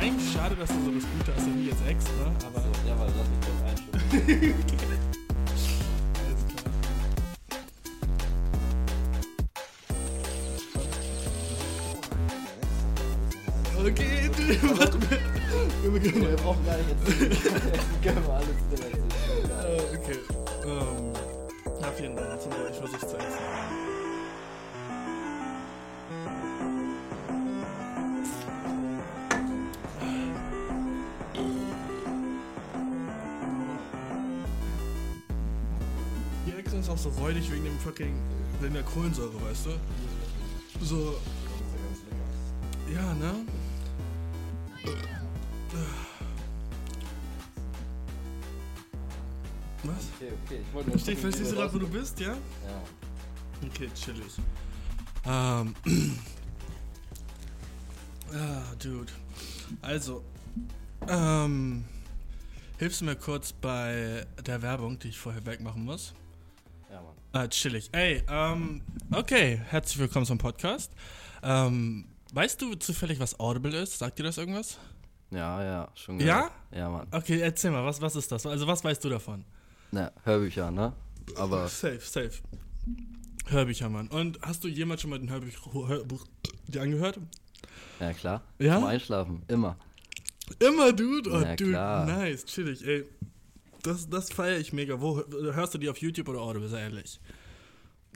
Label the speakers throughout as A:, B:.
A: Eigentlich schade, dass du so das Gute hast, wie jetzt extra, aber.
B: So, ja, weil lass mich doch.
A: Alles klar. Okay, warte. Wir beginnen
B: Wir brauchen gar nicht jetzt. Können wir alles drin.
A: Ist auch so räudig wegen dem fucking, wegen der Kohlensäure, weißt du? So, ja, ne? Was?
B: Okay, okay. Ich wollte nur
A: Steh,
B: wir
A: gerade, wo du bist, ja?
B: Ja.
A: Okay, chillig. Ähm. ah, Dude. Also, ähm. Hilfst du mir kurz bei der Werbung, die ich vorher wegmachen muss?
B: Ja, Mann.
A: Ah, chillig. Ey, ähm, okay, herzlich willkommen zum Podcast. Ähm, weißt du zufällig, was Audible ist? Sagt dir das irgendwas?
B: Ja, ja, schon
A: Ja?
B: gehört. Ja, Mann.
A: Okay, erzähl mal, was, was ist das? Also, was weißt du davon?
B: Na, Hörbücher, ne? Aber
A: Safe, safe. Hörbücher, Mann. Und hast du jemals schon mal ein Hörbuch, Hörbuch dir angehört?
B: ja klar.
A: Ja?
B: Zum Einschlafen, immer.
A: Immer, Dude? Oh,
B: Na
A: Dude,
B: klar.
A: nice, chillig, ey. Das, das feiere ich mega. Wo hörst du die auf YouTube oder Audible, sei ehrlich?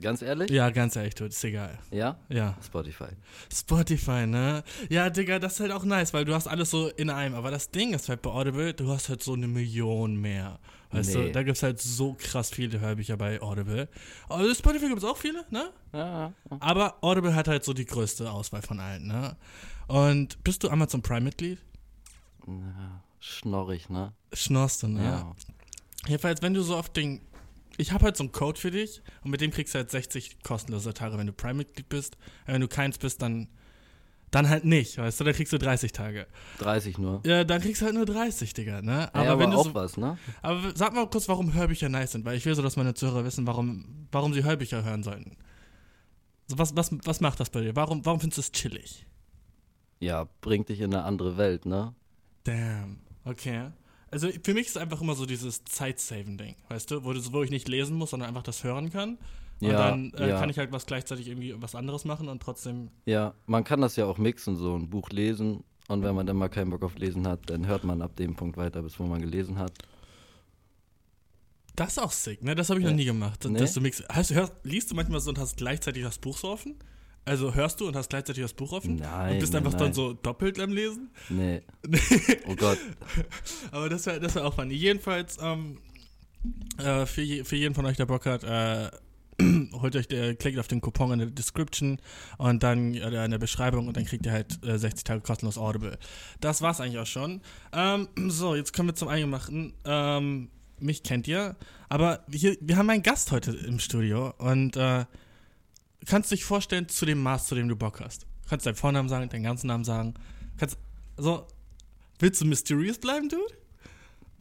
B: Ganz ehrlich?
A: Ja, ganz ehrlich, Dude, ist egal.
B: Ja?
A: Ja.
B: Spotify.
A: Spotify, ne? Ja, Digga, das ist halt auch nice, weil du hast alles so in einem. Aber das Ding ist halt bei Audible, du hast halt so eine Million mehr. Weißt
B: Nee.
A: du, da gibt's halt so krass viele Hörbücher bei Audible. Aber Spotify gibt's auch viele, ne?
B: Ja, ja.
A: Aber Audible hat halt so die größte Auswahl von allen, ne? Und bist du Amazon Prime-Mitglied?
B: ja. Schnorrig, ne?
A: Schnorst du, ne?
B: Ja.
A: Jedenfalls, wenn du so auf den. Ich habe halt so einen Code für dich und mit dem kriegst du halt 60 kostenlose Tage, wenn du Prime-Mitglied bist. Wenn du keins bist, dann. Dann halt nicht, weißt du, dann kriegst du 30 Tage.
B: 30 nur.
A: Ja, dann kriegst du halt nur 30, Digga, ne?
B: Aber, ja, aber
A: wenn du
B: auch
A: so,
B: was, ne?
A: aber sag mal kurz, warum Hörbücher nice sind, weil ich will so, dass meine Zuhörer wissen, warum, warum sie Hörbücher hören sollten. So, was, was, was macht das bei dir? Warum, warum findest du es chillig?
B: Ja, bringt dich in eine andere Welt, ne?
A: Damn. Okay. Also für mich ist es einfach immer so dieses Zeitsaven-Ding, weißt du, wo, wo ich nicht lesen muss, sondern einfach das hören kann. Und
B: Ja,
A: dann äh,
B: ja.
A: kann ich halt was gleichzeitig irgendwie was anderes machen und trotzdem.
B: Ja, man kann das ja auch mixen, so ein Buch lesen. Und wenn man dann mal keinen Bock auf Lesen hat, dann hört man ab dem Punkt weiter, bis wo man gelesen hat.
A: Das ist auch sick, ne? Das habe ich noch
B: Ja.
A: nie gemacht.
B: Nee?
A: Dass du mix, hast, hörst, liest du manchmal so und hast gleichzeitig das Buch so offen? Also hörst du und hast gleichzeitig das Buch offen?
B: Nein,
A: Und bist
B: nein,
A: einfach dann
B: nein.
A: so doppelt am Lesen?
B: Nee. Oh Gott.
A: Aber das wäre das wär auch funny. Jedenfalls, ähm, äh, für, je, für jeden von euch, der Bock hat, äh, holt euch, der, klickt auf den Coupon in der Description und dann äh, in der Beschreibung und dann kriegt ihr halt äh, 60 Tage kostenlos Audible. Das war's eigentlich auch schon. Ähm, so, jetzt kommen wir zum Eingemachten. Ähm, mich kennt ihr, aber hier, wir haben einen Gast heute im Studio und äh, kannst dich vorstellen zu dem Maß, zu dem du Bock hast. Kannst deinen Vornamen sagen, deinen ganzen Namen sagen. Kannst, so, willst du mysterious bleiben, Dude?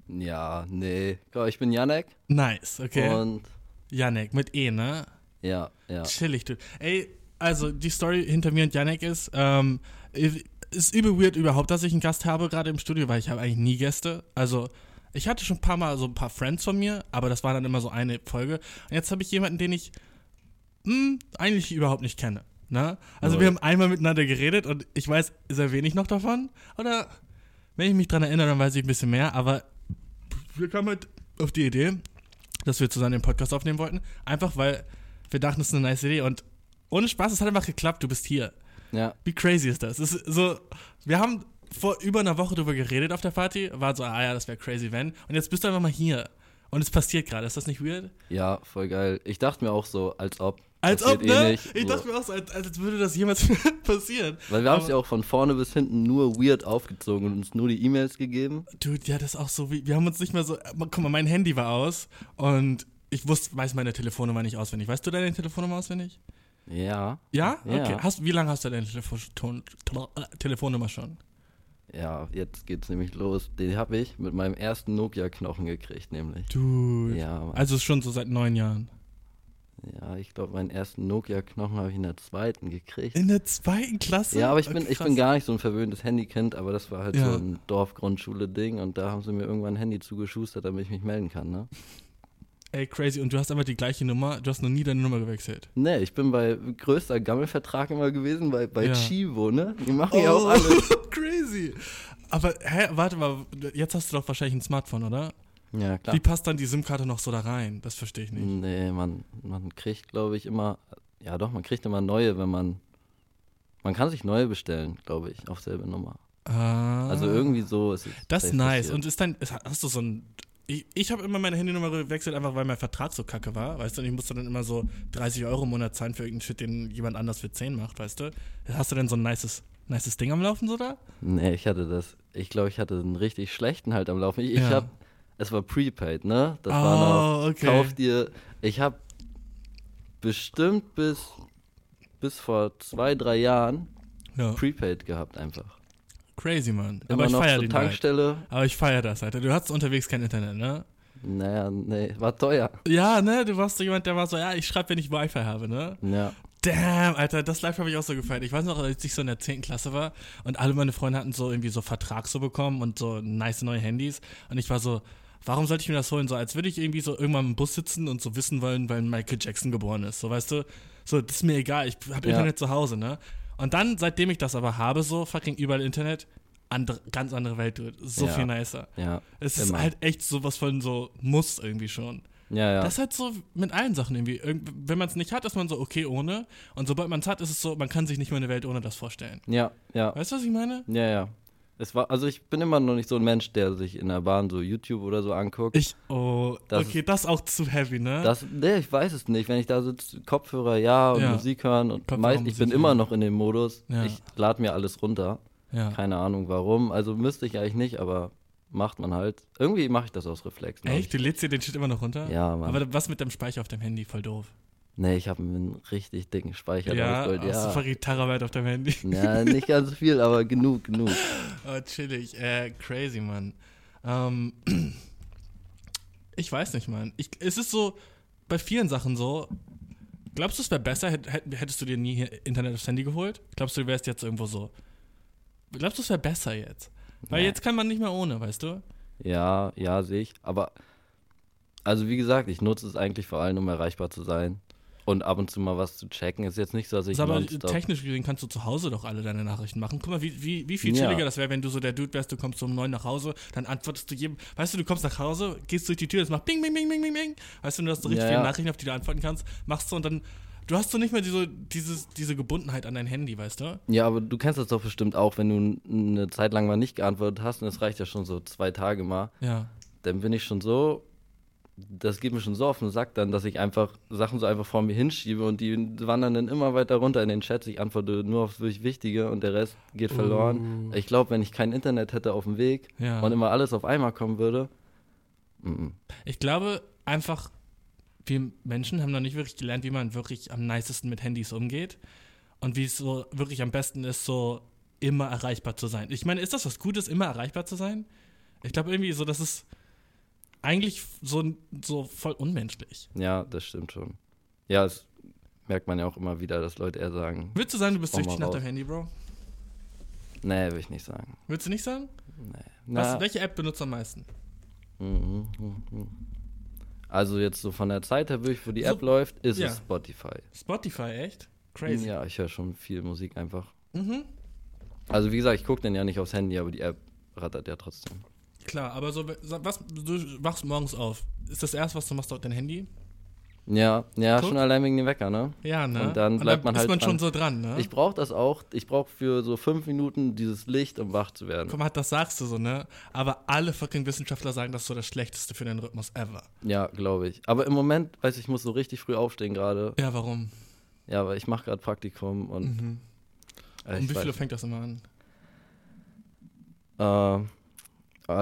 B: Ja, nee. Ich bin Janek.
A: Nice, okay.
B: Und
A: Janek mit E, ne?
B: ja, ja.
A: Chillig, du. Ey, also die Story hinter mir und Janek ist, ähm, ist übel weird überhaupt, dass ich einen Gast habe gerade im Studio, weil ich habe eigentlich nie Gäste. Also ich hatte schon ein paar Mal so ein paar Friends von mir, aber das war dann immer so eine Folge. Und jetzt habe ich jemanden, den ich hm, eigentlich überhaupt nicht kenne. Ne? Also
B: Null.
A: wir haben einmal miteinander geredet und ich weiß sehr wenig noch davon. Oder wenn ich mich dran erinnere, dann weiß ich ein bisschen mehr. Aber wir kamen halt auf die Idee, dass wir zusammen den Podcast aufnehmen wollten. Einfach weil wir dachten, das ist eine nice Idee. Und ohne Spaß, es hat einfach geklappt. Du bist hier.
B: Ja,
A: Wie crazy ist das? Es ist so, wir haben vor über einer Woche drüber geredet auf der Party. War so, ah ja, das wäre crazy, wenn. Und jetzt bist du einfach mal hier. Und es passiert gerade. Ist das nicht weird?
B: ja, voll geil. Ich dachte mir auch so, als ob.
A: Als ob,
B: eh
A: ne?
B: nicht.
A: ich dachte mir auch so, als, als würde das jemals passieren.
B: Weil wir haben es ja auch von vorne bis hinten nur weird aufgezogen und uns nur die E-Mails gegeben.
A: Dude, ja, das ist auch so wie, wir haben uns nicht mehr so, guck mal, mein Handy war aus und ich wusste, weiß meine Telefonnummer nicht auswendig. Weißt du deine Telefonnummer auswendig?
B: Ja,
A: Ja?
B: Ja.
A: Okay. Hast, wie lange hast du deine Telefon äh, Telefonnummer schon?
B: ja, jetzt geht's nämlich los. Den habe ich mit meinem ersten Nokia-Knochen gekriegt, nämlich.
A: Dude.
B: Ja, Mann.
A: Also schon so seit neun Jahren.
B: Ja, ich glaube, meinen ersten Nokia-Knochen habe ich in der zweiten gekriegt.
A: In der zweiten Klasse?
B: Ja, aber ich bin, ich bin gar nicht so ein verwöhntes Handykind, aber das war halt
A: Ja.
B: so ein Dorfgrundschule-Ding und da haben sie mir irgendwann ein Handy zugeschustert, damit ich mich melden kann, ne?
A: Ey, crazy. Und du hast einfach die gleiche Nummer. Du hast noch nie deine Nummer gewechselt.
B: Nee, ich bin bei größter Gammelvertrag immer gewesen, bei, bei
A: Ja.
B: Chivo, ne? Die machen ja auch
A: Oh,
B: alles.
A: crazy. Aber, hä, warte mal. Jetzt hast du doch wahrscheinlich ein Smartphone, oder?
B: Ja, klar.
A: Wie passt dann die SIM-Karte noch so da rein? Das verstehe ich nicht.
B: Nee, man, man kriegt, glaube ich, immer, ja doch, man kriegt immer neue, wenn man, man kann sich neue bestellen, glaube ich, auf selbe Nummer.
A: Ah.
B: Also irgendwie so ist es.
A: Das ist nice.
B: passiert.
A: Und ist dann, hast du so ein. Ich, ich habe immer meine Handynummer gewechselt, einfach weil mein Vertrag so kacke war, weißt du? Und ich musste dann immer so 30 Euro im Monat zahlen für irgendeinen Shit, den jemand anders für 10 macht, weißt du? Hast du denn so ein nices, nices Ding am Laufen, so da?
B: Nee, ich hatte das, ich glaube, ich hatte einen richtig schlechten halt am Laufen. Ich, ich
A: Ja.
B: habe, es war Prepaid, ne? Das
A: oh,
B: war noch,
A: okay.
B: kauf dir, ich habe bestimmt bis, bis vor zwei, drei Jahren
A: ja.
B: Prepaid gehabt einfach.
A: Crazy, Mann.
B: Immer
A: Aber ich
B: noch
A: feier
B: zur
A: den halt.
B: Tankstelle.
A: Aber ich feier das, Alter. Du hattest unterwegs kein Internet, ne?
B: Naja, nee, war teuer.
A: Ja, ne? Du warst so jemand, der war so, ja, ich schreibe, wenn ich Wi-Fi habe, ne?
B: Ja.
A: Damn, Alter, das Live habe ich auch so gefeiert. Ich weiß noch, als ich so in der 10. Klasse war und alle meine Freunde hatten so irgendwie so Vertrag so bekommen und so nice neue Handys. Und ich war so, warum sollte ich mir das holen? So, als würde ich irgendwie so irgendwann im Bus sitzen und so wissen wollen, weil Michael Jackson geboren ist. So, weißt du? So, das ist mir egal. Ich habe
B: Ja.
A: Internet zu Hause, ne? Und dann, seitdem ich das aber habe, so fucking überall Internet, andere, ganz andere Welt. So
B: Ja.
A: viel nicer.
B: Ja,
A: Es ist
B: Immer.
A: halt echt sowas von so Muss irgendwie schon.
B: ja, ja.
A: Das ist halt so mit allen Sachen irgendwie. Irgend- Wenn man es nicht hat, ist man so okay ohne. Und sobald man es hat, ist es so, man kann sich nicht mehr eine Welt ohne das vorstellen.
B: ja, ja.
A: Weißt du, was ich meine?
B: Ja, ja. Es war, also ich bin immer noch nicht so ein Mensch, der sich in der Bahn so YouTube oder so anguckt.
A: Ich, oh,
B: Das
A: okay, das ist auch zu heavy, ne?
B: Das, nee, ich weiß es nicht. Wenn ich da sitze, Kopfhörer ja und
A: Ja.
B: Immer hören und
A: Kopfhörer,
B: meist, ich bin
A: Musik
B: immer noch in dem Modus.
A: Ja.
B: Ich lade mir alles runter.
A: ja.
B: Keine Ahnung warum. Also müsste ich eigentlich nicht, aber macht man halt. Irgendwie mache ich das aus Reflex. glaub
A: Echt? Du lädst dir den Shit immer noch runter?
B: Ich. Ja, Mann.
A: Aber was mit dem Speicher auf dem Handy? Voll doof.
B: Nee, ich habe einen richtig dicken Speicher.
A: ja,
B: Gold. ja.
A: verrückt Terabyte auf dem Handy?
B: ja, nicht ganz viel, aber genug, genug.
A: oh, chillig. Äh, crazy, Mann. Ähm, ich weiß nicht, Mann. Ich, es ist so, bei vielen Sachen so, glaubst du, es wäre besser, hätt- hätt- hättest du dir nie Internet aufs Handy geholt? Glaubst du, du wärst jetzt irgendwo so? Glaubst du, es wäre besser jetzt? Weil
B: Nee.
A: jetzt kann man nicht mehr ohne, weißt du?
B: Ja, ja, sehe ich. Aber, also wie gesagt, ich nutze es eigentlich vor allem, um erreichbar zu sein. Und ab und zu mal was zu checken. Ist jetzt nicht so, dass ich
A: aber technisch gesehen kannst du zu Hause doch alle deine Nachrichten machen. Guck mal, wie, wie, wie viel
B: Ja.
A: chilliger das wäre, wenn du so der Dude wärst, du kommst um neun nach Hause, dann antwortest du jedem, weißt du, du kommst nach Hause, gehst durch die Tür, das macht bing, bing, bing, bing, bing, bing. Weißt du, du hast so richtig
B: Ja,
A: viele
B: ja.
A: Nachrichten, auf die du antworten kannst, machst du und dann, du hast so nicht mehr diese, dieses, diese Gebundenheit an dein Handy, weißt du?
B: Ja, aber du kennst das doch bestimmt auch, wenn du eine Zeit lang mal nicht geantwortet hast und es reicht ja schon so zwei Tage mal,
A: Ja.
B: dann bin ich schon so, das geht mir schon so auf den Sack dann, dass ich einfach Sachen so einfach vor mir hinschiebe und die wandern dann immer weiter runter in den Chats. Ich antworte nur auf wirklich Wichtige und der Rest geht verloren.
A: Uh.
B: Ich glaube, wenn ich kein Internet hätte auf dem Weg
A: Ja.
B: und immer alles auf einmal kommen würde, mm,
A: Ich glaube einfach, wir Menschen haben noch nicht wirklich gelernt, wie man wirklich am nicesten mit Handys umgeht und wie es so wirklich am besten ist, so immer erreichbar zu sein. Ich meine, ist das was Gutes, immer erreichbar zu sein? Ich glaube irgendwie so, das ist eigentlich so, so voll unmenschlich.
B: ja, das stimmt schon. Ja, das merkt man ja auch immer wieder, dass Leute eher sagen,
A: Würdest du sagen, du bist süchtig nach deinem Handy, Bro?
B: nee, will ich nicht sagen.
A: Würdest du nicht sagen?
B: Nee.
A: Was,
B: Na,
A: welche App benutzt du am meisten?
B: Mhm, mhm, mhm. Also jetzt so von der Zeit her, wo die
A: So-
B: App läuft, ist
A: ja.
B: es Spotify.
A: Spotify, echt? Crazy.
B: Ja, ich höre schon viel Musik einfach.
A: Mhm.
B: Also wie gesagt, ich gucke den ja nicht aufs Handy, aber die App rattert ja trotzdem.
A: Klar, aber so, was, du wachst morgens auf. Ist das erste, was du machst, auf dein Handy?
B: Ja, ja,
A: Guck.
B: schon allein wegen dem Wecker, ne?
A: Ja, ne?
B: Und dann bleibt man
A: ist
B: halt
A: man schon
B: dran.
A: so dran, ne?
B: Ich brauche das auch. Ich brauche für so fünf Minuten dieses Licht, um wach zu werden.
A: Guck mal, das sagst du so, ne? Aber alle fucking Wissenschaftler sagen, das ist so das Schlechteste für den Rhythmus ever.
B: Ja, glaube ich. Aber im Moment, weiß ich, ich muss so richtig früh aufstehen gerade.
A: Ja, warum?
B: Ja, weil ich mache gerade Praktikum und
A: Mhm.
B: äh,
A: Um wie viel Uhr
B: weiß,
A: fängt das immer an?
B: äh, äh,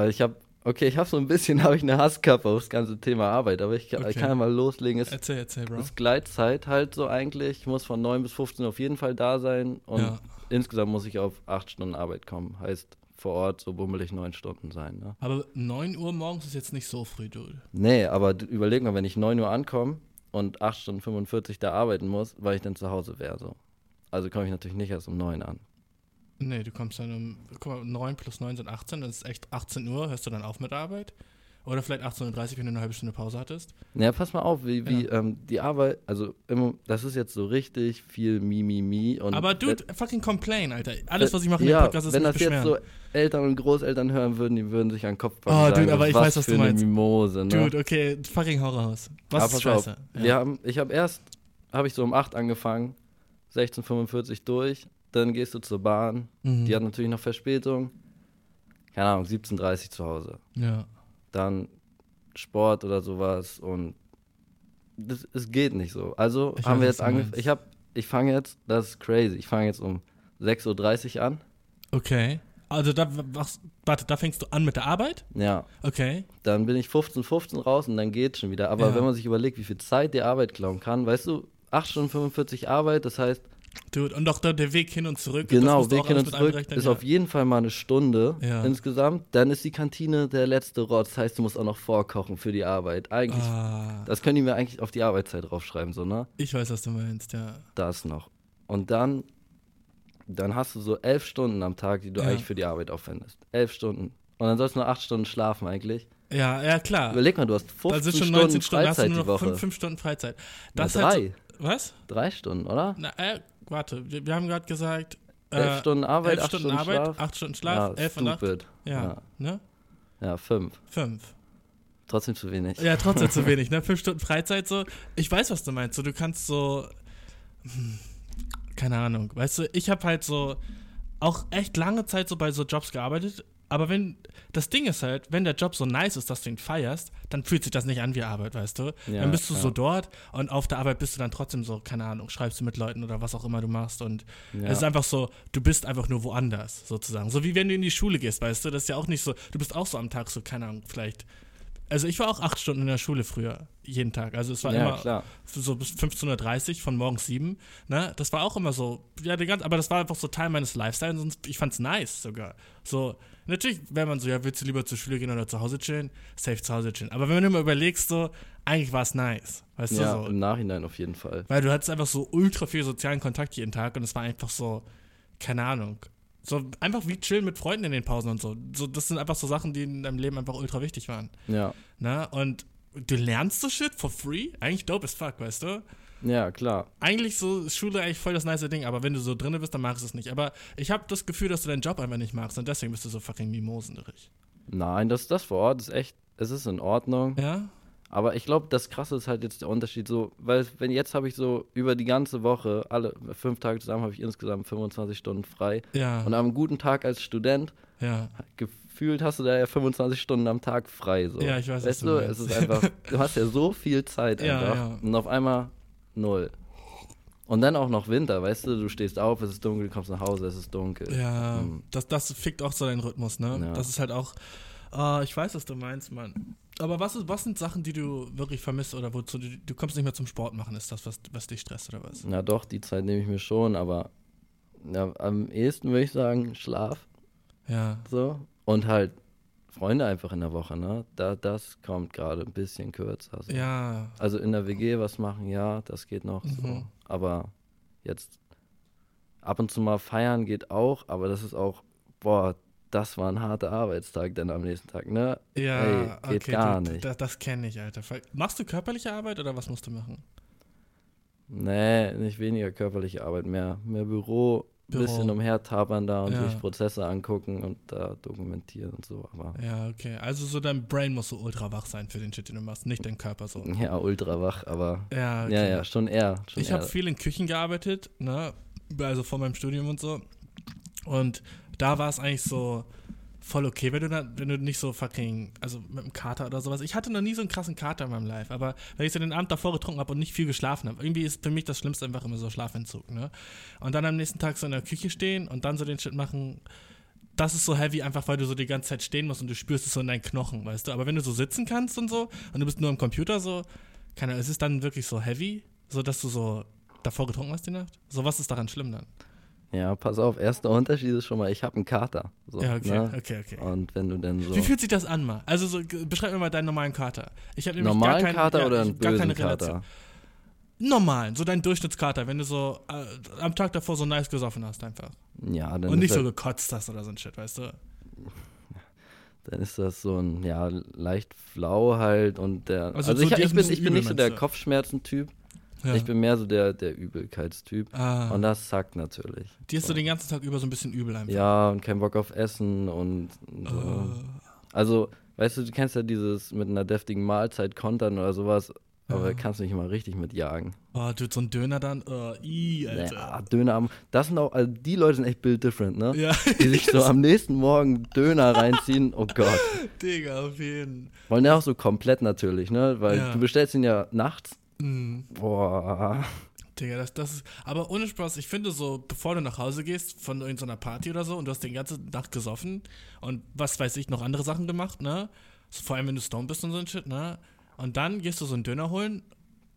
B: ich habe okay, ich habe so ein bisschen habe ich eine Hasskappe aufs ganze Thema Arbeit, aber ich, kann-
A: Okay.
B: ich kann ja mal loslegen. Es
A: Erzähl, erzähl, Bro.
B: ist Gleitzeit halt so eigentlich. Ich muss von 9 bis 15 auf jeden Fall da sein und
A: Ja.
B: insgesamt muss ich auf 8 Stunden Arbeit kommen. Heißt vor Ort so bummelig 9 Stunden sein. Ne?
A: Aber 9 Uhr morgens ist jetzt nicht so früh, Dude.
B: Nee, aber überleg mal, wenn ich 9 Uhr ankomme und 8 Stunden 45 da arbeiten muss, weil ich dann zu Hause wäre. So. Also komme ich natürlich nicht erst um 9 an.
A: Nee, du kommst dann um, guck mal, 9 plus 9 sind 18, das ist echt 18 Uhr, hörst du dann auf mit Arbeit? Oder vielleicht 18.30 Uhr, wenn du eine halbe Stunde Pause hattest?
B: Ja, pass mal auf, wie, wie
A: Ja.
B: ähm, die Arbeit, also immer, das ist jetzt so richtig viel Mimimi. Und
A: Aber dude, fucking complain, Alter. Alles, was ich mache in
B: ja,
A: dem Podcast, ist
B: wenn das jetzt so Eltern und Großeltern hören würden, die würden sich an den Kopf packen
A: Oh, dude,
B: sagen,
A: aber ich weiß, was du meinst.
B: Mimose, ne?
A: Dude, okay, fucking hau raus. Was
B: Aber
A: ist scheiße?
B: auf,
A: Ja.
B: wir haben, ich habe erst, habe ich so um 8 angefangen, 16.45 durch, dann gehst du zur Bahn,
A: Mhm.
B: die hat natürlich noch Verspätung, keine Ahnung, 17.30 zu Hause.
A: ja.
B: Dann Sport oder sowas und das, es geht nicht so. Also
A: Ich
B: haben
A: weiß,
B: wir jetzt angefangen, ich habe, ich fange jetzt, das ist crazy, ich fange jetzt um 6.30 Uhr an,
A: Okay. Also da, was, warte, da fängst du an mit der Arbeit?
B: ja,
A: Okay.
B: dann bin ich 15, 15 raus und dann geht schon wieder. Aber
A: Ja.
B: wenn man sich überlegt, wie viel Zeit die Arbeit klauen kann, weißt du, 8 Stunden 45 Arbeit, das heißt,
A: Dude, und doch der, Weg hin und zurück.
B: genau, Weg hin und zurück ist
A: ja.
B: auf jeden Fall mal eine Stunde
A: Ja.
B: insgesamt. Dann ist die Kantine der letzte Rotz, das heißt, du musst auch noch vorkochen für die Arbeit. Eigentlich,
A: Ah,
B: das können die mir eigentlich auf die Arbeitszeit draufschreiben, so, ne?
A: ich weiß, was du meinst, ja.
B: Das noch. Und dann, dann hast du so elf Stunden am Tag, die du
A: Ja.
B: eigentlich für die Arbeit aufwendest. Elf Stunden. Und dann sollst du nur acht Stunden schlafen eigentlich.
A: Ja, ja, klar.
B: Überleg mal, du hast 15
A: Da sind schon
B: Stunden
A: 19 Stunden, hast du
B: Freizeit
A: nur
B: die
A: noch
B: Woche.
A: 5, 5 Stunden Freizeit. Das
B: Na, drei.
A: halt was?
B: Drei Stunden, oder?
A: Na, äh, warte, wir, wir haben gerade gesagt,
B: Elf
A: äh,
B: Stunden Arbeit,
A: elf
B: acht
A: Stunden
B: Stunden
A: Arbeit,
B: Schlaf.
A: 8 Stunden Schlaf,
B: ja,
A: 11 und 8.
B: stupid.
A: Ja,
B: Ja.
A: ne?
B: Ja, fünf.
A: 5.
B: Trotzdem zu wenig.
A: Ja, trotzdem zu wenig, ne? 5 Stunden Freizeit so. Ich weiß, was du meinst. So, du kannst so, hm, keine Ahnung, weißt du, ich habe halt so auch echt lange Zeit so bei so Jobs gearbeitet. Aber wenn, das Ding ist halt, wenn der Job so nice ist, dass du ihn feierst, dann fühlt sich das nicht an wie Arbeit, weißt du?
B: Ja,
A: dann bist du
B: ja.
A: so dort und auf der Arbeit bist du dann trotzdem so, keine Ahnung, schreibst du mit Leuten oder was auch immer du machst und
B: Ja.
A: es ist einfach so, du bist einfach nur woanders, sozusagen. So wie wenn du in die Schule gehst, weißt du? Das ist ja auch nicht so, du bist auch so am Tag so, keine Ahnung, vielleicht. Also ich war auch acht Stunden in der Schule früher, jeden Tag. Also es war
B: ja,
A: immer
B: klar.
A: so bis 15.30 Uhr von morgens sieben. Ne? Das war auch immer so, ja, die ganze, aber das war einfach so Teil meines Lifestyles und ich fand's nice sogar. So, natürlich wäre man so, ja, willst du lieber zur Schule gehen oder zu Hause chillen? Safe zu Hause chillen. Aber wenn du mal überlegst, so, eigentlich war es nice. Weißt
B: Ja,
A: du so?
B: im Nachhinein auf jeden Fall.
A: Weil du hattest einfach so ultra viel sozialen Kontakt jeden Tag und es war einfach so, keine Ahnung. So einfach wie chillen mit Freunden in den Pausen und so. so. Das sind einfach so Sachen, die in deinem Leben einfach ultra wichtig waren.
B: Ja.
A: Ne? Und du lernst so Shit for free? Eigentlich dope as fuck, weißt du?
B: Ja, klar.
A: Eigentlich so ist Schule eigentlich voll das nice Ding, aber wenn du so drinne bist, dann magst du es nicht. Aber ich habe das Gefühl, dass du deinen Job einfach nicht magst und deswegen bist du so fucking mimosenerig.
B: Nein, das, das vor Ort ist echt, es ist in Ordnung.
A: Ja?
B: Aber ich glaube, das Krasse ist halt jetzt der Unterschied so, weil wenn jetzt habe ich so über die ganze Woche, alle fünf Tage zusammen, habe ich insgesamt 25 Stunden frei.
A: Ja.
B: Und am guten Tag als Student,
A: ja.
B: gefühlt hast du da ja 25 Stunden am Tag frei. So.
A: Ja, ich weiß, was
B: weißt
A: du
B: du,
A: meinst.
B: es ist einfach, du hast ja so viel Zeit
A: Ja,
B: einfach.
A: ja.
B: Und auf einmal null. Und dann auch noch Winter, weißt du, du stehst auf, es ist dunkel, du kommst nach Hause, es ist dunkel.
A: Ja,
B: Hm.
A: das, das fickt auch so deinen Rhythmus, ne? Das ist halt auch, ah, ich weiß, was du meinst, Mann. Aber was, ist, was sind Sachen, die du wirklich vermisst oder wozu du, du kommst nicht mehr zum Sport machen? Ist das, was, was dich stresst oder was?
B: Na doch, die Zeit nehme ich mir schon, aber ja, am ehesten würde ich sagen Schlaf.
A: Ja,
B: So. Und halt Freunde einfach in der Woche, ne? Da, das kommt gerade ein bisschen kürzer. So.
A: ja,
B: Also in der WG was machen, ja, das geht noch so.
A: Mhm.
B: Aber jetzt ab und zu mal feiern geht auch, aber das ist auch, boah, das war ein harter Arbeitstag dann am nächsten Tag, ne?
A: ja,
B: Ey, geht
A: okay,
B: gar
A: du,
B: nicht.
A: Das, das kenne ich, Alter. Machst du körperliche Arbeit oder was musst du machen?
B: Nee, nicht weniger körperliche Arbeit, mehr, mehr Büro,
A: Büro.
B: bisschen umhertapern da und
A: Ja.
B: sich Prozesse angucken und da dokumentieren und so, aber
A: Ja, okay. Also so dein Brain muss so ultra wach sein für den Shit, den du machst, nicht dein Körper so.
B: ja, ultra wach, aber
A: Ja, okay.
B: ja, ja, schon eher. Schon
A: Ich habe viel in Küchen gearbeitet, ne? Also vor meinem Studium und so. Und da war es eigentlich so voll okay, wenn du, da, wenn du nicht so fucking, also mit einem Kater oder sowas. Ich hatte noch nie so einen krassen Kater in meinem Life, aber wenn ich so den Abend davor getrunken habe und nicht viel geschlafen habe, irgendwie ist für mich das Schlimmste einfach immer so Schlafentzug, ne? Und dann am nächsten Tag so in der Küche stehen und dann so den Shit machen, das ist so heavy, einfach weil du so die ganze Zeit stehen musst und du spürst es so in deinen Knochen, weißt du? Aber wenn du so sitzen kannst und so und du bist nur am Computer so, keine Ahnung, es ist dann wirklich so heavy, so dass du so davor getrunken hast die Nacht? So, was ist daran schlimm dann?
B: Ja, pass auf, erster Unterschied ist schon mal, ich habe einen Kater. So,
A: ja, okay,
B: ne?
A: okay, okay.
B: Und wenn du dann so.
A: Wie fühlt sich das an, mal? Also, so, beschreib mir mal deinen normalen Kater. Ich habe nämlich
B: normalen
A: gar keinen,
B: Kater
A: ja,
B: oder einen
A: gar keine
B: Kater?
A: Relation. normalen, so dein Durchschnittskater, wenn du so äh, am Tag davor so nice gesoffen hast einfach.
B: Ja, dann
A: Und nicht so gekotzt hast oder so ein Shit, weißt du?
B: dann ist das so ein, ja, leicht flau halt und der.
A: Also
B: Also,
A: so
B: ich, ich, bin, ich bin nicht so der? Kopfschmerzen-Typ.
A: Ja.
B: Ich bin mehr so der, der Übelkeitstyp.
A: ah,
B: Und das zackt natürlich.
A: dir ist so den ganzen Tag über so ein bisschen übel einfach.
B: Ja, und kein Bock auf Essen und so.
A: Äh,
B: Also, weißt du, du kennst ja dieses mit einer deftigen Mahlzeit kontern oder sowas, aber
A: Ja.
B: kannst mich immer richtig mit jagen.
A: oh, du, so ein Döner dann, oh, i, Alter.
B: Ja, Döner am. Das sind auch, also die Leute sind echt build different, ne?
A: Ja,
B: Die sich so am nächsten Morgen Döner reinziehen. Oh Gott.
A: Digga, auf jeden.
B: Wollen ja auch so komplett natürlich, ne? Weil
A: Ja.
B: du bestellst ihn ja nachts.
A: Mhm.
B: Boah.
A: Digga, das, das ist. Aber ohne Spaß, ich finde so, bevor du nach Hause gehst von irgendeiner Party oder so und du hast den ganzen Nacht gesoffen und was weiß ich, noch andere Sachen gemacht, ne? Vor allem, wenn du stoned bist und so ein Shit, ne? Und dann gehst du so einen Döner holen,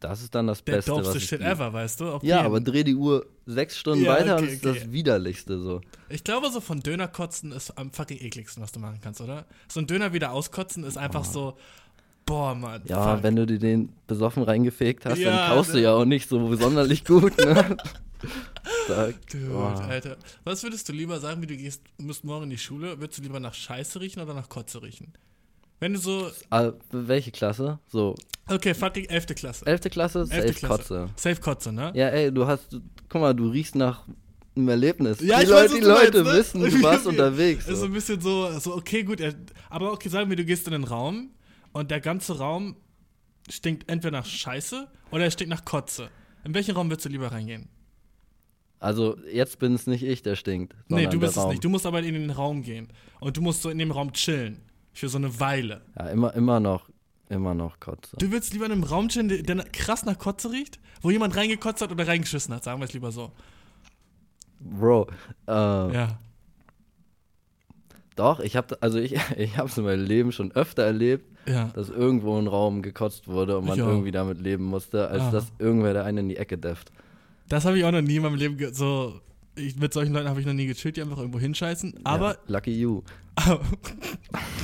B: Das ist dann das
A: der
B: Beste, was
A: dopeste Shit
B: lieb.
A: ever, weißt du? Auf
B: Ja, aber dreh die Uhr sechs Stunden
A: Ja,
B: weiter
A: okay,
B: und ist
A: okay.
B: das widerlichste so.
A: Ich glaube, so von Döner kotzen ist am fucking ekligsten, was du machen kannst, oder? So ein Döner wieder auskotzen ist einfach so, boah, Mann.
B: Ja,
A: fuck.
B: wenn du dir den besoffen reingefegt hast,
A: Ja,
B: dann kaust du
A: ne?
B: ja auch nicht so sonderlich gut, ne? Sag,
A: Dude,
B: boah.
A: Alter. Was würdest du lieber sagen, wie du gehst, musst morgen in die Schule? Würdest du lieber nach Scheiße riechen oder nach Kotze riechen? Wenn du so,
B: Ah, welche Klasse? So,
A: okay, fucking 11. Klasse.
B: 11. Klasse, safe
A: 11. Klasse.
B: Kotze.
A: Safe Kotze, ne?
B: Ja, ey, du hast, guck mal, du riechst nach einem Erlebnis.
A: Ja,
B: die
A: ich
B: Leute,
A: weiß,
B: die Leute
A: meinst, ne?
B: wissen, du warst unterwegs.
A: Ist so
B: So.
A: ein bisschen so, so okay, gut, er, aber okay, sagen wir, du gehst in den Raum und der ganze Raum stinkt entweder nach Scheiße oder er stinkt nach Kotze. In welchen Raum würdest du lieber reingehen?
B: Also, jetzt bin es nicht ich, der stinkt.
A: Nee, du bist es nicht. Du musst aber in den Raum gehen. Und du musst so in dem Raum chillen. Für so eine Weile.
B: Ja, immer, immer noch, immer noch Kotze.
A: Du willst lieber in einem Raum chillen, der, der krass nach Kotze riecht? Wo jemand reingekotzt hat oder reingeschissen hat, sagen wir es lieber so.
B: Bro, äh,
A: Ja.
B: Doch, ich habe also ich, ich habe es in meinem Leben schon öfter erlebt,
A: Ja.
B: dass irgendwo ein Raum gekotzt wurde und man irgendwie damit leben musste, als
A: Ah.
B: dass irgendwer der einen in die Ecke deft.
A: Das habe ich auch noch nie in meinem Leben so. Ich, mit solchen Leuten habe ich noch nie gechillt, die einfach irgendwo hinscheißen. Aber,
B: ja, lucky you.
A: aber,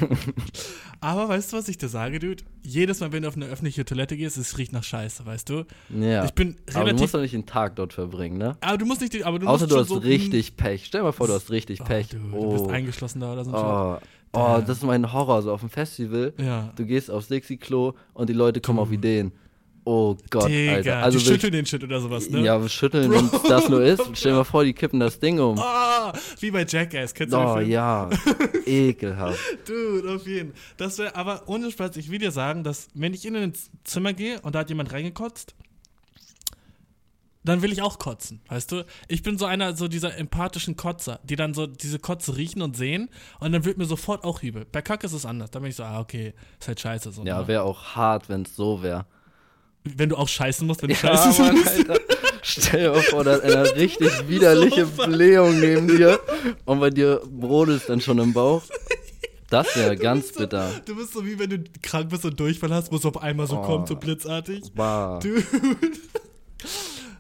A: aber weißt du, was ich dir sage, Dude? Jedes Mal, wenn du auf eine öffentliche Toilette gehst, es riecht nach Scheiße, weißt du?
B: Ja.
A: Ich bin
B: aber du
A: relativ.
B: musst doch nicht den Tag dort verbringen, ne?
A: aber du musst nicht. Aber du
B: Außer
A: musst
B: du hast
A: so,
B: richtig Pech. Stell dir mal vor, du hast richtig
A: Oh,
B: Pech.
A: Du, du
B: oh.
A: bist eingeschlossen da oder so
B: oh. oh, das ist mein Horror, so auf dem Festival.
A: Ja.
B: Du gehst aufs Dixie-Klo und die Leute kommen auf Ideen. Oh Gott,
A: Digga,
B: Alter. Also
A: die schütteln den Shit oder sowas, ne?
B: Ja, wir schütteln, wenn es das nur ist. Stell dir mal vor, die kippen das Ding um.
A: Ah, wie bei Jackass, kennst du
B: Oh ja, ekelhaft.
A: Dude, auf jeden. Das wäre, aber ohne Spaß, ich will dir sagen, dass wenn ich in ein Zimmer gehe und da hat jemand reingekotzt, dann will ich auch kotzen, weißt du? Ich bin so einer, so dieser empathischen Kotzer, die dann so diese Kotze riechen und sehen und dann wird mir sofort auch übel. Bei Kacke ist es anders. Da bin ich so, ah, okay, ist halt scheiße. So,
B: Ja,
A: ne?
B: wäre auch hart, wenn es so wäre.
A: Wenn du auch scheißen musst, wenn du
B: Ja,
A: scheiße
B: Mann,
A: musst.
B: Alter. Stell dir vor, da ist eine richtig widerliche
A: So
B: Blähung neben dir und bei dir brodelt es dann schon im Bauch. Das wäre ganz
A: so,
B: bitter.
A: Du bist so wie wenn du krank bist und Durchfall hast, wo es auf einmal so
B: Oh.
A: kommt, so blitzartig.
B: Bah.
A: Dude.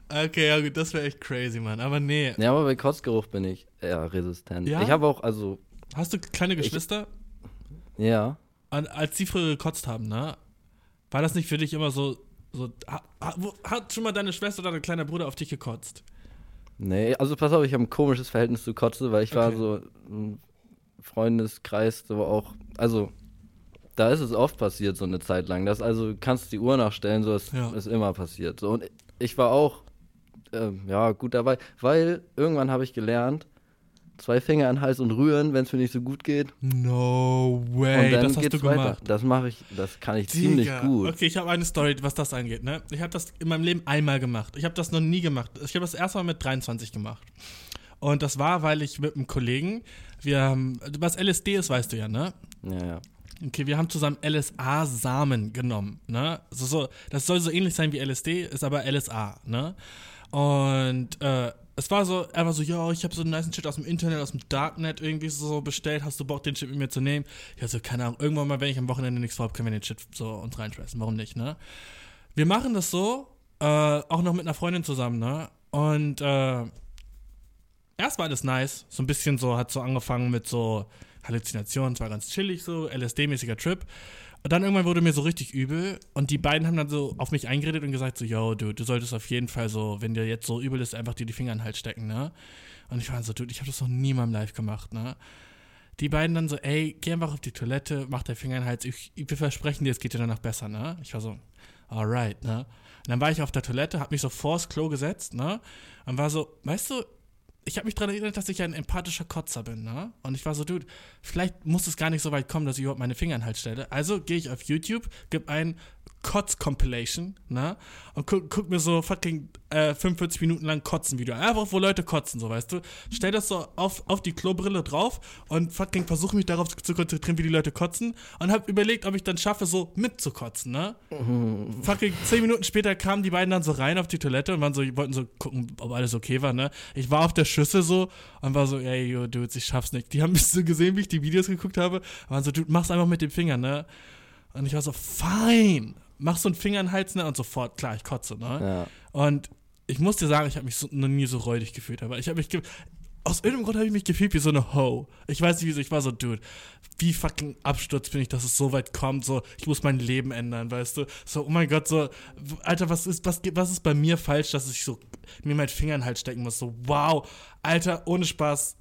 A: Okay, ja gut, das wäre echt crazy, Mann. Aber nee.
B: Ja, aber bei Kotzgeruch bin ich eher resistent.
A: Ja?
B: Ich habe auch, also,
A: Hast du kleine Geschwister?
B: ja.
A: An, als die früher gekotzt haben, ne? War das nicht für dich immer so. So hat schon mal deine Schwester oder dein kleiner Bruder auf dich gekotzt?
B: Nee, also pass auf, ich habe ein komisches Verhältnis zu Kotze, weil ich war
A: Okay.
B: so ein Freundeskreis, so auch, also da ist es oft passiert, so eine Zeit lang. Das also du kannst die Uhr nachstellen, so ist,
A: Ja.
B: ist immer passiert. So, und ich war auch ähm, ja gut dabei, weil irgendwann habe ich gelernt, zwei Finger an Hals und rühren, wenn es mir nicht so gut geht.
A: No way,
B: und dann
A: das hast
B: geht's
A: du
B: weiter.
A: gemacht.
B: Das mache ich, das kann ich ziemlich
A: Digga.
B: gut.
A: Okay, ich habe eine Story, was das angeht, ne? Ich habe das in meinem Leben einmal gemacht. Ich habe das noch nie gemacht. Ich habe das erste Mal mit 23 gemacht. Und das war, weil ich mit einem Kollegen, wir haben, was LSD ist, weißt du ja, ne?
B: Ja, ja.
A: Okay, wir haben zusammen LSA-Samen genommen, ne? So, so, das soll so ähnlich sein wie LSD, ist aber LSA, ne? Und äh, es war so, er war so, ja, ich habe so einen nice Shit aus dem Internet, aus dem Darknet irgendwie so bestellt, hast du Bock, den Shit mit mir zu nehmen? Ich hatte so, keine Ahnung, irgendwann mal, wenn ich am Wochenende nichts vorhab, können wir den Shit so uns reinschmeißen, warum nicht, ne? Wir machen das so, äh, auch noch mit einer Freundin zusammen, ne? Und äh, erst war alles nice, so ein bisschen so, hat so angefangen mit so Halluzinationen, es war ganz chillig so, LSD-mäßiger Trip. Und dann irgendwann wurde mir so richtig übel und die beiden haben dann so auf mich eingeredet und gesagt so, yo, du, du solltest auf jeden Fall so, wenn dir jetzt so übel ist, einfach dir die Finger in den Hals stecken, ne? Und ich war so, dude, ich habe das noch nie mal im Live gemacht, ne? Die beiden dann so, ey, geh einfach auf die Toilette, mach deinen Finger in den Hals, ich, wir versprechen dir, es geht dir danach besser, ne? Ich war so, alright, ne? Und dann war ich auf der Toilette, hab mich so vors Klo gesetzt, ne? Und war so, weißt du, ich habe mich daran erinnert, dass ich ein empathischer Kotzer bin, ne? Und ich war so, dude, vielleicht muss es gar nicht so weit kommen, dass ich überhaupt meine Finger in den Hals stelle. Also gehe ich auf YouTube, gebe ein Kotz-Compilation, ne? Und guck, guck, mir so fucking äh, 45 Minuten lang Kotzen-Video. Einfach, wo Leute kotzen, so, weißt du? Stell das so auf, auf die Klobrille drauf und fucking versuche mich darauf zu konzentrieren, wie die Leute kotzen. Und hab überlegt, ob ich dann schaffe, so mitzukotzen, ne? Mhm. Fucking 10 Minuten später kamen die beiden dann so rein auf die Toilette und waren so, wollten so gucken, ob alles okay war, ne? Ich war auf der Schüssel so und war so, ey, yo, Dudes, ich schaff's nicht. Die haben mich so gesehen, wie ich die Videos geguckt habe. Und waren so, Dude, mach's einfach mit dem Finger, ne? Und ich war so, fine mach so einen Finger in den Hals, ne? Und sofort, klar, ich kotze, ne?
B: Ja.
A: Und ich muss dir sagen, ich habe mich so, noch nie so räudig gefühlt, aber ich habe mich aus irgendeinem Grund habe ich mich gefühlt wie so eine Ho. Ich weiß nicht wieso, ich war so, dude, wie fucking Absturz bin ich, dass es so weit kommt, so, ich muss mein Leben ändern, weißt du? So, oh mein Gott, so, Alter, was ist, was, was ist bei mir falsch, dass ich so mir meinen Finger in den Hals stecken muss? So, wow, Alter, ohne Spaß,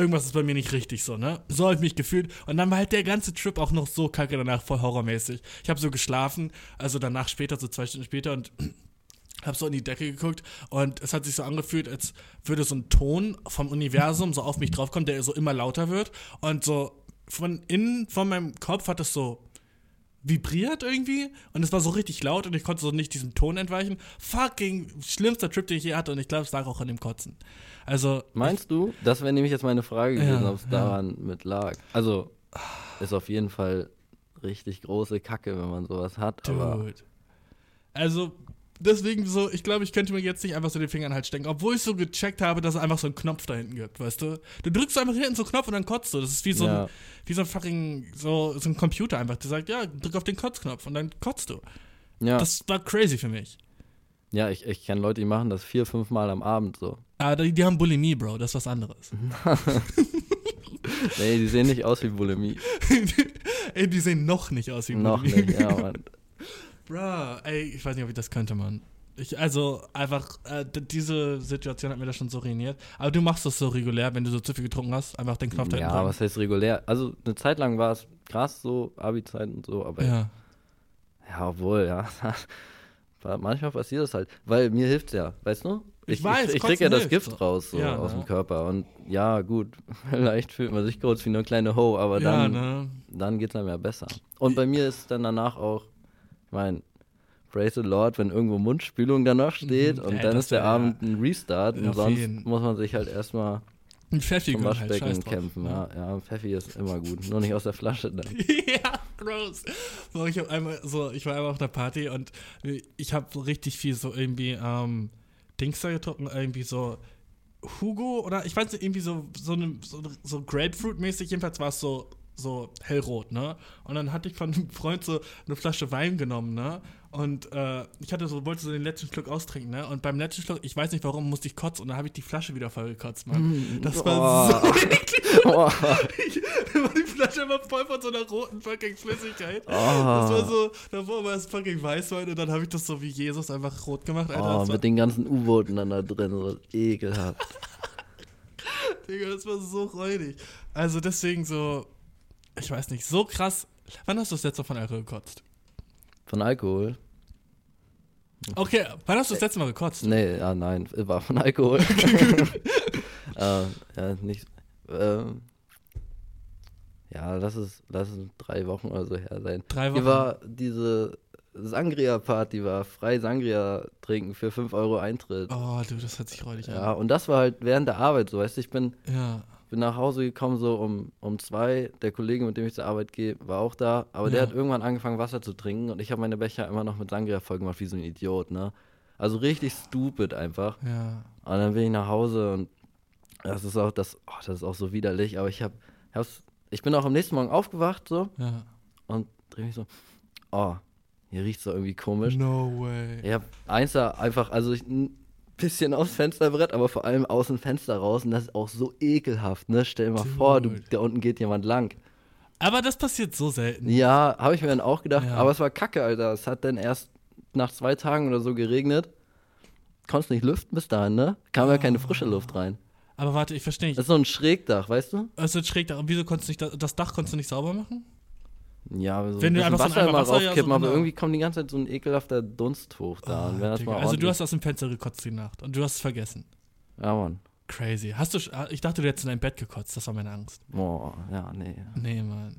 A: irgendwas ist bei mir nicht richtig so, ne? So habe ich mich gefühlt. Und dann war halt der ganze Trip auch noch so kacke danach, voll horrormäßig. Ich habe so geschlafen, also danach später, so zwei Stunden später und habe so in die Decke geguckt und es hat sich so angefühlt, als würde so ein Ton vom Universum so auf mich draufkommen, der so immer lauter wird und so von innen, von meinem Kopf hat es so vibriert irgendwie und es war so richtig laut und ich konnte so nicht diesem Ton entweichen. Fucking schlimmster Trip, den ich je hatte und ich glaube, es lag auch an dem Kotzen. Also.
B: Meinst du? Das wäre nämlich jetzt meine Frage gewesen, ja, ob es ja. daran mit lag. Also, ist auf jeden Fall richtig große Kacke, wenn man sowas hat. Dude. Aber
A: also, deswegen so, ich glaube, ich könnte mir jetzt nicht einfach so den Finger in den Hals stecken, obwohl ich so gecheckt habe, dass es einfach so einen Knopf da hinten gibt, weißt du? Du drückst einfach hinten so einen Knopf und dann kotzt du. Das ist wie so ja. ein, wie so ein fucking, so, so ein Computer einfach, der sagt, ja, drück auf den Kotzknopf und dann kotzt du. Ja. Das war crazy für mich.
B: Ja, ich, ich kenne Leute, die machen das vier, fünf Mal am Abend so.
A: Ah, die, die haben Bulimie, Bro, das ist was anderes.
B: nee, die sehen nicht aus wie Bulimie.
A: ey, die sehen noch nicht aus wie
B: Bulimie. Noch nicht, ja, Mann.
A: Bro, ey, ich weiß nicht, ob ich das könnte, Mann. Ich, also einfach, äh, diese Situation hat mir das schon so ruiniert. Aber du machst das so regulär, wenn du so zu viel getrunken hast, einfach den Knopf da
B: Ja, dran. was heißt regulär? Also eine Zeit lang war es krass, so Abi-Zeit und so, aber
A: ja.
B: ja, obwohl, ja. Manchmal passiert das halt, weil mir hilft es ja, weißt du?
A: Ich, ich weiß,
B: ich, ich kriege ja das Gift raus so ja, aus ne? dem Körper und ja, gut, vielleicht fühlt man sich kurz wie eine kleine Ho, aber ja, dann, ne? dann geht es einem ja besser. Und bei mir ist dann danach auch, ich meine, praise the Lord, wenn irgendwo Mundspülung danach steht mhm, und ey, dann ist der Abend ein Restart und sonst muss man sich halt erstmal
A: ein Pfeffi
B: zum halt, Waschbecken halt, kämpfen. Ja. ja, Pfeffi ist immer gut, nur nicht aus der Flasche dann.
A: ja, gross. So, ich habe einmal so, ich war einmal auf einer Party und ich habe so richtig viel so irgendwie ähm, Dings da getrunken, irgendwie so Hugo oder ich weiß nicht, irgendwie so, so, eine, so, so Grapefruit-mäßig, jedenfalls war es so, so hellrot, ne? Und dann hatte ich von einem Freund so eine Flasche Wein genommen, ne? Und äh, ich hatte so, wollte so den letzten Schluck austrinken, ne? Und beim letzten Schluck, ich weiß nicht warum, musste ich kotzen und dann habe ich die Flasche wieder voll gekotzt, Mann. Mm, das war oh. so eklig. Oh. Ich, die Flasche war voll von so einer roten fucking Flüssigkeit. Oh. Das war so, davor war es fucking Weißwein und dann habe ich das so wie Jesus einfach rot gemacht.
B: Alter, oh, mit den ganzen U-Booten dann da drin, so ekelhaft.
A: Digga, das war so räudig. Also deswegen so, ich weiß nicht, so krass. Wann hast du das letzte Mal von Alkohol gekotzt?
B: Von Alkohol?
A: Okay, wann hast du das letzte Mal gekotzt?
B: Nee, ja, nein, war von Alkohol. äh, ja, nicht. Äh, ja, lass es, lass es drei Wochen oder so her sein.
A: Drei Wochen?
B: Hier war diese Sangria-Party, war frei Sangria trinken für 5 Euro Eintritt.
A: Oh, du, das hört sich räudig
B: an. Ja, und das war halt während der Arbeit so, weißt du, ich bin.
A: Ja
B: bin nach Hause gekommen so um, um zwei. Der Kollege, mit dem ich zur Arbeit gehe, war auch da. Aber ja. der hat irgendwann angefangen, Wasser zu trinken und ich habe meine Becher immer noch mit Sangria voll gemacht, wie so ein Idiot, ne? Also richtig stupid einfach.
A: Ja.
B: Und dann bin ich nach Hause und das ist auch das, oh, das ist auch so widerlich, aber ich habe ich bin auch am nächsten Morgen aufgewacht so
A: ja.
B: und drehe mich so, oh, hier riecht es irgendwie komisch.
A: No way.
B: Ich habe eins da einfach, also ich, bisschen aufs Fensterbrett, aber vor allem aus dem Fenster raus. Und das ist auch so ekelhaft, ne? Stell dir mal Dude. vor, du, da unten geht jemand lang.
A: Aber das passiert so selten.
B: Ja, habe ich mir dann auch gedacht. Ja. Aber es war kacke, Alter. Es hat dann erst nach zwei Tagen oder so geregnet. Konntest nicht lüften bis dahin, ne? Kam oh. ja keine frische Luft rein.
A: Aber warte, ich verstehe nicht.
B: Das ist so ein Schrägdach, weißt du?
A: Das ist ein Schrägdach. Und wieso konntest du nicht, das Dach konntest du nicht sauber machen?
B: Ja, so
A: wenn du einfach
B: Wasser
A: so
B: Wasser, raufkippen, ja, so aber genau. irgendwie kommt die ganze Zeit so ein ekelhafter Dunst hoch da.
A: Oh, also du hast aus dem Fenster gekotzt die Nacht und du hast es vergessen.
B: Ja, Mann.
A: Crazy. Hast du, ich dachte, du hättest in dein Bett gekotzt, das war meine Angst.
B: Boah, ja, nee.
A: Nee, Mann.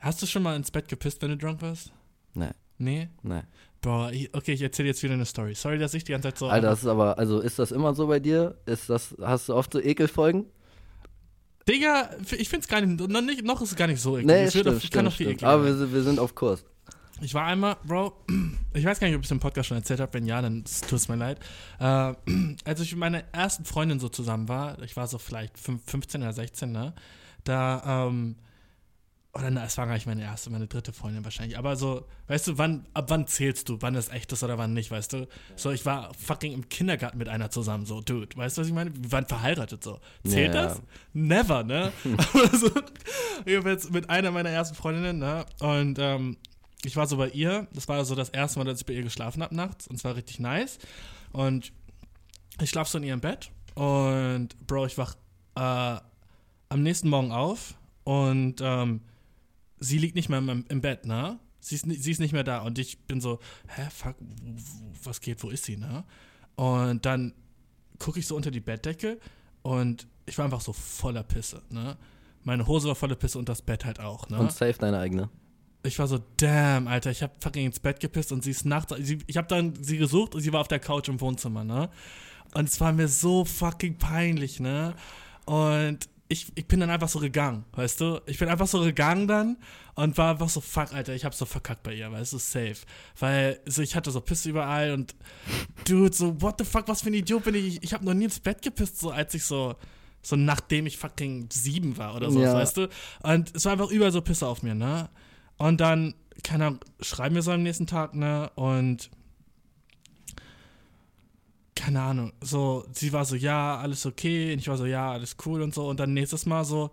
A: Hast du schon mal ins Bett gepisst, wenn du drunk warst?
B: Nee.
A: Nee?
B: Nee.
A: Boah, okay, ich erzähle jetzt wieder eine Story. Sorry, dass ich die ganze Zeit so.
B: Alter, das ist aber, also ist das immer so bei dir? Ist das, hast du oft so Ekelfolgen?
A: Digga, ich find's gar nicht, noch, nicht, noch ist es gar nicht so eklig.
B: Nee, stimmt, auf, stimmt, stimmt. Aber wir sind, wir sind auf Kurs.
A: Ich war einmal, Bro, ich weiß gar nicht, ob ich es im Podcast schon erzählt habe. Wenn ja, dann tut es mir leid. Äh, als ich mit meiner ersten Freundin so zusammen war, ich war so vielleicht 15 oder 16, ne? Da, ähm, oder na, es war gar nicht meine erste, meine dritte Freundin wahrscheinlich. Aber so, weißt du, wann, ab wann zählst du, wann es echt ist oder wann nicht, weißt du? So, ich war fucking im Kindergarten mit einer zusammen, so, dude, weißt du, was ich meine? Wir waren verheiratet, so. Zählt ja. das? Never, ne? Aber so, ich habe jetzt mit einer meiner ersten Freundinnen, ne? Und ähm, ich war so bei ihr, das war so das erste Mal, dass ich bei ihr geschlafen habe nachts und es war richtig nice. Und ich schlafe so in ihrem Bett und, Bro, ich wach äh, am nächsten Morgen auf und, ähm, sie liegt nicht mehr im, im Bett, ne? Sie ist, sie ist nicht mehr da. Und ich bin so, hä, fuck, was geht, wo ist sie, ne? Und dann gucke ich so unter die Bettdecke und ich war einfach so voller Pisse, ne? Meine Hose war voller Pisse und das Bett halt auch, ne?
B: Und safe deine eigene.
A: Ich war so, damn, Alter, ich hab fucking ins Bett gepisst und sie ist nachts, sie, ich hab dann sie gesucht und sie war auf der Couch im Wohnzimmer, ne? Und es war mir so fucking peinlich, ne? Und ich, ich bin dann einfach so gegangen, weißt du? Ich bin einfach so gegangen dann und war einfach so, fuck, Alter, ich hab so verkackt bei ihr, weißt du, safe. Weil so, ich hatte so Pisse überall und dude, so, what the fuck, was für ein Idiot bin ich? Ich hab noch nie ins Bett gepisst, so als ich so, so nachdem ich fucking sieben war oder so, ja. weißt du? Und es war einfach überall so Pisse auf mir, ne? Und dann, keine Ahnung, schreiben wir so am nächsten Tag, ne? Und keine Ahnung, so, sie war so, ja, alles okay, und ich war so, ja, alles cool und so, und dann nächstes Mal so,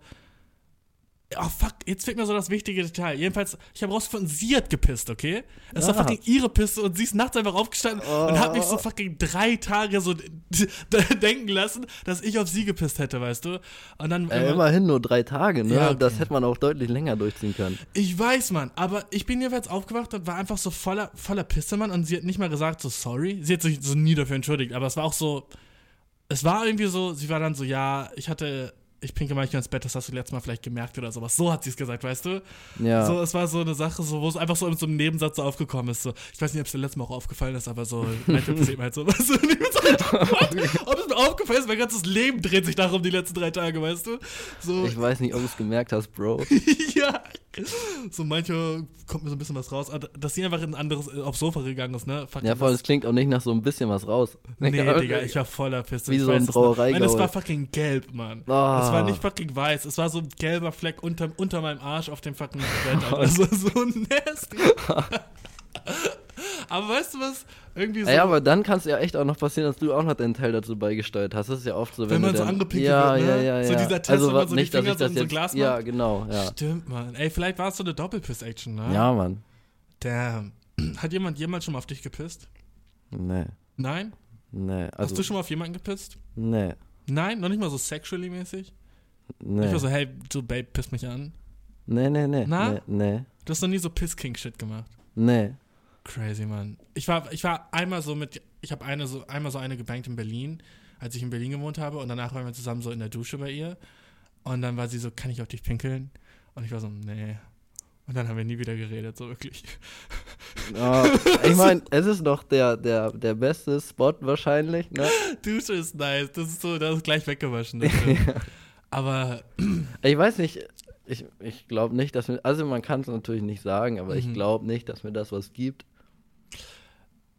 A: Oh fuck, jetzt fehlt mir so das wichtige Detail. Jedenfalls, ich habe rausgefunden, sie hat gepisst, okay? Es war fucking ihre Pisse und sie ist nachts einfach aufgestanden oh. und hat mich so fucking drei Tage so denken lassen, dass ich auf sie gepisst hätte, weißt du? Und dann.
B: Äh, immerhin nur drei Tage, ne? Ja, okay. Das hätte man auch deutlich länger durchziehen können.
A: Ich weiß, Mann, aber ich bin jedenfalls aufgewacht und war einfach so voller, voller Pisse, Mann, und sie hat nicht mal gesagt, so sorry. Sie hat sich so nie dafür entschuldigt, aber es war auch so. Es war irgendwie so, sie war dann so, ja, ich hatte ich pinke manchmal ins Bett, das hast du letztes Mal vielleicht gemerkt oder sowas. So hat sie es gesagt, weißt du? Ja. So, es war so eine Sache, so, wo es einfach so in so einem Nebensatz so aufgekommen ist. So. Ich weiß nicht, ob es dir letztes Mal auch aufgefallen ist, aber so, manchmal passiert halt so. Du? ob es mir aufgefallen ist, mein ganzes Leben dreht sich darum die letzten drei Tage, weißt du? So.
B: Ich weiß nicht, ob du es gemerkt hast, Bro.
A: ja. So manchmal kommt mir so ein bisschen was raus. Dass sie einfach in ein anderes, aufs Sofa gegangen ist, ne?
B: Fuck ja, voll, es klingt auch nicht nach so ein bisschen was raus.
A: Nee, Digga, ich war voller Piste.
B: Wie so ein Brauerei.
A: Nein, es war fucking gelb, Mann. Oh. Es war nicht fucking weiß. Es war so ein gelber Fleck unter, unter meinem Arsch auf dem fucking Bett. Das war so nasty. Aber weißt du was? Irgendwie so.
B: Ja, aber dann kann es ja echt auch noch passieren, dass du auch noch deinen Teil dazu beigesteuert hast. Das ist ja oft so, wenn,
A: wenn man
B: so
A: angepinkelt
B: ja,
A: wird,
B: ne? Ja, ja, ja.
A: So dieser Test,
B: also,
A: wenn man so
B: nicht,
A: die Finger
B: so
A: in so ein Glas macht.
B: Ja, genau, ja.
A: Stimmt, Mann. Ey, vielleicht war es so eine Doppelpiss-Action, ne?
B: Ja, Mann.
A: Damn. Hat jemand jemals schon mal auf dich gepisst?
B: Nee.
A: Nein?
B: Nee.
A: Also, Hast du schon mal auf jemanden gepisst?
B: Nee.
A: Nein? Noch nicht mal so sexually mäßig?
B: Nee.
A: Nicht mal so, hey, du Babe, piss mich an?
B: Nee, nee, nee.
A: Na?
B: Nee, nee.
A: Du hast noch nie so Piss-King-Shit gemacht?
B: Nee.
A: Crazy, Mann. Ich war, ich war einmal so mit, ich habe eine so, einmal so eine gebankt in Berlin, als ich in Berlin gewohnt habe und danach waren wir zusammen so in der Dusche bei ihr und dann war sie so, kann ich auf dich pinkeln? Und ich war so, nee. Und dann haben wir nie wieder geredet, so wirklich.
B: Oh, ich meine, es ist doch der, der, der beste Spot wahrscheinlich, ne?
A: Dusche ist nice. Das ist so, das ist gleich weggewaschen. ja. Aber.
B: Ich weiß nicht, ich, ich glaube nicht, dass mir. Also man kann es natürlich nicht sagen, aber mhm. ich glaube nicht, dass mir das was gibt.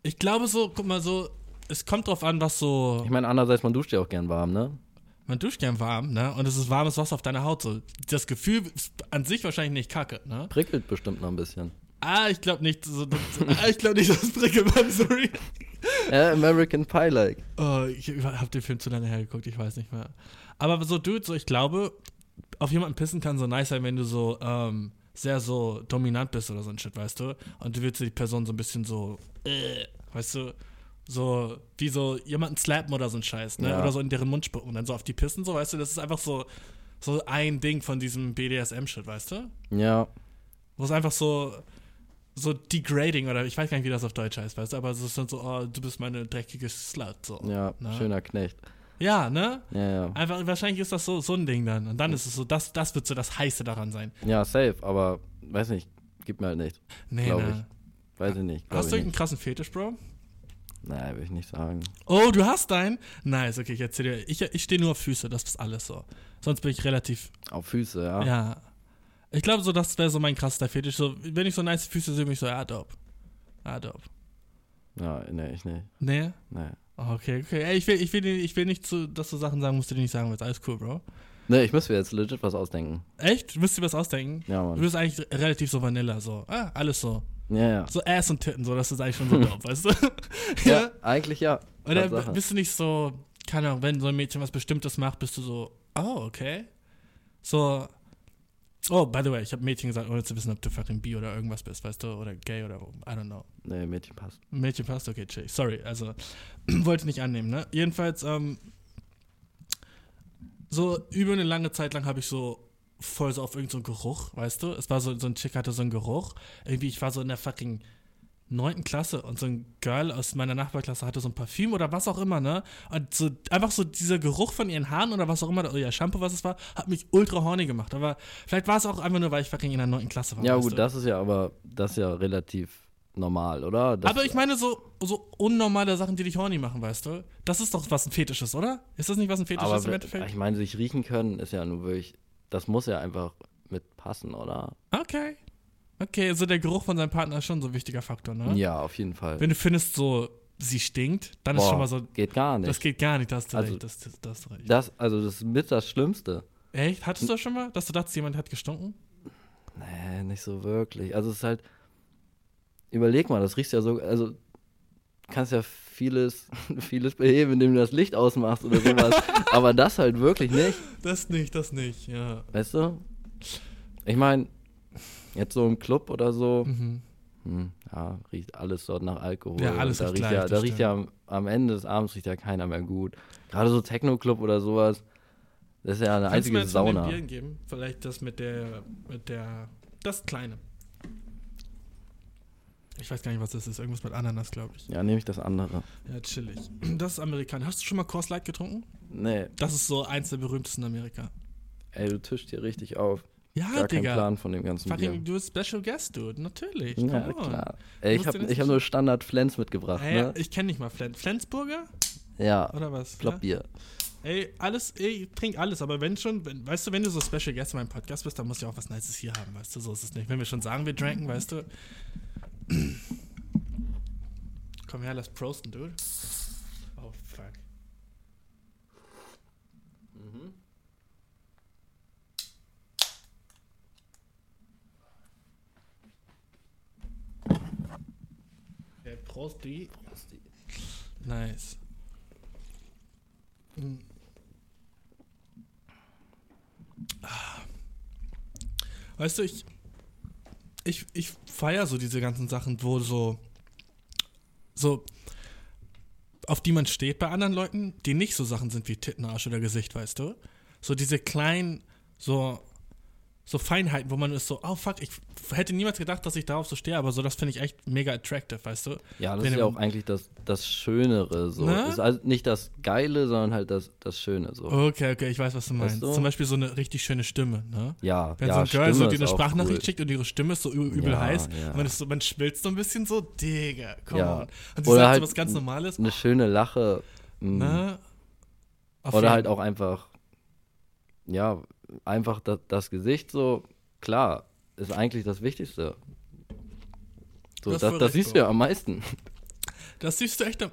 A: Ich glaube so, guck mal so, es kommt drauf an, was so.
B: Ich meine, andererseits, man duscht ja auch gern warm, ne?
A: Man duscht gern warm, ne? Und es ist warmes Wasser auf deiner Haut. So. Das Gefühl ist an sich wahrscheinlich nicht kacke, ne?
B: Prickelt bestimmt noch ein bisschen.
A: Ah, ich glaube nicht. So, ah, ich glaube nicht, dass es prickelt, man, sorry.
B: Ja, American Pie like.
A: Oh, ich habe den Film zu lange hergeguckt, ich weiß nicht mehr. Aber so, Dude, so ich glaube, auf jemanden pissen kann so nice sein, wenn du so, ähm, sehr so dominant bist oder so ein Shit, weißt du? Und du willst die Person so ein bisschen so, äh, weißt du, so wie so jemanden slappen oder so ein Scheiß, ne? Ja. Oder so in deren Mund spucken und dann so auf die pissen, so, weißt du? Das ist einfach so, so ein Ding von diesem BDSM-Shit, weißt du?
B: Ja.
A: Wo es einfach so, so degrading oder ich weiß gar nicht, wie das auf Deutsch heißt, weißt du? Aber es ist dann so, oh, du bist meine dreckige Slut, so.
B: Ja, ne? schöner Knecht.
A: Ja, ne?
B: Ja, ja.
A: Einfach, wahrscheinlich ist das so, so ein Ding dann. Und dann ist es so, das, das wird so das Heiße daran sein.
B: Ja, safe, aber weiß nicht, gibt mir halt nicht. Nee, glaube ne. ich. Weiß ich nicht.
A: Hast du irgendeinen krassen Fetisch, Bro?
B: Nein, will ich nicht sagen.
A: Oh, du hast einen? Nice, okay, ich erzähl dir. Ich, ich stehe nur auf Füße, das ist alles so. Sonst bin ich relativ.
B: Auf Füße, ja.
A: Ja. Ich glaube, so, das wäre so mein krasser Fetisch. So, wenn ich so nice Füße sehe, bin ich so, ja, dope. Ja, dope.
B: Ja, nee, ich nicht.
A: Nee?
B: Nee.
A: Okay, okay. Ey, ich will, ich will, ich will nicht, zu, dass du Sachen sagen musst, die du nicht sagen willst. Alles cool, Bro.
B: Nee, ich muss mir jetzt legit was ausdenken.
A: Echt? Du müsst dir was ausdenken?
B: Ja, Mann.
A: Du bist eigentlich relativ so Vanilla, so. Ah, alles so.
B: Ja, ja.
A: So Ass und Titten, so, das ist eigentlich schon so dope, weißt du?
B: ja, ja, eigentlich ja.
A: Oder bist du nicht so, keine Ahnung, wenn so ein Mädchen was Bestimmtes macht, bist du so, oh, okay. So, oh, by the way, ich habe Mädchen gesagt, ohne zu wissen, ob du fucking bi oder irgendwas bist, weißt du, oder gay oder, I don't know.
B: Nee, Mädchen passt.
A: Mädchen passt, okay, chill. Sorry, also, wollte nicht annehmen, ne? Jedenfalls, ähm, so über eine lange Zeit lang habe ich so voll so auf irgendeinen so Geruch, weißt du? Es war so, so ein Chick hatte so einen Geruch. Irgendwie, ich war so in der fucking neunten Klasse und so ein Girl aus meiner Nachbarklasse hatte so ein Parfüm oder was auch immer, ne? Und so einfach so dieser Geruch von ihren Haaren oder was auch immer, oder ihr Shampoo, was es war, hat mich ultra horny gemacht. Aber vielleicht war es auch einfach nur, weil ich fucking in der neunten Klasse war.
B: Ja, gut, du? das ist ja aber, das ist ja relativ normal, oder?
A: Das aber ich meine so, so unnormale Sachen, die dich horny machen, weißt du? Das ist doch was ein Fetisch ist, oder? Ist das nicht was ein Fetisch aber ist im Endeffekt?
B: Ich meine, sich riechen können ist ja nur wirklich das muss ja einfach mit passen, oder?
A: Okay. Okay, also der Geruch von seinem Partner ist schon so ein wichtiger Faktor, ne?
B: Ja, auf jeden Fall.
A: Wenn du findest, so, sie stinkt, dann Boah, ist schon mal so.
B: Geht gar nicht.
A: Das geht gar nicht, das du also, recht. Das, das, das,
B: recht. Das, also, das ist mit das Schlimmste.
A: Echt? Hattest du das schon mal, dass du dachtest, jemand hat gestunken?
B: Nee, nicht so wirklich. Also, es ist halt. Überleg mal, das riecht ja so. Also, kannst ja vieles, vieles beheben, indem du das Licht ausmachst oder sowas. aber das halt wirklich nicht.
A: Das nicht, das nicht, ja.
B: Weißt du? Ich meine, jetzt so im Club oder so, mhm. hm, ja, riecht alles dort nach Alkohol.
A: Ja, alles
B: da riecht
A: gleich,
B: ja, Da riecht ja am, am, Ende des Abends riecht ja keiner mehr gut. Gerade so Techno-Club oder sowas, das ist ja eine Kannst einzige mir Sauna.
A: Bieren geben? Vielleicht das mit der, mit der, das Kleine. Ich weiß gar nicht, was das ist. Irgendwas mit Ananas, glaube ich.
B: Ja, nehme ich das andere.
A: Ja, chillig. Das ist amerikanisch. Hast du schon mal Coors Light getrunken?
B: Nee.
A: Das ist so eins der berühmtesten in Amerika.
B: Ey, du tischst hier richtig auf.
A: Ja,
B: Gar
A: Digga.
B: kein Plan von dem ganzen
A: Fucking, Bier. Du bist Special Guest, Dude. Natürlich.
B: Ja, klar. Ey, ich habe hab nur Standard Flens mitgebracht,
A: ey,
B: ne?
A: Ich kenne nicht mal Flens. Flensburger?
B: Ja.
A: Oder was?
B: Flopbier.
A: Ja? Ey, alles, ey, trink alles, aber wenn schon, wenn, weißt du, wenn du so Special Guest in meinem Podcast bist, dann musst du auch was Nices hier haben, weißt du, so ist es nicht. Wenn wir schon sagen, wir dranken, weißt du, Komm her, lass prosten, dude. Oh, fuck. Mhm. Okay, Prosti. Prosti. Nice. Mhm. Weißt du, ich, ich, ich feiere so diese ganzen Sachen, wo so so, auf die man steht bei anderen Leuten, die nicht so Sachen sind wie Titten, Arsch oder Gesicht, weißt du? So diese kleinen, so so Feinheiten, wo man ist so, oh fuck, ich hätte niemals gedacht, dass ich darauf so stehe, aber so, das finde ich echt mega attractive, weißt du?
B: Ja, das Wenn ist ja auch eigentlich das, das Schönere, so. Ne? Ist also nicht das Geile, sondern halt das, das Schöne, so.
A: Okay, okay, ich weiß, was du meinst. Weißt du? Zum Beispiel so eine richtig schöne Stimme, ne?
B: Ja,
A: Wenn
B: ja,
A: so ein Girl
B: Stimme
A: so dir eine Sprachnachricht cool. schickt und ihre Stimme ist so übel
B: ja,
A: heiß
B: ja.
A: und man, ist so, man schwilzt so ein bisschen so, Digga, komm
B: ja.
A: on. Und sie
B: Oder
A: sagt
B: halt
A: so was ganz Normales.
B: Eine schöne Lache.
A: Ne?
B: Oder halt auch einfach, ja, einfach das, das Gesicht so klar, ist eigentlich das Wichtigste. So, das, das, das siehst du ja am meisten.
A: Das siehst du echt am.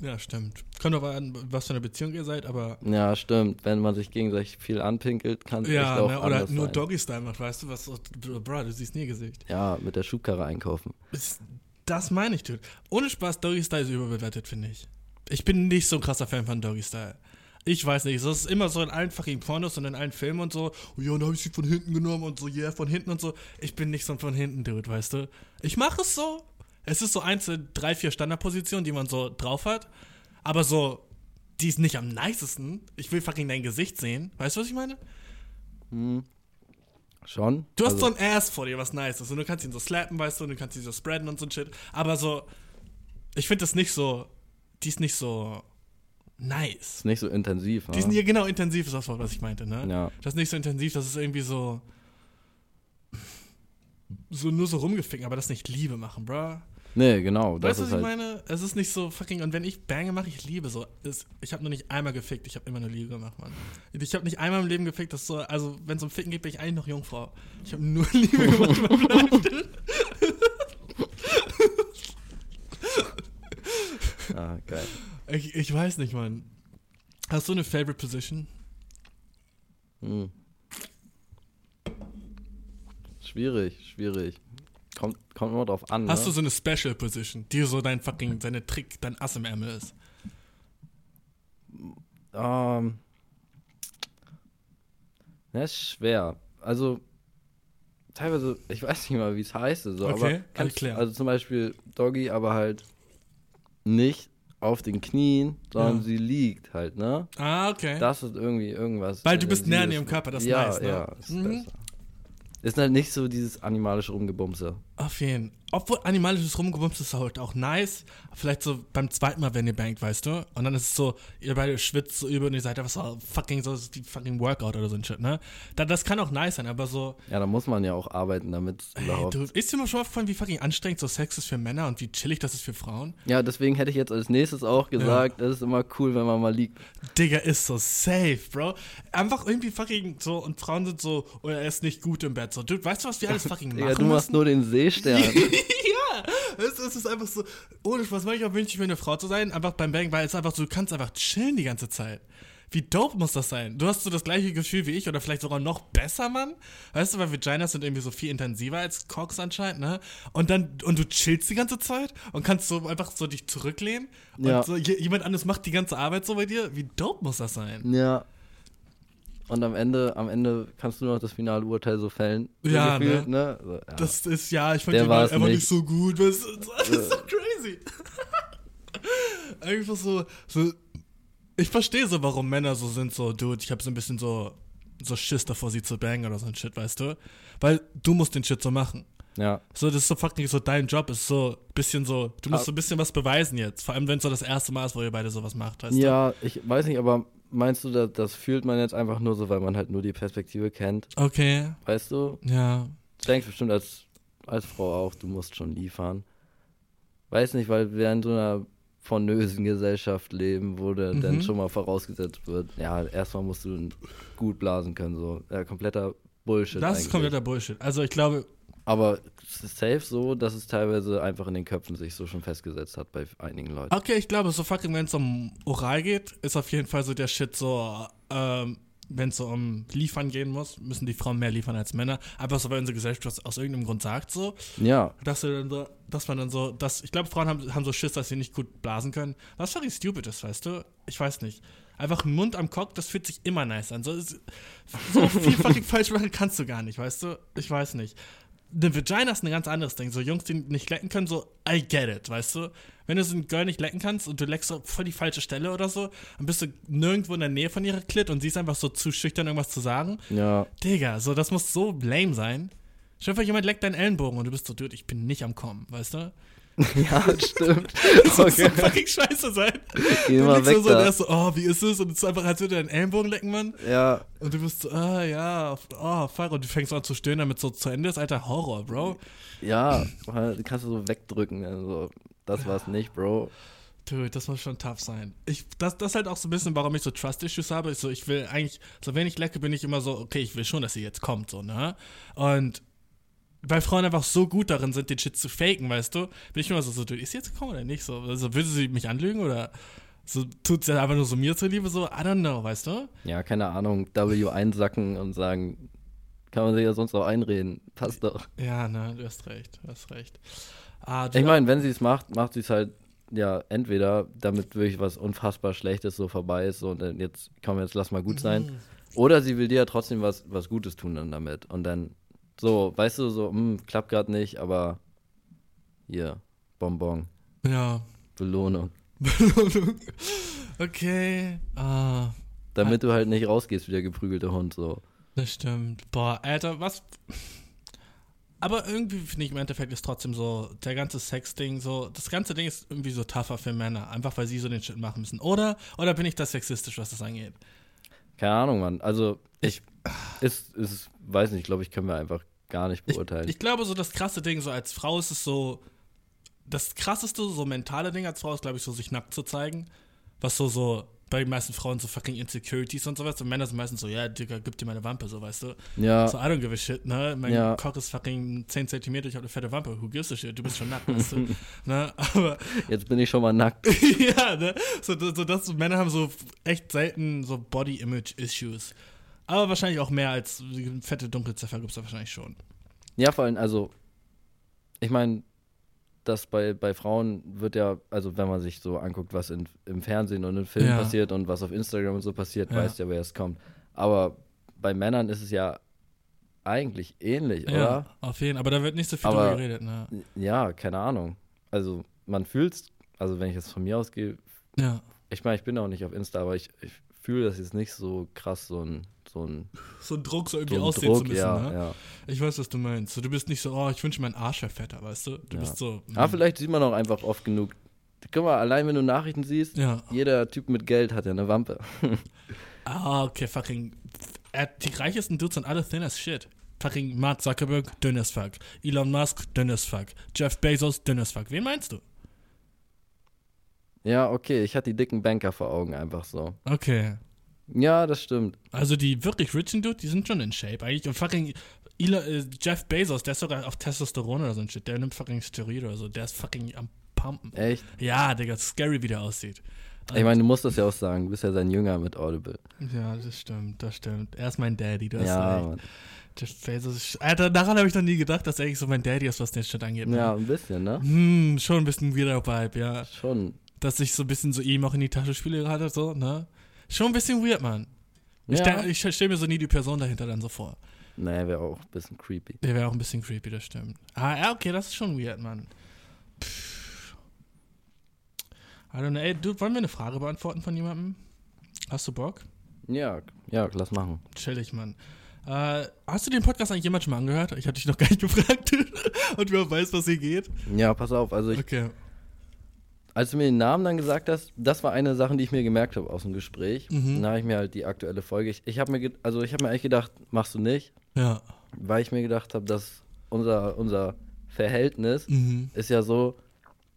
A: Ja, stimmt. Kommt aber an, was für eine Beziehung ihr seid, aber.
B: Ja, stimmt. Wenn man sich gegenseitig viel anpinkelt, kann es ja, auch ne,
A: Oder nur Doggy-Style macht, weißt du, was. Bro, du siehst nie Gesicht.
B: Ja, mit der Schubkarre einkaufen.
A: Das meine ich, dude. Ohne Spaß, Doggy-Style ist überbewertet, finde ich. Ich bin nicht so ein krasser Fan von Doggy-Style. Ich weiß nicht, das ist immer so in allen fucking Pornos und in allen Filmen und so. Oh ja, dann habe ich sie von hinten genommen und so, yeah, von hinten und so. Ich bin nicht so ein von hinten Dude, weißt du? Ich mache es so. Es ist so eins, drei, vier Standardpositionen, die man so drauf hat. Aber so, die ist nicht am nicesten. Ich will fucking dein Gesicht sehen. Weißt du, was ich meine?
B: Hm. Schon.
A: Du hast also. so ein Ass vor dir, was nice ist. Und du kannst ihn so slappen, weißt du, und du kannst ihn so spreaden und so ein Shit. Aber so, ich finde das nicht so, die ist nicht so nice.
B: Ist nicht so intensiv,
A: ne? Die sind hier genau intensiv, ist das Wort, was ich meinte, ne?
B: Ja.
A: Das ist nicht so intensiv, das ist irgendwie so. So nur so rumgefickt, aber das nicht Liebe machen, bro.
B: Nee, genau.
A: Weißt du, was ich halt meine? Es ist nicht so fucking. Und wenn ich Bange mache, ich liebe so. Ist, ich habe nur nicht einmal gefickt, ich habe immer nur Liebe gemacht, Mann. Ich habe nicht einmal im Leben gefickt, das so. Also, wenn es um Ficken geht, bin ich eigentlich noch Jungfrau. Ich habe nur Liebe gemacht,
B: Ah, geil.
A: Ich, ich weiß nicht, Mann. Hast du eine Favorite Position?
B: Hm. Schwierig, schwierig. Kommt, kommt immer drauf an.
A: Hast
B: ne?
A: du so eine Special Position, die so dein fucking, deine Trick, dein Ass im Ärmel ist?
B: Ähm. Das ist schwer. Also, teilweise, ich weiß nicht mal, wie es heißt. So,
A: okay, aber kann ich klären.
B: Also zum Beispiel Doggy, aber halt nicht auf den Knien, sondern ja. sie liegt halt, ne?
A: Ah, okay.
B: Das ist irgendwie irgendwas.
A: Weil du bist näher an ihrem Körper, das ist
B: ja,
A: nice, ne?
B: Ja, ist mhm. besser. Ist halt nicht so dieses animalische Rumgebumse.
A: Auf jeden Fall. Obwohl animalisches Rumgebumse ist halt auch nice. Vielleicht so beim zweiten Mal, wenn ihr bangt, weißt du? Und dann ist es so, ihr beide schwitzt so über und ihr seid einfach so fucking so wie fucking Workout oder so ein Shit, ne? Da, das kann auch nice sein, aber so.
B: Ja, da muss man ja auch arbeiten, damit
A: es überhaupt. Du, ist dir mal schon aufgefallen, wie fucking anstrengend so Sex ist für Männer und wie chillig das ist für Frauen?
B: Ja, deswegen hätte ich jetzt als nächstes auch gesagt, ja. das ist immer cool, wenn man mal liegt.
A: Digga, ist so safe, Bro. Einfach irgendwie fucking so und Frauen sind so, oder oh, er ist nicht gut im Bett. So, du weißt du, was wir alles fucking machen? Ja,
B: du machst nur den Seestern.
A: ja, es, es, ist einfach so, ohne Spaß, manchmal wünsche ich mir eine Frau zu sein, einfach beim Bang, weil es einfach so, du kannst einfach chillen die ganze Zeit. Wie dope muss das sein? Du hast so das gleiche Gefühl wie ich oder vielleicht sogar noch besser, Mann. Weißt du, weil Vaginas sind irgendwie so viel intensiver als Cocks anscheinend, ne? Und dann, und du chillst die ganze Zeit und kannst so einfach so dich zurücklehnen und ja. so, jemand anderes macht die ganze Arbeit so bei dir. Wie dope muss das sein?
B: Ja. Und am Ende, am Ende kannst du noch das finale Urteil so fällen.
A: Ja,
B: gefühlt,
A: ne? ne? Also, ja. Das ist, ja, ich fand Der die war einfach nicht. nicht so gut. Das ist, das ist so crazy. Einfach so, so ich verstehe so, warum Männer so sind, so, dude, ich habe so ein bisschen so, so Schiss davor, sie zu bangen oder so ein Shit, weißt du? Weil du musst den Shit so machen.
B: Ja.
A: So, das ist so fucking so dein Job, ist so ein bisschen so, du musst so ein bisschen was beweisen jetzt. Vor allem, wenn es so das erste Mal ist, wo ihr beide sowas macht, weißt
B: ja, du? Ja, ich weiß nicht, aber meinst du, das, das fühlt man jetzt einfach nur so, weil man halt nur die Perspektive kennt?
A: Okay.
B: Weißt du?
A: Ja.
B: Du denkst bestimmt als, als Frau auch, du musst schon liefern. Weiß nicht, weil wir in so einer pornösen Gesellschaft leben, wo mhm. dann schon mal vorausgesetzt wird, ja, erstmal musst du gut blasen können, so. Ja, kompletter Bullshit.
A: Das eigentlich. ist kompletter Bullshit. Also ich glaube.
B: Aber es ist safe so, dass es teilweise einfach in den Köpfen sich so schon festgesetzt hat bei einigen Leuten.
A: Okay, ich glaube, so fucking, wenn es um Oral geht, ist auf jeden Fall so der Shit so, ähm, wenn es so um Liefern gehen muss, müssen die Frauen mehr liefern als Männer. Einfach so, weil unsere Gesellschaft das aus irgendeinem Grund sagt so.
B: Ja.
A: Dass, dann so, dass man dann so, dass, ich glaube, Frauen haben, haben so Schiss, dass sie nicht gut blasen können. Was völlig stupid ist, weißt du? Ich weiß nicht. Einfach Mund am Cock, das fühlt sich immer nice an. So, so viel fucking falsch machen kannst du gar nicht, weißt du? Ich weiß nicht eine Vagina ist ein ganz anderes Ding. So Jungs, die nicht lecken können, so, I get it, weißt du? Wenn du so ein Girl nicht lecken kannst und du leckst so voll die falsche Stelle oder so, dann bist du nirgendwo in der Nähe von ihrer Klit und sie ist einfach so zu schüchtern, irgendwas zu sagen.
B: Ja.
A: Digga, so, das muss so lame sein. Stell dir jemand leckt deinen Ellenbogen und du bist so, dude, ich bin nicht am Kommen, weißt du?
B: Ja, stimmt.
A: das muss so fucking scheiße sein.
B: Geh du mal weg
A: so, da. und er ist so, oh, wie ist es? Und es ist einfach, als würde er deinen Ellenbogen lecken, Mann.
B: Ja.
A: Und du bist so, ah, ja, oh, fuck. Und du fängst an zu stöhnen, damit so zu Ende ist, alter Horror, Bro.
B: Ja, kannst du so wegdrücken. Also, das war's nicht, Bro.
A: Dude, das muss schon tough sein. Ich, das, das ist halt auch so ein bisschen, warum ich so Trust-Issues habe. Ich, so, ich will eigentlich, so wenn ich lecke, bin ich immer so, okay, ich will schon, dass sie jetzt kommt, so, ne? Und weil Frauen einfach so gut darin sind, den Shit zu faken, weißt du? Bin ich immer so, so, du ist jetzt gekommen oder nicht? So, also würde sie mich anlügen oder so tut sie einfach nur so mir zuliebe, so, I don't know, weißt du?
B: Ja, keine Ahnung, W einsacken und sagen, kann man sich ja sonst auch einreden. Passt doch.
A: Ja, ne, du hast recht, du hast recht.
B: Ah, du ich meine, wenn sie es macht, macht sie es halt ja, entweder damit wirklich was unfassbar Schlechtes so vorbei ist so, und dann jetzt, komm, jetzt lass mal gut sein. Mhm. Oder sie will dir ja trotzdem was, was Gutes tun dann damit. Und dann so, weißt du, so, mh, hm, klappt gerade nicht, aber hier, Bonbon.
A: Ja.
B: Belohnung.
A: Belohnung. Okay. Ah.
B: Damit du halt nicht rausgehst wie der geprügelte Hund, so.
A: Das stimmt. Boah, Alter, was. Aber irgendwie finde ich im Endeffekt ist trotzdem so, der ganze Sex-Ding, so, das ganze Ding ist irgendwie so tougher für Männer, einfach weil sie so den Shit machen müssen. Oder, oder bin ich da sexistisch, was das angeht?
B: Keine Ahnung, Mann. Also, ich, ist, ist, weiß nicht, glaube ich, können wir einfach gar nicht beurteilen.
A: Ich, ich, glaube, so das krasse Ding, so als Frau ist es so, das krasseste, so mentale Ding als Frau ist, glaube ich, so sich nackt zu zeigen. Was so, so, bei den meisten Frauen so fucking Insecurities und sowas. Und Männer sind meistens so, ja, Digga, gib dir meine Wampe, so, weißt du.
B: Ja.
A: So, I don't give a shit, ne? Mein ja. Koch ist fucking 10 cm, ich habe eine fette Wampe. Who gives a shit? Du bist schon nackt, weißt du. ne? Aber.
B: Jetzt bin ich schon mal nackt.
A: ja, ne? So, so dass so, Männer haben so echt selten so Body-Image-Issues. Aber wahrscheinlich auch mehr als fette Dunkelziffer gibt es da wahrscheinlich schon.
B: Ja, vor allem, also, ich meine, dass bei, bei Frauen wird ja, also wenn man sich so anguckt, was in, im Fernsehen und in Filmen ja. passiert und was auf Instagram und so passiert, ja. weiß ja, wer es kommt. Aber bei Männern ist es ja eigentlich ähnlich, ja, oder?
A: Auf jeden Fall, aber da wird nicht so viel aber, drüber geredet, ne?
B: Ja, keine Ahnung. Also man fühlt es, also wenn ich jetzt von mir ausgehe,
A: ja.
B: ich meine, ich bin auch nicht auf Insta, aber ich, ich fühle das jetzt nicht so krass, so ein so ein,
A: so ein Druck, so irgendwie so aussehen Druck, zu müssen. Ja, ne? ja. Ich weiß, was du meinst. So, du bist nicht so, oh, ich wünsche mein Arsch fetter, weißt du? Du
B: ja.
A: bist so.
B: Ah, vielleicht sieht man auch einfach oft genug. Guck mal, allein wenn du Nachrichten siehst, jeder Typ mit Geld hat ja eine Wampe.
A: ah, okay, fucking. Die reichesten Dudes sind alle thin as shit. Fucking Mark Zuckerberg, dünn as fuck. Elon Musk, dünn as fuck. Jeff Bezos, dünn as fuck. Wen meinst du?
B: Ja, okay, ich hatte die dicken Banker vor Augen einfach so.
A: Okay.
B: Ja, das stimmt.
A: Also die wirklich richen Dude, die sind schon in Shape eigentlich. Und fucking Elon, äh, Jeff Bezos, der ist sogar auf Testosteron oder so ein Shit. Der nimmt fucking Steroide oder so. Der ist fucking am Pumpen.
B: Echt?
A: Ja, Digga, scary, wie der aussieht.
B: Und ich meine, du musst das ja auch sagen. Du bist ja sein Jünger mit Audible.
A: Ja, das stimmt, das stimmt. Er ist mein Daddy, du hast
B: ja, recht. Mann.
A: Jeff Bezos. Alter, daran habe ich noch nie gedacht, dass er eigentlich so mein Daddy ist, was den Shit angeht.
B: Ne? Ja, ein bisschen, ne?
A: Hm, schon ein bisschen weirder Vibe, ja.
B: Schon.
A: Dass ich so ein bisschen so ihm auch in die Tasche spiele gerade, so, ne? Schon ein bisschen weird, Mann. Ja. Ich, ich stelle mir so nie die Person dahinter dann so vor.
B: Naja, wäre auch ein bisschen creepy.
A: Der wäre auch ein bisschen creepy, das stimmt. Ah, ja, okay, das ist schon weird, Mann. Pff. I don't know. Ey, du, wollen wir eine Frage beantworten von jemandem? Hast du Bock?
B: Ja, ja, lass machen.
A: Chillig, Mann. Äh, hast du den Podcast eigentlich jemand schon mal angehört? Ich hatte dich noch gar nicht gefragt. Und wer weiß, was hier geht.
B: Ja, pass auf. Also ich,
A: okay
B: als du mir den Namen dann gesagt hast, das war eine Sache, die ich mir gemerkt habe aus dem Gespräch. Mhm. Dann habe ich mir halt die aktuelle Folge. Ich, ich habe mir, also ich habe mir eigentlich gedacht, machst du nicht.
A: Ja.
B: Weil ich mir gedacht habe, dass unser, unser Verhältnis mhm. ist ja so,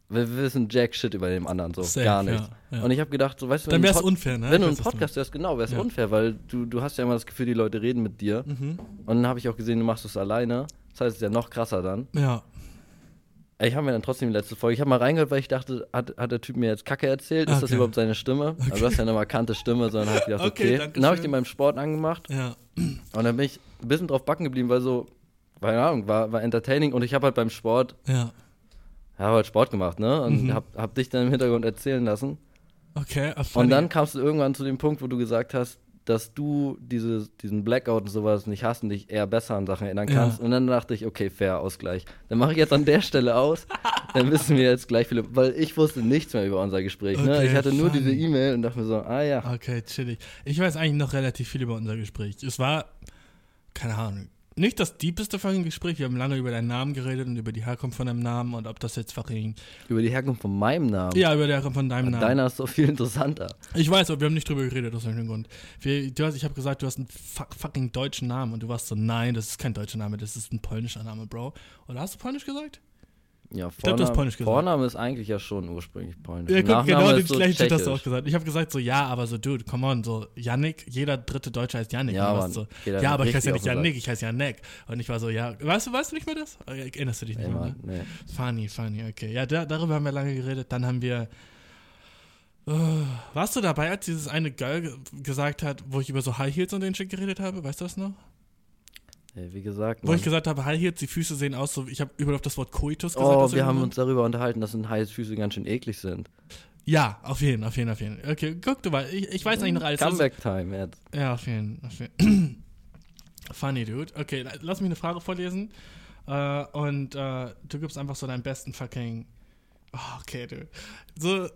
B: wir wissen Jack Shit über den anderen, so Safe, gar nichts. Ja, ja. Und ich habe gedacht, so weißt du,
A: dann wäre es unfair, ne?
B: Wenn du einen Podcast hörst, genau, wäre es ja. unfair, weil du, du hast ja immer das Gefühl, die Leute reden mit dir. Mhm. Und dann habe ich auch gesehen, du machst es alleine. Das heißt, es ist ja noch krasser dann.
A: Ja.
B: Ich habe mir dann trotzdem die letzte Folge. Ich habe mal reingehört, weil ich dachte, hat, hat der Typ mir jetzt Kacke erzählt? Ist okay. das überhaupt seine Stimme? Okay. Also du hast ja eine markante Stimme, sondern habe ich gedacht, okay. okay. Dann habe ich den beim Sport angemacht.
A: Ja.
B: Und dann bin ich ein bisschen drauf backen geblieben, weil so, keine Ahnung, war, war entertaining und ich habe halt beim Sport,
A: ja,
B: habe halt Sport gemacht, ne? Und mhm. hab, hab dich dann im Hintergrund erzählen lassen.
A: Okay,
B: Und dann kamst du irgendwann zu dem Punkt, wo du gesagt hast, dass du diese, diesen Blackout und sowas nicht hast und dich eher besser an Sachen erinnern kannst. Ja. Und dann dachte ich, okay, fair, Ausgleich. Dann mache ich jetzt an der Stelle aus. dann wissen wir jetzt gleich viele, weil ich wusste nichts mehr über unser Gespräch. Okay, ne? Ich hatte nur diese E-Mail und dachte mir so, ah ja.
A: Okay, chillig. Ich weiß eigentlich noch relativ viel über unser Gespräch. Es war, keine Ahnung, nicht das deepeste fucking Gespräch. Wir haben lange über deinen Namen geredet und über die Herkunft von deinem Namen und ob das jetzt fucking.
B: Über die Herkunft von meinem Namen?
A: Ja, über die Herkunft von deinem Namen.
B: Deiner ist so viel interessanter.
A: Ich weiß, aber wir haben nicht drüber geredet aus irgendeinem Grund. Wir, du hast, ich habe gesagt, du hast einen fucking deutschen Namen und du warst so, nein, das ist kein deutscher Name, das ist ein polnischer Name, Bro. Oder hast du polnisch gesagt?
B: Ja, Vorname, glaub, polnisch gesagt. Vorname ist eigentlich ja schon ursprünglich polnisch.
A: Ja, guck, genau den so Shit hast du auch gesagt. Ich habe gesagt so, ja, aber so, dude, come on, so, Yannick, jeder dritte Deutsche heißt Yannick.
B: Ja, Mann,
A: so, ja aber ich heiße ja nicht Yannick, ich heiße Yannick. Und ich war so, ja, weißt du, weißt du nicht mehr das? Erinnerst du dich nicht
B: mehr? Nee.
A: Funny, funny, okay. Ja, da, darüber haben wir lange geredet. Dann haben wir Uh, warst du dabei, als dieses eine Girl gesagt hat, wo ich über so High Heels und den Shit geredet habe? Weißt du das noch?
B: Ja, wie gesagt.
A: Wo ich gesagt habe, High Heels, die Füße sehen aus so, ich habe überhaupt das Wort Coitus
B: gesagt. Oh, wir haben uns darüber unterhalten, dass High Heels Füße ganz schön eklig sind.
A: Ja, auf jeden, auf jeden, auf jeden. Okay, guck du mal, ich, ich weiß eigentlich noch alles.
B: Comeback Time,
A: jetzt. Ja, auf jeden, auf jeden. Funny, dude. Okay, lass mich eine Frage vorlesen. Uh, und uh, du gibst einfach so deinen besten fucking. Oh, okay, dude. So,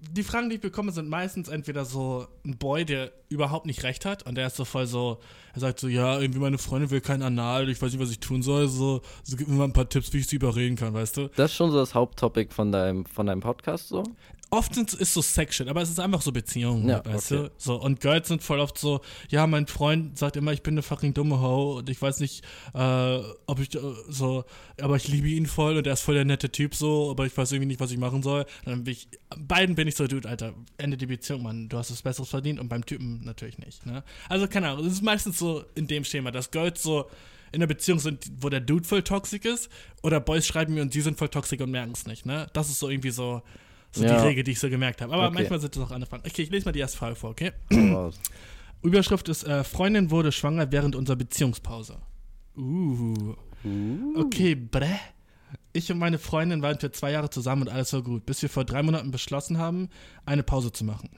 A: die Fragen, die ich bekomme, sind meistens entweder so ein Boy, der überhaupt nicht recht hat und der ist so voll so, er sagt so, ja, irgendwie meine Freundin will kein Anal, ich weiß nicht, was ich tun soll, so, so gib mir mal ein paar Tipps, wie ich sie überreden kann, weißt du?
B: Das ist schon so das Haupttopic von deinem, von deinem Podcast so?
A: Oft ist so Sexshit, aber es ist einfach so Beziehungen, ja, weißt okay. du? So, und Girls sind voll oft so, ja, mein Freund sagt immer, ich bin eine fucking dumme Ho und ich weiß nicht, äh, ob ich äh, so, aber ich liebe ihn voll und er ist voll der nette Typ so, aber ich weiß irgendwie nicht, was ich machen soll. Dann bin ich, beiden bin ich so, Dude, Alter, Ende die Beziehung, Mann, du hast was Besseres verdient und beim Typen natürlich nicht, ne? Also, keine Ahnung, es ist meistens so in dem Schema, dass Girls so in der Beziehung sind, wo der Dude voll toxisch ist, oder Boys schreiben mir und sie sind voll toxisch und merken es nicht, ne? Das ist so irgendwie so, so ja. die Regel, die ich so gemerkt habe. Aber okay. manchmal sind es auch andere Fragen. Okay, ich lese mal die erste Frage vor, okay? Überschrift ist: äh, Freundin wurde schwanger während unserer Beziehungspause. Uh. uh. Okay, brä. Ich und meine Freundin waren für zwei Jahre zusammen und alles war gut, bis wir vor drei Monaten beschlossen haben, eine Pause zu machen.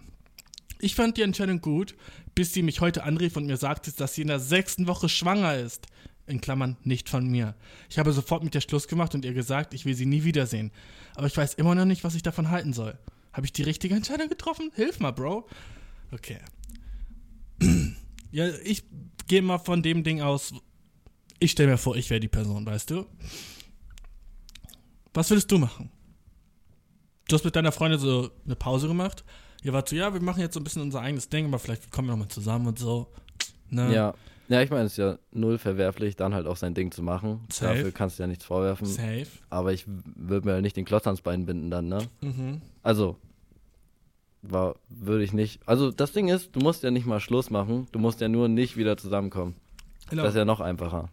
A: Ich fand die Entscheidung gut, bis sie mich heute anrief und mir sagte, dass sie in der sechsten Woche schwanger ist in Klammern nicht von mir. Ich habe sofort mit ihr Schluss gemacht und ihr gesagt, ich will sie nie wiedersehen. Aber ich weiß immer noch nicht, was ich davon halten soll. Habe ich die richtige Entscheidung getroffen? Hilf mal, Bro. Okay. ja, ich gehe mal von dem Ding aus. Ich stelle mir vor, ich wäre die Person, weißt du? Was würdest du machen? Du hast mit deiner Freundin so eine Pause gemacht. Ihr wart so, ja, wir machen jetzt so ein bisschen unser eigenes Ding, aber vielleicht kommen wir nochmal zusammen und so.
B: Ne? Ja. Ja, ich meine, es ist ja null verwerflich, dann halt auch sein Ding zu machen. Safe. Dafür kannst du ja nichts vorwerfen. Safe. Aber ich würde mir halt nicht den Klotz ans Bein binden dann, ne? Mhm. Also, war, würde ich nicht. Also, das Ding ist, du musst ja nicht mal Schluss machen, du musst ja nur nicht wieder zusammenkommen. Genau. Das ist ja noch einfacher.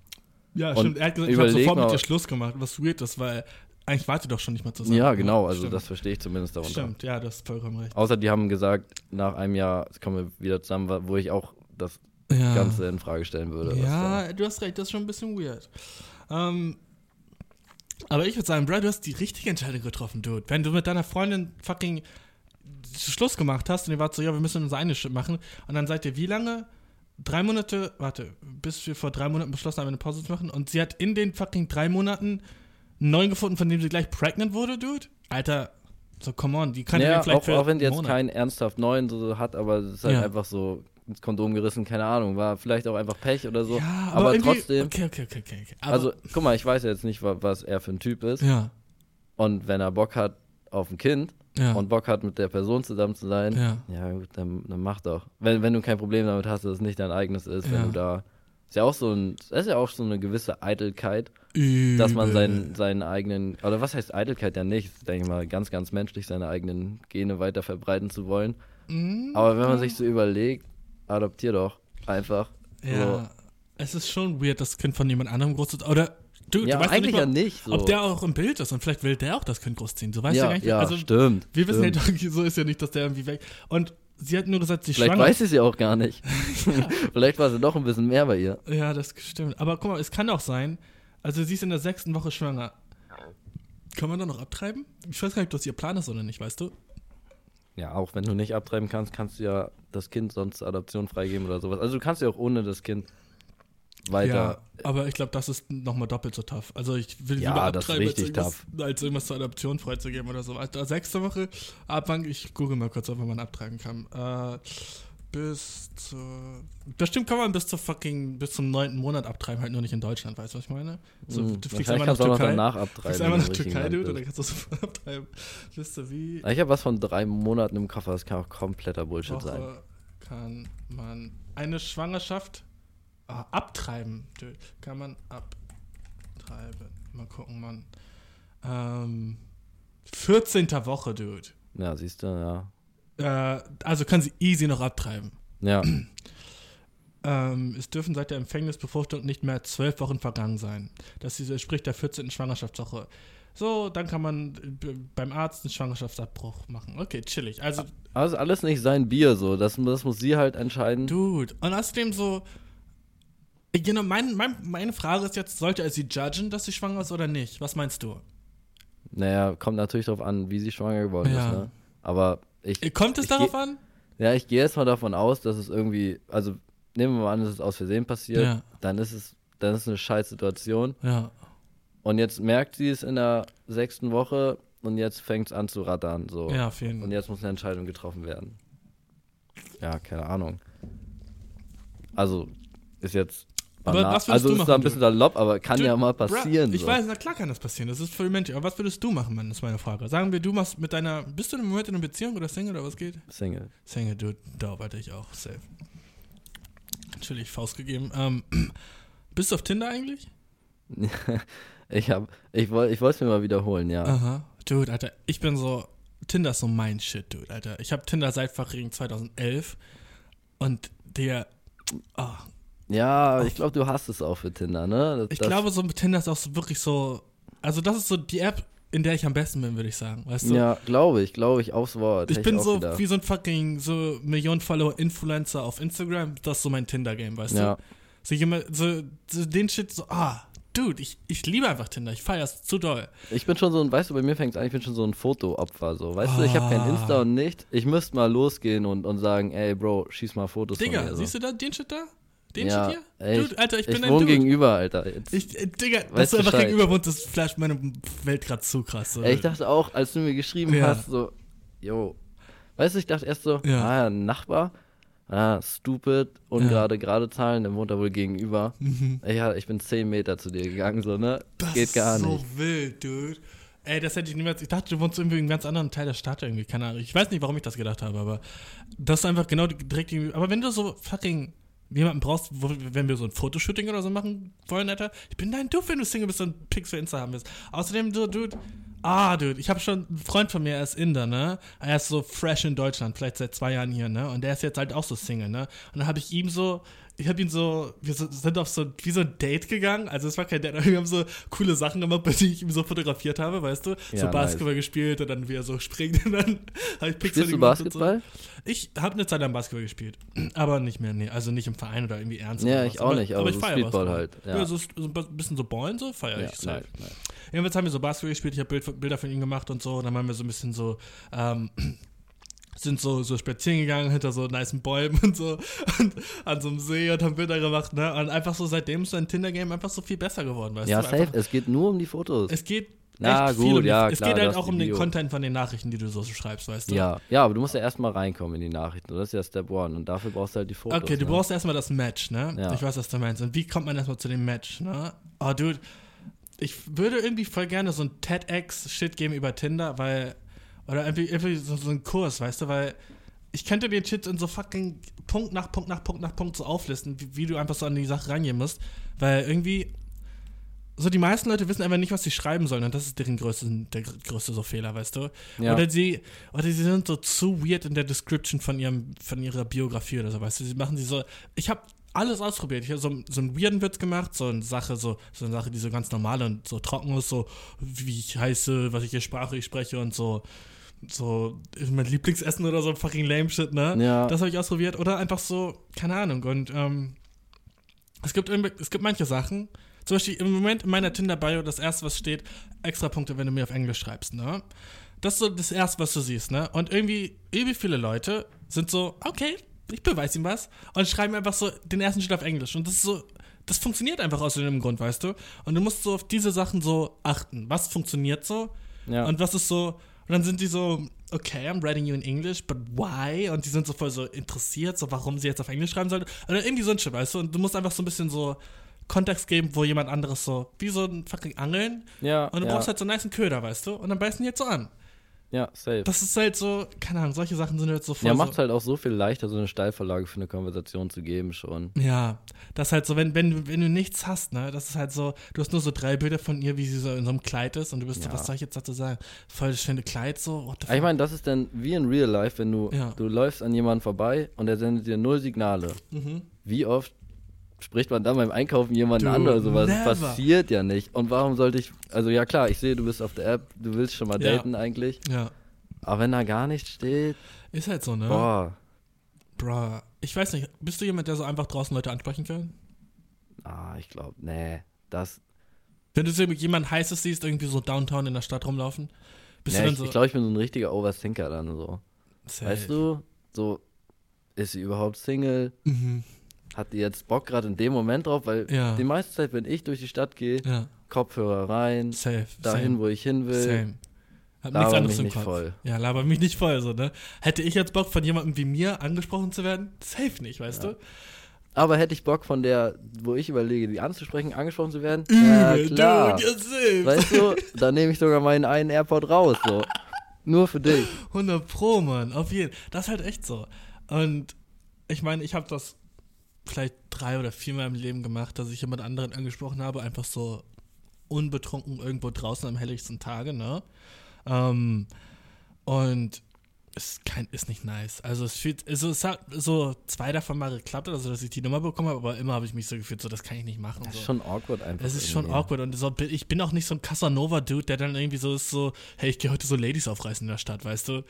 A: Ja, Und stimmt. Er hat gesagt, ich habe sofort mit dir Schluss gemacht, was weird ist, weil eigentlich wart ihr doch schon nicht mal zusammen.
B: Ja, genau, also stimmt. das verstehe ich zumindest darunter.
A: Stimmt, ja, das ist vollkommen recht.
B: Außer die haben gesagt, nach einem Jahr kommen wir wieder zusammen, wo ich auch das ja. Ganze in Frage stellen würde.
A: Ja, du hast recht, das ist schon ein bisschen weird. Ähm, aber ich würde sagen, Brad, du hast die richtige Entscheidung getroffen, Dude. Wenn du mit deiner Freundin fucking Schluss gemacht hast und ihr wart so, ja, wir müssen unser Shit machen und dann seid ihr wie lange? Drei Monate, warte, bis wir vor drei Monaten beschlossen haben, eine Pause zu machen und sie hat in den fucking drei Monaten einen neuen gefunden, von dem sie gleich pregnant wurde, Dude? Alter, so come on, die kann ja, vielleicht
B: auch, für auch wenn die jetzt keinen ernsthaft neuen so hat, aber es ist halt ja. einfach so ins Kondom gerissen, keine Ahnung, war vielleicht auch einfach Pech oder so. Ja, aber, aber trotzdem. Okay, okay, okay, okay. okay. also, guck mal, ich weiß ja jetzt nicht, was er für ein Typ ist. Ja. Und wenn er Bock hat auf ein Kind ja. und Bock hat, mit der Person zusammen zu sein, ja, ja gut, dann, dann mach doch. Wenn, wenn du kein Problem damit hast, dass es nicht dein eigenes ist, wenn du da. Ist ja auch so ein, das ist ja auch so eine gewisse Eitelkeit, Übel. dass man seinen, seinen eigenen, oder was heißt Eitelkeit ja nicht, denke ich mal, ganz, ganz menschlich, seine eigenen Gene weiter verbreiten zu wollen. Mhm. Aber wenn man sich so überlegt, adoptier doch einfach.
A: Ja. So. Es ist schon weird, das Kind von jemand anderem groß zu Oder du,
B: ja,
A: du weißt
B: eigentlich nicht mal, ja nicht. So.
A: Ob der auch im Bild ist und vielleicht will der auch das Kind großziehen. So weißt
B: ja,
A: du gar nicht.
B: Ja, also, stimmt.
A: Wir wissen
B: stimmt.
A: ja, so ist ja nicht, dass der irgendwie weg. Und sie hat nur gesagt, sie
B: Vielleicht
A: schwanger.
B: weiß sie sie auch gar nicht. Vielleicht war sie doch ein bisschen mehr bei ihr.
A: Ja, das stimmt. Aber guck mal, es kann auch sein, also sie ist in der sechsten Woche schwanger. Kann man da noch abtreiben? Ich weiß gar nicht, ob das ihr Plan ist oder nicht, weißt du?
B: Ja, auch wenn du nicht abtreiben kannst, kannst du ja das Kind sonst Adoption freigeben oder sowas. Also du kannst ja auch ohne das Kind weiter. Ja,
A: aber ich glaube, das ist nochmal doppelt so tough. Also ich will
B: ja,
A: lieber
B: abtreiben, als irgendwas,
A: als irgendwas, zur Adoption freizugeben oder so. Also sechste Woche, Abfang, ich google mal kurz, ob man abtreiben kann. Äh, bis zur. Bestimmt kann man bis zur fucking, bis zum neunten Monat abtreiben, halt nur nicht in Deutschland, weißt du, was ich meine?
B: So, mm, du fliegst einmal nach Türkei. Danach abtreiben, fliegst
A: einmal nach Türkei, dude, oder kannst du sofort abtreiben. Wisst ihr wie?
B: Ich habe was von drei Monaten im Koffer, das kann auch kompletter Bullshit
A: Woche
B: sein.
A: Kann man eine Schwangerschaft ah, abtreiben, dude. Kann man abtreiben. Mal gucken, Mann. Ähm, 14. Woche, dude.
B: Ja, siehst du, ja
A: äh, also kann sie easy noch abtreiben.
B: Ja.
A: Ähm, es dürfen seit der Empfängnisbefruchtung nicht mehr zwölf Wochen vergangen sein. Das entspricht der 14. Schwangerschaftswoche. So, dann kann man beim Arzt einen Schwangerschaftsabbruch machen. Okay, chillig. Also,
B: also alles nicht sein Bier so. Das, das muss sie halt entscheiden.
A: Dude. Und außerdem so, Genau, mein, mein, meine Frage ist jetzt, sollte er sie judgen, dass sie schwanger ist oder nicht? Was meinst du?
B: Naja, kommt natürlich darauf an, wie sie schwanger geworden ja. ist. Ne? Aber ich.
A: Kommt es
B: ich
A: darauf an?
B: Ja, ich gehe jetzt mal davon aus, dass es irgendwie, also nehmen wir mal an, dass es aus Versehen passiert, ja. dann ist es, dann ist es eine scheiß Situation.
A: Ja.
B: Und jetzt merkt sie es in der sechsten Woche und jetzt fängt es an zu rattern. So.
A: Ja, auf jeden
B: Und jetzt muss eine Entscheidung getroffen werden. Ja, keine Ahnung. Also, ist jetzt
A: aber was
B: also
A: ist
B: da ein bisschen salopp, aber kann du, ja mal passieren.
A: Bra, ich so. weiß, na klar kann das passieren. Das ist für Menschen. Aber was würdest du machen, Mann? Das ist meine Frage. Sagen wir, du machst mit deiner. Bist du im Moment in einer Beziehung oder Single oder was geht?
B: Single.
A: Single, du, da arbeite ich auch. Safe. Natürlich, Faust gegeben. Ähm, bist du auf Tinder eigentlich?
B: ich hab. Ich wollte ich es mir mal wiederholen, ja.
A: Aha. Dude, Alter, ich bin so. Tinder ist so mein Shit, Dude, Alter. Ich habe Tinder seit Fachring 2011 und der. Oh,
B: ja, ich glaube, du hast es auch für Tinder, ne?
A: Das, ich glaube, so mit Tinder ist auch so wirklich so. Also, das ist so die App, in der ich am besten bin, würde ich sagen. Weißt du?
B: Ja, glaube ich, glaube ich, aufs Wort.
A: Ich bin ich so gedacht. wie so ein fucking so Millionen Follower Influencer auf Instagram. Das ist so mein Tinder-Game, weißt ja. du? So, jemand, so, so den Shit, so, ah, Dude, ich, ich liebe einfach Tinder. Ich feiere es zu doll.
B: Ich bin schon so ein, weißt du, bei mir fängt es an, ich bin schon so ein Fotoopfer. So. Weißt oh. du, ich habe kein Insta und nicht. Ich müsste mal losgehen und, und sagen, ey, Bro, schieß mal Fotos
A: Digga,
B: von mir.
A: Digga, so. siehst du da den Shit da? Den
B: ja,
A: Shit hier? Ey, Dude, Alter, ich, ich bin
B: ein wohne gegenüber, Alter.
A: Jetzt ich, äh, Digga, dass du einfach Bescheid. gegenüber wohnst, das flasht meine Welt gerade zu krass. So.
B: Ey, ich dachte auch, als du mir geschrieben ja. hast, so, yo. Weißt du, ich dachte erst so, ja. ah, ein Nachbar, ah, stupid, ungerade, ja. gerade Zahlen, der wohnt da wohl gegenüber. Mhm. Ja, ich bin 10 Meter zu dir gegangen, so, ne?
A: Das
B: Geht gar nicht.
A: Das ist so wild, dude. Ey, das hätte ich niemals. Ich dachte, du wohnst irgendwie in einem ganz anderen Teil der Stadt irgendwie. Keine Ahnung. Ich weiß nicht, warum ich das gedacht habe, aber das ist einfach genau direkt irgendwie. Aber wenn du so fucking jemanden brauchst, wo, wenn wir so ein Fotoshooting oder so machen wollen, Alter, ich bin dein Duft, wenn du Single bist und Pics für Insta haben willst. Außerdem, du, Dude, ah, Dude, ich habe schon einen Freund von mir, er ist Inder, ne? Er ist so fresh in Deutschland, vielleicht seit zwei Jahren hier, ne? Und der ist jetzt halt auch so Single, ne? Und dann habe ich ihm so ich habe ihn so, wir sind auf so, wie so ein Date gegangen. Also es war kein Date, aber wir haben so coole Sachen gemacht, bei denen ich ihm so fotografiert habe, weißt du? Ja, so Basketball nice. gespielt und dann wie er so springt und dann
B: habe ich Pixel Spielst du Basketball? So.
A: Ich habe eine Zeit lang Basketball gespielt, aber nicht mehr, nee, also nicht im Verein oder irgendwie ernst.
B: Ja, ich auch
A: aber,
B: nicht, aber, aber ich so feiere Streetball halt.
A: Ja, ja so, so, ein bisschen so Ballen so feiere ja, ich. Nice, nice. Jedenfalls haben wir so Basketball gespielt, ich habe Bild, Bilder von ihm gemacht und so und dann haben wir so ein bisschen so ähm, sind so, so spazieren gegangen hinter so nice Bäumen und so und an so einem See und haben Bilder gemacht, ne? Und einfach so seitdem ist dein Tinder-Game einfach so viel besser geworden, weißt
B: ja,
A: du?
B: Ja, safe, es geht nur um die Fotos.
A: Es geht
B: Na, gut, um die, ja,
A: Es
B: klar,
A: geht halt auch um den Content von den Nachrichten, die du so schreibst, weißt du?
B: Ja, ja, aber du musst ja erstmal reinkommen in die Nachrichten. Das ist ja Step One und dafür brauchst du halt die Fotos.
A: Okay, du
B: ne?
A: brauchst erstmal das Match, ne? Ja. Ich weiß, was du meinst. Und wie kommt man erstmal zu dem Match, ne? Oh, dude, ich würde irgendwie voll gerne so ein TEDx-Shit geben über Tinder, weil oder irgendwie, irgendwie so, so ein Kurs, weißt du, weil ich könnte den Shit in so fucking Punkt nach Punkt nach Punkt nach Punkt so auflisten, wie, wie du einfach so an die Sache rangehen musst. Weil irgendwie, so die meisten Leute wissen einfach nicht, was sie schreiben sollen und das ist deren größte, der größte so Fehler, weißt du? Ja. Oder sie, oder sie sind so zu weird in der Description von ihrem, von ihrer Biografie oder so, weißt du? Sie machen sie so, ich habe alles ausprobiert. Ich habe so, so einen weirden Witz gemacht, so eine Sache, so, so eine Sache, die so ganz normal und so trocken ist, so wie ich heiße, was ich hier Sprache ich spreche und so so mein Lieblingsessen oder so fucking lame shit, ne?
B: Ja.
A: Das habe ich ausprobiert. Oder einfach so, keine Ahnung. Und ähm, es gibt es gibt manche Sachen. Zum Beispiel im Moment in meiner Tinder-Bio, das erste, was steht, extra Punkte, wenn du mir auf Englisch schreibst, ne? Das ist so das erste, was du siehst, ne? Und irgendwie, irgendwie viele Leute sind so, okay, ich beweise ihm was und schreiben einfach so den ersten Schritt auf Englisch. Und das ist so, das funktioniert einfach aus irgendeinem Grund, weißt du? Und du musst so auf diese Sachen so achten. Was funktioniert so? Ja. Und was ist so, und dann sind die so, okay, I'm writing you in English, but why? Und die sind so voll so interessiert, so warum sie jetzt auf Englisch schreiben sollen. Oder irgendwie so ein Shit, weißt du? Und du musst einfach so ein bisschen so Kontext geben, wo jemand anderes so, wie so ein fucking Angeln.
B: Ja.
A: Und du
B: ja.
A: brauchst halt so einen nice Köder, weißt du? Und dann beißen die jetzt so an.
B: Ja, safe.
A: Das ist halt so, keine Ahnung, solche Sachen sind halt so
B: voll. Ja, macht so, halt auch so viel leichter, so eine Steilvorlage für eine Konversation zu geben schon.
A: Ja, das ist halt so, wenn, wenn, wenn du nichts hast, ne, das ist halt so, du hast nur so drei Bilder von ihr, wie sie so in so einem Kleid ist und du bist ja. so, was soll ich jetzt dazu sagen? Voll das schöne Kleid so,
B: what the fuck? Ich meine, das ist dann wie in Real Life, wenn du, ja. du läufst an jemanden vorbei und er sendet dir null Signale. Mhm. Wie oft spricht man dann beim Einkaufen jemanden du, an oder sowas. Never. Das passiert ja nicht. Und warum sollte ich, also ja klar, ich sehe, du bist auf der App, du willst schon mal daten ja. eigentlich.
A: Ja.
B: Aber wenn da gar nichts steht.
A: Ist halt so, ne?
B: Boah.
A: Bro, ich weiß nicht, bist du jemand, der so einfach draußen Leute ansprechen kann?
B: Ah, ich glaube, nee, das.
A: Wenn du so jemand heißes siehst, irgendwie so downtown in der Stadt rumlaufen,
B: bist nee, du dann so. Ich glaube, ich bin so ein richtiger Overthinker dann so. Safe. Weißt du, so, ist sie überhaupt Single? Mhm. Hat die jetzt Bock gerade in dem Moment drauf? Weil ja. die meiste Zeit, wenn ich durch die Stadt gehe, ja. Kopfhörer rein, Safe. dahin, Same. wo ich hin will. Same.
A: Hab nichts anderes im Kopf. Voll. Ja, laber mich nicht voll, so, ne? Hätte ich jetzt Bock, von jemandem wie mir angesprochen zu werden? Safe nicht, weißt ja. du?
B: Aber hätte ich Bock von der, wo ich überlege, die anzusprechen, angesprochen zu werden?
A: ja, klar. Dude,
B: weißt du, dann nehme ich sogar meinen einen AirPod raus, so. Nur für dich.
A: 100 Pro, Mann. Auf jeden Fall. Das ist halt echt so. Und ich meine, ich habe das vielleicht drei oder viermal im Leben gemacht, dass ich jemand anderen angesprochen habe, einfach so unbetrunken irgendwo draußen am helligsten Tage, ne? Ähm, und ist, kein, ist nicht nice. Also es fühlt, also es hat so zwei davon mal geklappt, also dass ich die Nummer bekommen habe, aber immer habe ich mich so gefühlt, so das kann ich nicht machen.
B: Das
A: ist
B: so. schon awkward einfach.
A: Es ist schon awkward und so, ich bin auch nicht so ein Casanova-Dude, der dann irgendwie so ist, so, hey, ich gehe heute so Ladies aufreißen in der Stadt, weißt du?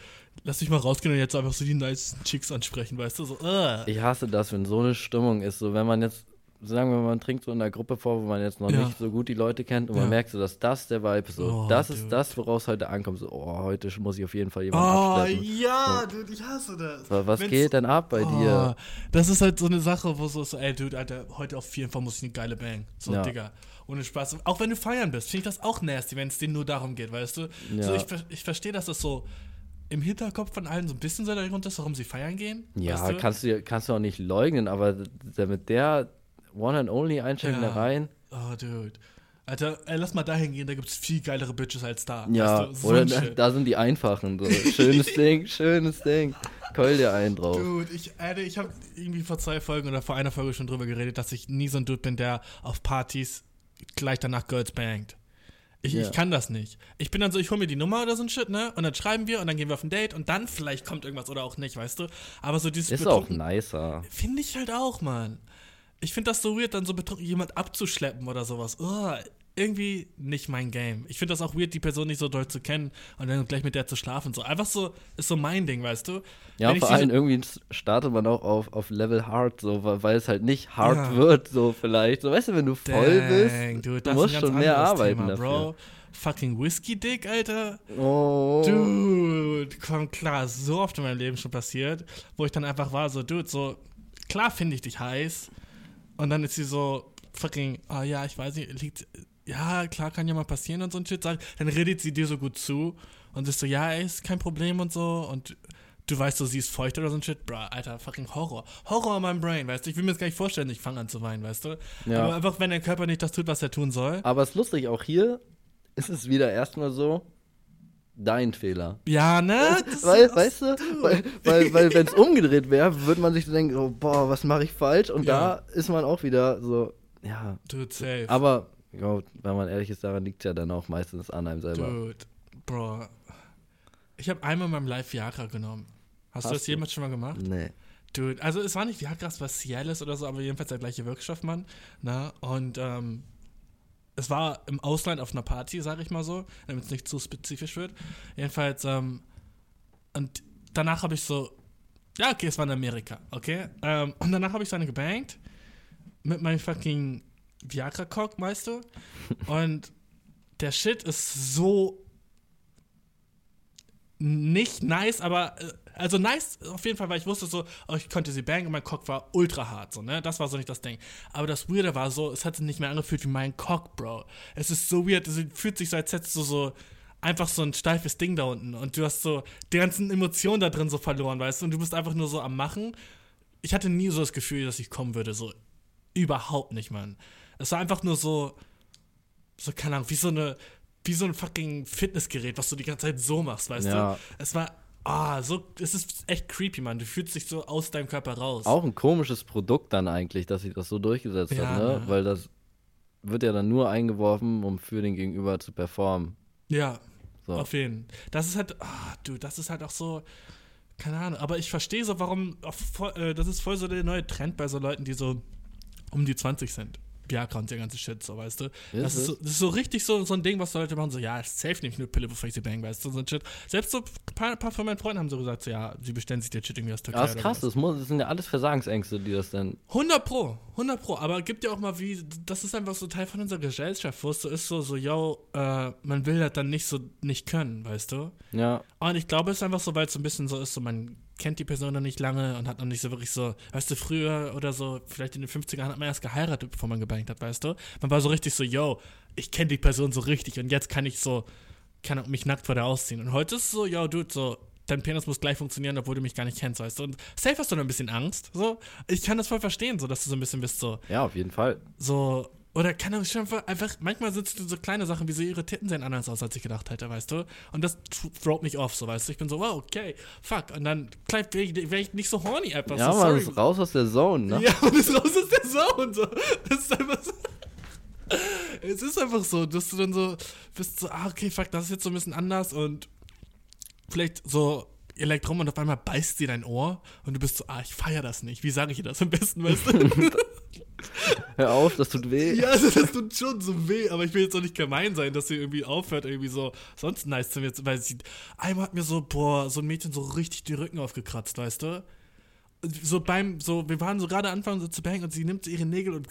A: Lass mich mal rausgehen und jetzt einfach so die nice Chicks ansprechen, weißt du? So, uh.
B: Ich hasse das, wenn so eine Stimmung ist, so wenn man jetzt sagen wir mal, man trinkt so in einer Gruppe vor, wo man jetzt noch ja. nicht so gut die Leute kennt und ja. man merkt so, dass das der Vibe ist. So, oh, das dude. ist das, woraus heute ankommt. So, oh, heute muss ich auf jeden Fall jemanden oh, abschleppen.
A: ja, so. dude, ich hasse das.
B: So, was Wenn's, geht denn ab bei oh, dir?
A: Das ist halt so eine Sache, wo so, so, ey, dude, Alter, heute auf jeden Fall muss ich eine geile Bang. So, ja. Digga. Ohne Spaß. Auch wenn du feiern bist, finde ich das auch nasty, wenn es denen nur darum geht, weißt du? So, ich, ich verstehe, dass das so im Hinterkopf von allen so ein bisschen so der Grund ist, warum sie feiern gehen.
B: Ja, weißt du? kannst, du, kannst du auch nicht leugnen, aber mit der One and Only Einstellung ja. da rein.
A: Oh, dude. Alter, ey, lass mal dahin gehen, da gibt es viel geilere Bitches als da.
B: Ja, weißt du? so oder da, da, sind die einfachen. So. Schönes Ding, schönes Ding. Keul dir einen drauf.
A: Dude, ich, Alter, ich habe irgendwie vor zwei Folgen oder vor einer Folge schon drüber geredet, dass ich nie so ein Dude bin, der auf Partys gleich danach Girls bangt. Ich, yeah. ich kann das nicht. Ich bin dann so, ich hole mir die Nummer oder so ein Shit, ne? Und dann schreiben wir und dann gehen wir auf ein Date und dann vielleicht kommt irgendwas oder auch nicht, weißt du? Aber so dieses.
B: Ist auch nicer.
A: Finde ich halt auch, Mann ich finde das so weird, dann so betrunken jemand abzuschleppen oder sowas. Oh, irgendwie nicht mein Game. Ich finde das auch weird, die Person nicht so doll zu kennen und dann gleich mit der zu schlafen. So einfach so ist so mein Ding, weißt du?
B: Ja, vor allem irgendwie startet man auch auf, auf Level Hard, so, weil es halt nicht hard ja. wird, so vielleicht. So, weißt du, wenn du voll Dang, bist, dude, du musst schon mehr arbeiten Thema, dafür. Bro.
A: Fucking Whisky-Dick, Alter. Oh. Dude, komm klar, so oft in meinem Leben schon passiert, wo ich dann einfach war, so, Dude, so, klar finde ich dich heiß, und dann ist sie so fucking, ah ja, ich weiß nicht, liegt, ja, klar, kann ja mal passieren und so ein Shit. Dann redet sie dir so gut zu und ist so, ja, ey, ist kein Problem und so. Und du weißt so, sie ist feucht oder so ein Shit. Bro, Alter, fucking Horror. Horror in meinem Brain, weißt du? Ich will mir das gar nicht vorstellen, ich fange an zu weinen, weißt du? Ja. Aber einfach, wenn dein Körper nicht das tut, was er tun soll.
B: Aber es ist lustig, auch hier ist es wieder erstmal so, dein Fehler.
A: Ja, ne?
B: weil, weißt du, weil, weil, weil wenn es umgedreht wäre, würde man sich denken, oh, boah, was mache ich falsch? Und ja. da ist man auch wieder so, ja.
A: Dude, safe.
B: Aber, ja, wenn man ehrlich ist, daran liegt ja dann auch meistens an einem selber.
A: Dude, Bro. Ich habe einmal in meinem Live Viagra genommen. Hast, Hast du das du? jemals schon mal gemacht?
B: Nee.
A: Dude, also es war nicht Viagra, es war Cialis oder so, aber jedenfalls der gleiche Wirkstoff, Mann. Na, und, ähm, es war im Ausland auf einer Party, sage ich mal so, damit es nicht zu spezifisch wird. Jedenfalls, ähm, und danach habe ich so, ja, okay, es war in Amerika, okay? Ähm, und danach habe ich so eine gebankt mit meinem fucking Viagra-Cock, weißt du? Und der Shit ist so nicht nice, aber äh, also nice auf jeden Fall, weil ich wusste so, oh, ich konnte sie bangen und mein Cock war ultra hart, so, ne? Das war so nicht das Ding. Aber das Weirde war so, es hat sich nicht mehr angefühlt wie mein Cock, Bro. Es ist so weird, es fühlt sich so, als hättest du so einfach so ein steifes Ding da unten und du hast so die ganzen Emotionen da drin so verloren, weißt du? Und du bist einfach nur so am Machen. Ich hatte nie so das Gefühl, dass ich kommen würde, so überhaupt nicht, Mann. Es war einfach nur so, so, keine Ahnung, wie so eine, wie so ein fucking Fitnessgerät, was du die ganze Zeit so machst, weißt ja. du? Es war Ah, so, es ist echt creepy, Mann. Du fühlst dich so aus deinem Körper raus.
B: Auch ein komisches Produkt dann eigentlich, dass sich das so durchgesetzt ja, hat, ne? Weil das wird ja dann nur eingeworfen, um für den Gegenüber zu performen.
A: Ja, so. auf jeden Fall. Das ist halt, ah, du, das ist halt auch so, keine Ahnung, aber ich verstehe so, warum, äh, das ist voll so der neue Trend bei so Leuten, die so um die 20 sind. Viagra und der ganze Shit, so, weißt du. Das ist, so, das ist so richtig so, so ein Ding, was Leute machen, so, ja, safe nehme ich nur Pille, bevor ich sie bang, weißt du, so ein Shit. Selbst so ein paar, paar von meinen Freunden haben so gesagt, so, ja, sie bestellen sich der Shit irgendwie aus
B: Türkei. Ja, das ist krass, das, muss, das sind ja alles Versagensängste, die das dann...
A: 100 pro, 100 pro, aber gibt ja auch mal wie, das ist einfach so Teil von unserer Gesellschaft, wo es so ist, so, so, yo, äh, man will das dann nicht so, nicht können, weißt du.
B: Ja.
A: Und ich glaube, es ist einfach so, weil es so ein bisschen so ist, so, man kennt die Person noch nicht lange und hat noch nicht so wirklich so, weißt du, früher oder so, vielleicht in den 50ern hat man erst geheiratet, bevor man gebankt hat, weißt du? Man war so richtig so, yo, ich kenne die Person so richtig und jetzt kann ich so, kann mich nackt vor der ausziehen. Und heute ist es so, yo, dude, so, dein Penis muss gleich funktionieren, obwohl du mich gar nicht kennst, weißt du? Und safe hast du noch ein bisschen Angst, so. Ich kann das voll verstehen, so, dass du so ein bisschen bist, so.
B: Ja, auf jeden Fall.
A: So, oder kann er schon einfach, manchmal sind so kleine Sachen, wie so ihre Titten sehen anders aus, als ich gedacht hätte, weißt du? Und das throat mich off, so, weißt du? Ich bin so, wow, okay, fuck. Und dann wäre ich, wär ich nicht so horny einfach.
B: Ja,
A: so,
B: man ist raus aus der Zone, ne?
A: Ja, man ist raus aus der Zone, so. Das ist einfach so. es ist einfach so, dass du dann so bist so, ah, okay, fuck, das ist jetzt so ein bisschen anders und vielleicht so ihr leckt rum und auf einmal beißt sie dein Ohr und du bist so, ah, ich feiere das nicht. Wie sage ich ihr das am besten, weißt du?
B: Hör auf, das tut weh.
A: Ja, also das tut schon so weh, aber ich will jetzt auch nicht gemein sein, dass sie irgendwie aufhört, irgendwie so sonst nice zu mir, weil sie, einmal hat mir so, boah, so ein Mädchen so richtig die Rücken aufgekratzt, weißt du? So beim, so, wir waren so gerade anfangen so zu bangen und sie nimmt ihre Nägel und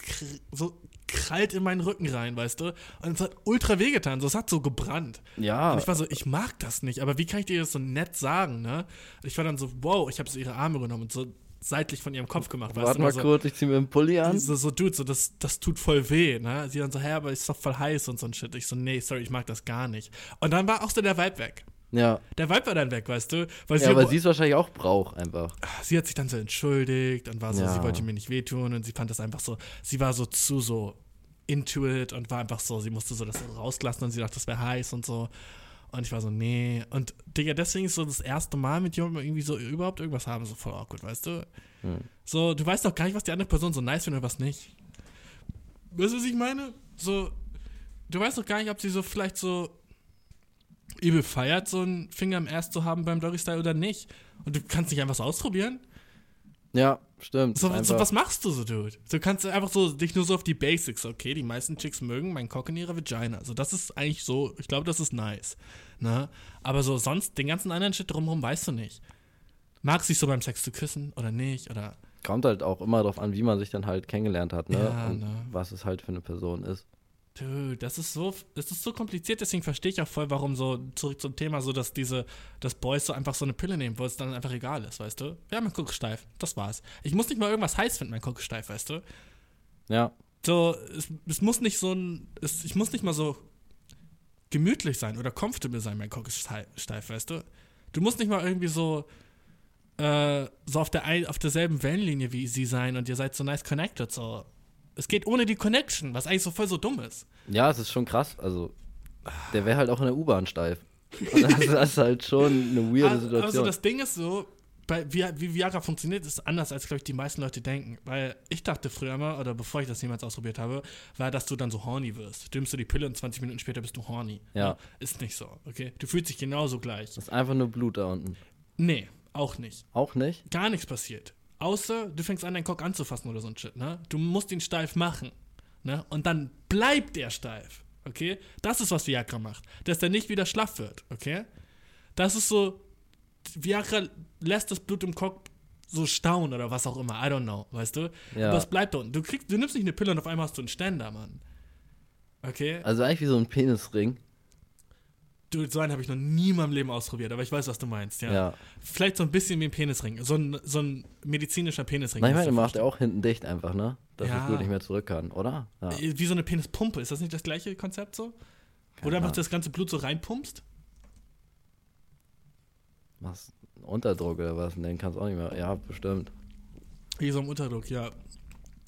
A: so krallt in meinen Rücken rein, weißt du? Und es hat ultra wehgetan, so, es hat so gebrannt.
B: Ja.
A: Und ich war so, ich mag das nicht, aber wie kann ich dir das so nett sagen, ne? Und ich war dann so, wow, ich habe so ihre Arme genommen und so seitlich von ihrem Kopf gemacht.
B: Warte mal so, kurz, ich zieh mir einen Pulli an.
A: So, so Dude, so, das, das tut voll weh, ne? Sie dann so, hä, aber ist doch voll heiß und so ein Shit. Ich so, nee, sorry, ich mag das gar nicht. Und dann war auch so der Vibe weg.
B: Ja.
A: Der Vibe war dann weg, weißt du?
B: Weil ja, sie, aber sie es wahrscheinlich auch braucht, einfach.
A: Sie hat sich dann so entschuldigt und war so, ja. sie wollte mir nicht wehtun und sie fand das einfach so, sie war so zu so into it und war einfach so, sie musste so das rauslassen und sie dachte, das wäre heiß und so. Und ich war so, nee. Und Digga, deswegen ist so das erste Mal mit jemandem irgendwie so überhaupt irgendwas haben, so voll awkward, weißt du? Hm. So, du weißt doch gar nicht, was die andere Person so nice findet oder was nicht. Weißt du, was ich meine? So, du weißt doch gar nicht, ob sie so vielleicht so übel feiert, so einen Finger im Erst zu haben beim Doggy Style oder nicht. Und du kannst nicht einfach so ausprobieren.
B: Ja, stimmt.
A: So, so, was machst du so, Dude? Du kannst einfach so dich nur so auf die Basics, okay? Die meisten Chicks mögen meinen Cock in ihrer Vagina. Also das ist eigentlich so, ich glaube, das ist nice. Ne? Aber so sonst, den ganzen anderen Shit drumherum weißt du nicht. Mag sich so beim Sex zu küssen oder nicht? Oder.
B: Kommt halt auch immer darauf an, wie man sich dann halt kennengelernt hat, ne? Ja, Und ne? was es halt für eine Person ist.
A: Dude, das ist so, das ist so kompliziert, deswegen verstehe ich auch voll, warum so, zurück zum Thema, so, dass diese, dass Boys so einfach so eine Pille nehmen, wo es dann einfach egal ist, weißt du? Ja, mein Kuck steif, das war's. Ich muss nicht mal irgendwas heiß finden, mein Kuck steif, weißt du?
B: Ja.
A: So, es, es muss nicht so ein, es, ich muss nicht mal so gemütlich sein oder comfortable sein, mein Kuck ist steif, weißt du? Du musst nicht mal irgendwie so, äh, so auf, der, auf derselben Wellenlinie wie sie sein und ihr seid so nice connected, so es geht ohne die Connection, was eigentlich so voll so dumm ist.
B: Ja, es ist schon krass. Also, der wäre halt auch in der U-Bahn steif. Das, das, ist halt schon eine weirde also, Situation. Also,
A: das Ding ist so, bei, wie, wie Viagra funktioniert, ist anders, als, glaube ich, die meisten Leute denken. Weil ich dachte früher mal, oder bevor ich das jemals ausprobiert habe, war, dass du dann so horny wirst. Du nimmst du die Pille und 20 Minuten später bist du horny.
B: Ja.
A: Ist nicht so, okay? Du fühlst dich genauso gleich.
B: Das ist einfach nur Blut da unten.
A: Nee, auch nicht.
B: Auch nicht?
A: Gar nichts passiert. Außer du fängst an, deinen Cock anzufassen oder so ein Shit, ne? Du musst ihn steif machen, ne? Und dann bleibt er steif, okay? Das ist, was Viagra macht. Dass der nicht wieder schlaff wird, okay? Das ist so, Viagra lässt das Blut im Cock so staunen oder was auch immer, I don't know, weißt du? Ja. Aber es bleibt da unten. Du, kriegst, du nimmst nicht eine Pille und auf einmal hast du einen Ständer, Mann. Okay?
B: Also eigentlich wie so ein Penisring.
A: Du, so einen habe ich noch nie in meinem Leben ausprobiert, aber ich weiß, was du meinst, ja.
B: ja.
A: Vielleicht so ein bisschen wie ein Penisring. So ein, so ein medizinischer Penisring.
B: Meine, macht er auch hinten dicht einfach, ne? Dass ja. das Blut nicht mehr zurück kann, oder?
A: Ja. Wie so eine Penispumpe. Ist das nicht das gleiche Konzept so? Keine Wo du einfach das ganze Blut so reinpumpst?
B: Was? Unterdruck oder was? Den kannst du auch nicht mehr. Ja, bestimmt.
A: Wie so ein Unterdruck, ja.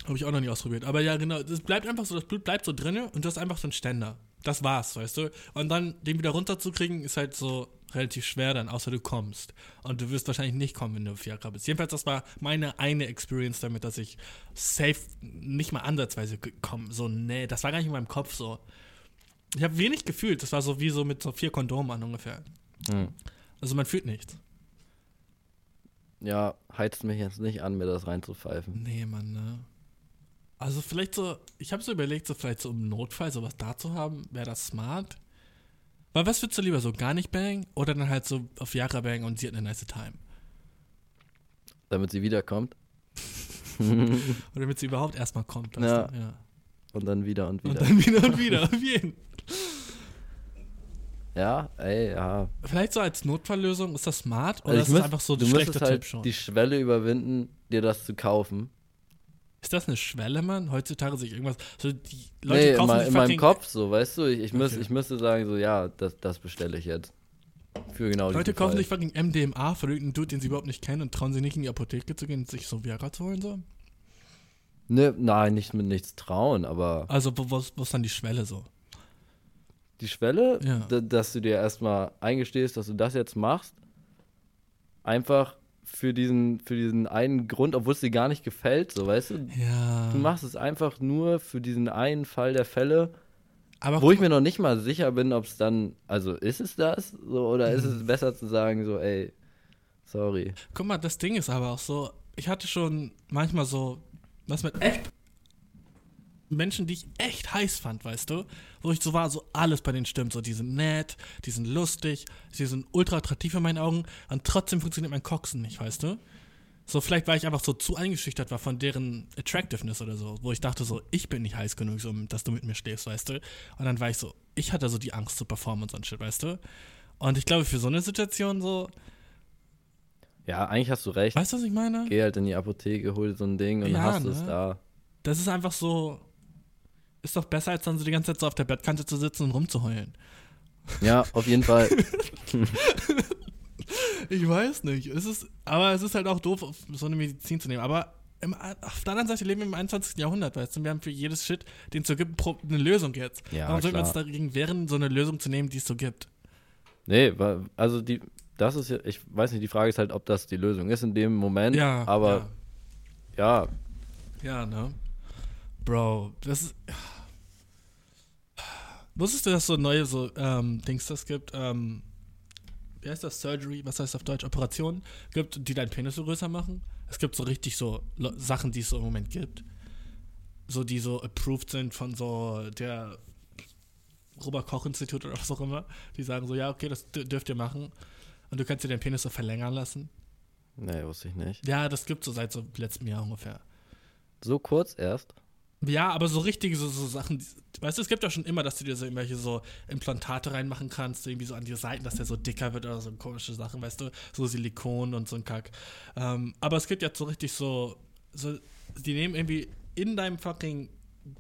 A: Habe ich auch noch nie ausprobiert. Aber ja, genau. Das bleibt einfach so, das Blut bleibt so drin und du hast einfach so einen Ständer das war's, weißt du? Und dann den wieder runterzukriegen, ist halt so relativ schwer dann, außer du kommst. Und du wirst wahrscheinlich nicht kommen, wenn du Viagra bist. Jedenfalls, das war meine eine Experience damit, dass ich safe nicht mal ansatzweise komme. So, nee, das war gar nicht in meinem Kopf so. Ich habe wenig gefühlt. Das war so wie so mit so vier Kondomen an ungefähr. Hm. Also man fühlt nichts.
B: Ja, heizt mich jetzt nicht an, mir das reinzupfeifen.
A: Nee, Mann, ne? Also vielleicht so, ich habe so überlegt, so vielleicht so im Notfall sowas da zu haben, wäre das smart. Weil was würdest du lieber, so gar nicht bang oder dann halt so auf Jahre bang und sie hat eine nice Time?
B: Damit sie wiederkommt.
A: oder damit sie überhaupt erstmal kommt.
B: Ja. Du? ja. Und dann wieder und wieder.
A: Und dann wieder und wieder, auf jeden.
B: Ja, ey, ja.
A: Vielleicht so als Notfalllösung, ist das smart oder also ist
B: das
A: einfach so
B: ein schlechter halt Tipp schon? die Schwelle überwinden, dir das zu kaufen.
A: Ist das eine Schwelle, Mann? Heutzutage sich irgendwas. So die Leute
B: nee, kaufen in, in meinem Kopf so, weißt du? Ich, ich, okay. müß, ich müsste sagen, so, ja, das, das bestelle ich jetzt. Für genau
A: Leute kaufen sich fucking MDMA, verrückten Dude, den sie überhaupt nicht kennen und trauen sie nicht in die Apotheke zu gehen und sich so Viagra zu holen, so?
B: Ne, nein, nicht mit nichts trauen, aber.
A: Also, wo, wo ist dann die Schwelle so?
B: Die Schwelle, ja. dass du dir erstmal eingestehst, dass du das jetzt machst, einfach für diesen, für diesen einen Grund, obwohl es dir gar nicht gefällt, so weißt du?
A: Ja.
B: Du machst es einfach nur für diesen einen Fall der Fälle, aber wo ich mir noch nicht mal sicher bin, ob es dann, also ist es das? So, oder mhm. ist es besser zu sagen, so, ey, sorry.
A: Guck mal, das Ding ist aber auch so, ich hatte schon manchmal so, was mit echt Menschen, die ich echt heiß fand, weißt du? Wo ich so war, so alles bei denen stimmt. So, die sind nett, die sind lustig, die sind ultra attraktiv in meinen Augen und trotzdem funktioniert mein Coxen nicht, weißt du? So, vielleicht weil ich einfach so zu eingeschüchtert war von deren Attractiveness oder so, wo ich dachte so, ich bin nicht heiß genug, so, dass du mit mir stehst, weißt du? Und dann war ich so, ich hatte so die Angst zu performen und so ein Shit, weißt du? Und ich glaube, für so eine Situation so.
B: Ja, eigentlich hast du recht.
A: Weißt du, was ich meine?
B: Geh halt in die Apotheke, hol so ein Ding und ja, hast ne? es da.
A: Das ist einfach so, ist doch besser, als dann so die ganze Zeit so auf der Bettkante zu sitzen und rumzuheulen.
B: Ja, auf jeden Fall.
A: ich weiß nicht. Es ist, aber es ist halt auch doof, so eine Medizin zu nehmen. Aber im, auf der anderen Seite leben wir im 21. Jahrhundert, weißt du? Wir haben für jedes Shit, den es so gibt, eine Lösung jetzt. Ja, Warum sollten wir uns dagegen wehren, so eine Lösung zu nehmen, die es so gibt?
B: Nee, also die, das ist ja, ich weiß nicht, die Frage ist halt, ob das die Lösung ist in dem Moment.
A: Ja.
B: Aber ja.
A: Ja, ja ne? Bro, das ist. Wusstest du, dass es so neue so ähm, Dings das gibt? Ähm, wie heißt das? Surgery, was heißt auf Deutsch? Operationen gibt, die deinen Penis so größer machen. Es gibt so richtig so Sachen, die es so im Moment gibt. So, die so approved sind von so der Robert-Koch-Institut oder was auch immer. Die sagen so, ja, okay, das dürft ihr machen. Und du kannst dir den Penis so verlängern lassen.
B: Nee, wusste ich nicht.
A: Ja, das gibt so seit so letztem Jahr ungefähr.
B: So kurz erst?
A: Ja, aber so richtige so, so Sachen, weißt du, es gibt ja schon immer, dass du dir so irgendwelche so Implantate reinmachen kannst, irgendwie so an die Seiten, dass der so dicker wird oder so komische Sachen, weißt du, so Silikon und so ein Kack. Ähm, aber es gibt jetzt so richtig so, so, die nehmen irgendwie in deinem fucking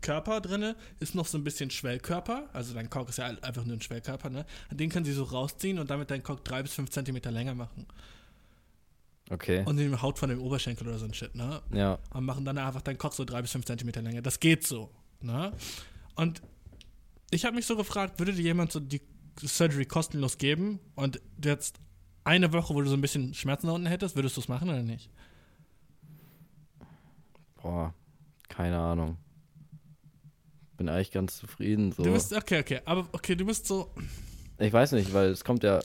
A: Körper drinne ist noch so ein bisschen Schwellkörper, also dein Cock ist ja einfach nur ein Schwellkörper, ne? Den können sie so rausziehen und damit deinen Cock drei bis fünf Zentimeter länger machen.
B: Okay.
A: Und nehmen Haut von dem Oberschenkel oder so ein Shit, ne?
B: Ja.
A: Und machen dann einfach deinen Kopf so drei bis fünf Zentimeter länger. Das geht so, ne? Und ich habe mich so gefragt, würde dir jemand so die Surgery kostenlos geben und jetzt eine Woche, wo du so ein bisschen Schmerzen da unten hättest, würdest du es machen oder nicht?
B: Boah, keine Ahnung. Bin eigentlich ganz zufrieden. So.
A: Du bist, okay, okay, aber okay, du bist so.
B: Ich weiß nicht, weil es kommt ja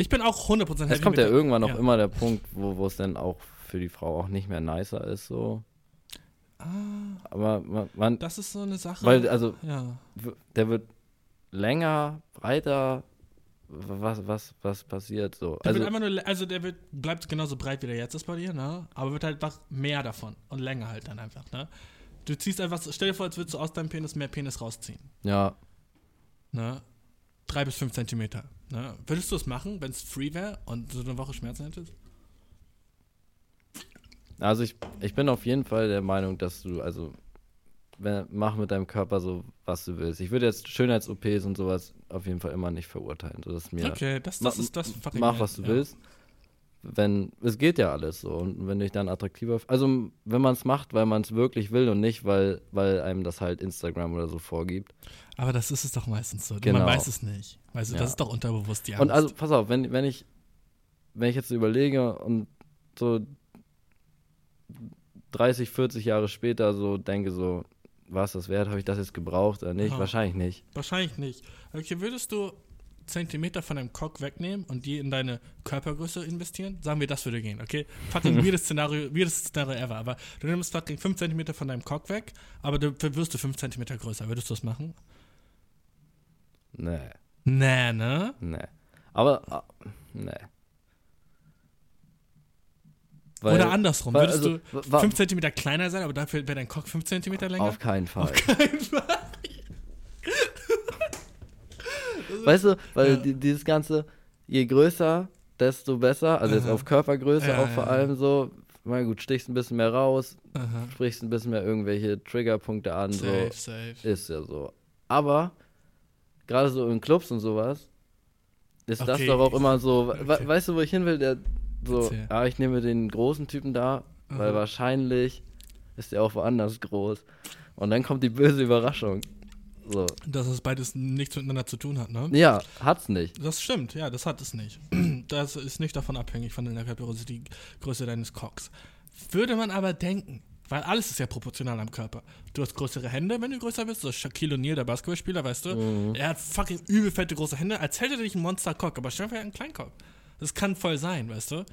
A: ich bin auch 100%
B: happy. Es kommt ja irgendwann auch ja. immer der Punkt, wo, es dann auch für die Frau auch nicht mehr nicer ist, so.
A: Ah,
B: Aber man, man,
A: Das ist so eine Sache.
B: Weil, also,
A: ja.
B: der wird länger, breiter. Was, was, was passiert so?
A: Der also, wird nur, also der wird, bleibt genauso breit, wie der jetzt ist bei dir, ne? Aber wird halt einfach mehr davon und länger halt dann einfach, ne? Du ziehst einfach, stell dir vor, als würdest du aus deinem Penis mehr Penis rausziehen.
B: Ja.
A: Ne? Drei bis fünf Zentimeter. Ne? Würdest du es machen, wenn es free wäre und so eine Woche Schmerzen hättest?
B: Also ich, ich bin auf jeden Fall der Meinung, dass du, also wenn, mach mit deinem Körper so, was du willst. Ich würde jetzt Schönheits-OPs und sowas auf jeden Fall immer nicht verurteilen. So dass mir
A: okay, das, das ist das.
B: Mach, was du ja. willst. Wenn, es geht ja alles so. Und wenn dich dann attraktiver, also wenn man es macht, weil man es wirklich will und nicht, weil, weil einem das halt Instagram oder so vorgibt.
A: Aber das ist es doch meistens so. Genau. Man weiß es nicht. Du, ja. das ist doch unterbewusst die Angst.
B: Und also, pass auf, wenn, wenn ich, wenn ich jetzt überlege und so 30, 40 Jahre später so denke, so, war es das wert? Habe ich das jetzt gebraucht oder nicht? Aha. Wahrscheinlich nicht.
A: Wahrscheinlich nicht. Okay, würdest du, Zentimeter von deinem Cock wegnehmen und die in deine Körpergröße investieren? Sagen wir, das würde gehen, okay? Fucking weirdes Szenario, weirdes Szenario ever. Aber du nimmst fucking 5 Zentimeter von deinem Cock weg, aber du wirst du 5 Zentimeter größer. Würdest du das machen?
B: Nee.
A: Nee, ne?
B: Nee. Aber, ah, nee.
A: Weil, Oder andersrum. Weil, Würdest also, du 5 cm kleiner sein, aber dafür wäre dein Cock 5 cm länger?
B: Auf keinen Fall. Auf keinen Fall. Weißt du, weil ja. dieses Ganze, je größer, desto besser. Also Aha. jetzt auf Körpergröße ja, auch vor ja, allem so. Na gut, stichst ein bisschen mehr raus, Aha. sprichst ein bisschen mehr irgendwelche Triggerpunkte an. Safe, so. safe. Ist ja so. Aber gerade so in Clubs und sowas, ist okay. das doch auch immer so. Okay. weißt du, wo ich hin will? Der, so, ja, ich nehme den großen Typen da, Aha. weil wahrscheinlich ist der auch woanders groß. Und dann kommt die böse Überraschung. So.
A: Dass es beides nichts miteinander zu tun hat, ne?
B: Ja, hat's nicht.
A: Das stimmt, ja, das hat es nicht. Das ist nicht davon abhängig von der Körpergröße, Größe deines Cocks. Würde man aber denken, weil alles ist ja proportional am Körper. Du hast größere Hände, wenn du größer bist. So Shaquille O'Neal, der Basketballspieler, weißt du? Mhm. Er hat fucking übel fette große Hände, als hätte er dich ein Monster-Cock. Aber stell dir einen kleinen Cock. Das kann voll sein, weißt du?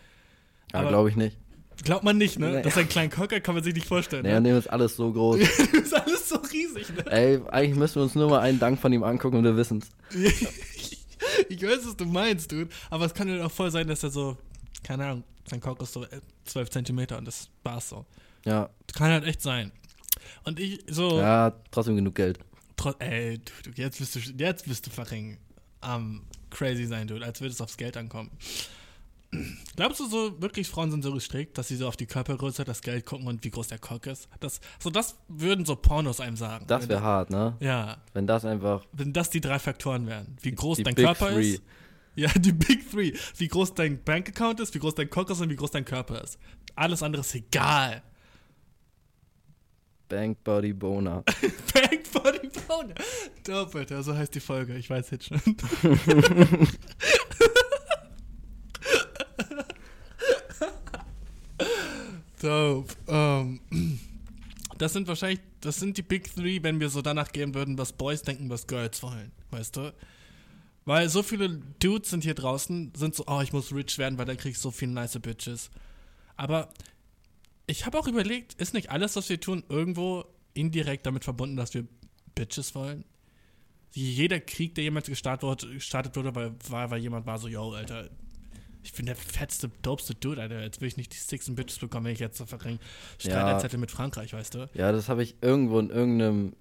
B: Ja, glaube ich nicht.
A: Glaubt man nicht, ne? Nee. Dass ein kleiner Cocker kann man sich nicht vorstellen.
B: Naja, ne? ist alles so groß.
A: ist alles so riesig, ne?
B: Ey, eigentlich müssen wir uns nur mal einen Dank von ihm angucken und wir wissen's.
A: ich weiß, was du meinst, dude. Aber es kann ja auch voll sein, dass er so, keine Ahnung, sein Cock ist so 12 Zentimeter und das war's so.
B: Ja.
A: Kann halt echt sein. Und ich so.
B: Ja, trotzdem genug Geld.
A: Tro ey, du, jetzt bist du, jetzt bist du fucking am um, crazy sein, dude, als würde es aufs Geld ankommen. Glaubst du so, wirklich Frauen sind so gestrickt, dass sie so auf die Körpergröße, das Geld gucken und wie groß der Cock ist? Das, so, das würden so Pornos einem sagen.
B: Das wäre hart, ne?
A: Ja.
B: Wenn das einfach.
A: Wenn das die drei Faktoren wären. Wie groß die dein Big Körper three. ist. Ja, die Big Three. Wie groß dein Bankaccount ist, wie groß dein Cock ist und wie groß dein Körper ist. Alles andere ist egal.
B: Bank Body Boner.
A: Bank Body Boner. Dope, so heißt die Folge. Ich weiß jetzt schon. Dope. Um, ähm, das sind wahrscheinlich, das sind die Big Three, wenn wir so danach gehen würden, was Boys denken, was Girls wollen. Weißt du? Weil so viele Dudes sind hier draußen, sind so, oh, ich muss rich werden, weil da krieg ich so viele nice Bitches. Aber ich habe auch überlegt, ist nicht alles, was wir tun, irgendwo indirekt damit verbunden, dass wir Bitches wollen? Jeder Krieg, der jemals gestartet wurde, weil, war, weil jemand war so, yo, Alter, ich bin der fetzte, dopeste Dude, Alter. Jetzt will ich nicht die Six and Bitches bekommen, wenn ich jetzt so verringe. Streiteinzettel ja. mit Frankreich, weißt du?
B: Ja, das habe ich irgendwo in irgendeinem,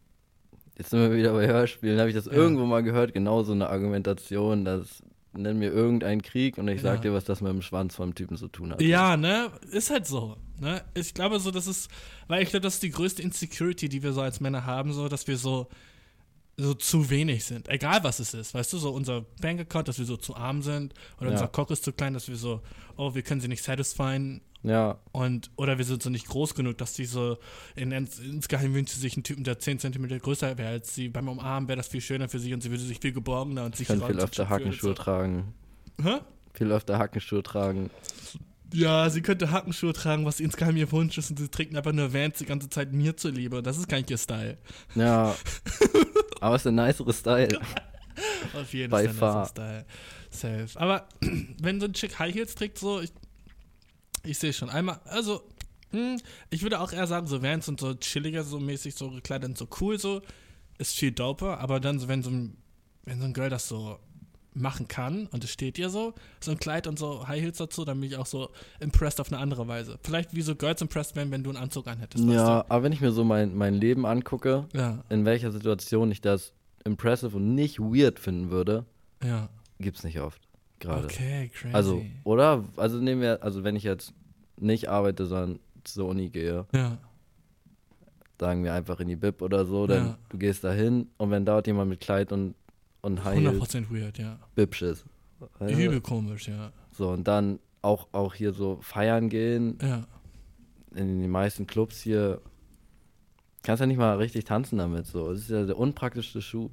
B: jetzt sind wir wieder bei Hörspielen, habe ich das ja. irgendwo mal gehört, genau so eine Argumentation, dass nenn mir irgendeinen Krieg und ich sag ja. dir, was das mit dem Schwanz vom Typen zu tun hat.
A: Ja, ne? Ist halt so. Ne? Ich glaube so, das ist, weil ich glaube, das ist die größte Insecurity, die wir so als Männer haben, so, dass wir so, so zu wenig sind. Egal was es ist. Weißt du, so unser Bankaccount, dass wir so zu arm sind oder ja. unser Cock ist zu klein, dass wir so, oh, wir können sie nicht satisfyen.
B: Ja.
A: Und, oder wir sind so nicht groß genug, dass die so, in, insgeheim wünscht sie sich einen Typen, der 10 cm größer wäre als sie. Beim Umarmen wäre das viel schöner für sie und sie würde sich viel geborgener und sicherer
B: Kann viel öfter Hackenschuhe tragen.
A: Hä?
B: Viel öfter Hackenschuhe tragen.
A: Ja, sie könnte Hackenschuhe tragen, was insgeheim ihr Wunsch ist und sie trägt einfach nur Vans die ganze Zeit mir zuliebe. Das ist gar nicht ihr Style.
B: Ja. Aber es ist ein nicere Style.
A: Auf jeden Fall. Far. Style. Safe. Aber wenn so ein Chick High Heels trägt, so, ich, ich sehe schon einmal, also, hm, ich würde auch eher sagen, so Vans und so chilliger, so mäßig, so gekleidet, so cool, so, ist viel doper, aber dann, wenn so ein, wenn so ein Girl das so machen kann und es steht ihr so, so ein Kleid und so High Heels dazu, dann bin ich auch so impressed auf eine andere Weise. Vielleicht wie so Girls impressed werden, wenn du einen Anzug anhättest.
B: Ja, aber wenn ich mir so mein, mein Leben angucke, ja. in welcher Situation ich das impressive und nicht weird finden würde,
A: ja.
B: gibt's nicht oft. Gerade.
A: Okay, crazy.
B: Also, oder? Also nehmen wir, also wenn ich jetzt nicht arbeite, sondern zur Uni gehe,
A: ja.
B: sagen wir einfach in die Bib oder so, dann ja. du gehst da hin und wenn dort jemand mit Kleid und und High
A: 100% weird, ja.
B: Bibsch ist.
A: Übel komisch, ja.
B: So, und dann auch, auch hier so feiern gehen.
A: Ja.
B: In den meisten Clubs hier kannst ja nicht mal richtig tanzen damit. So, das ist ja der unpraktischste Schuh.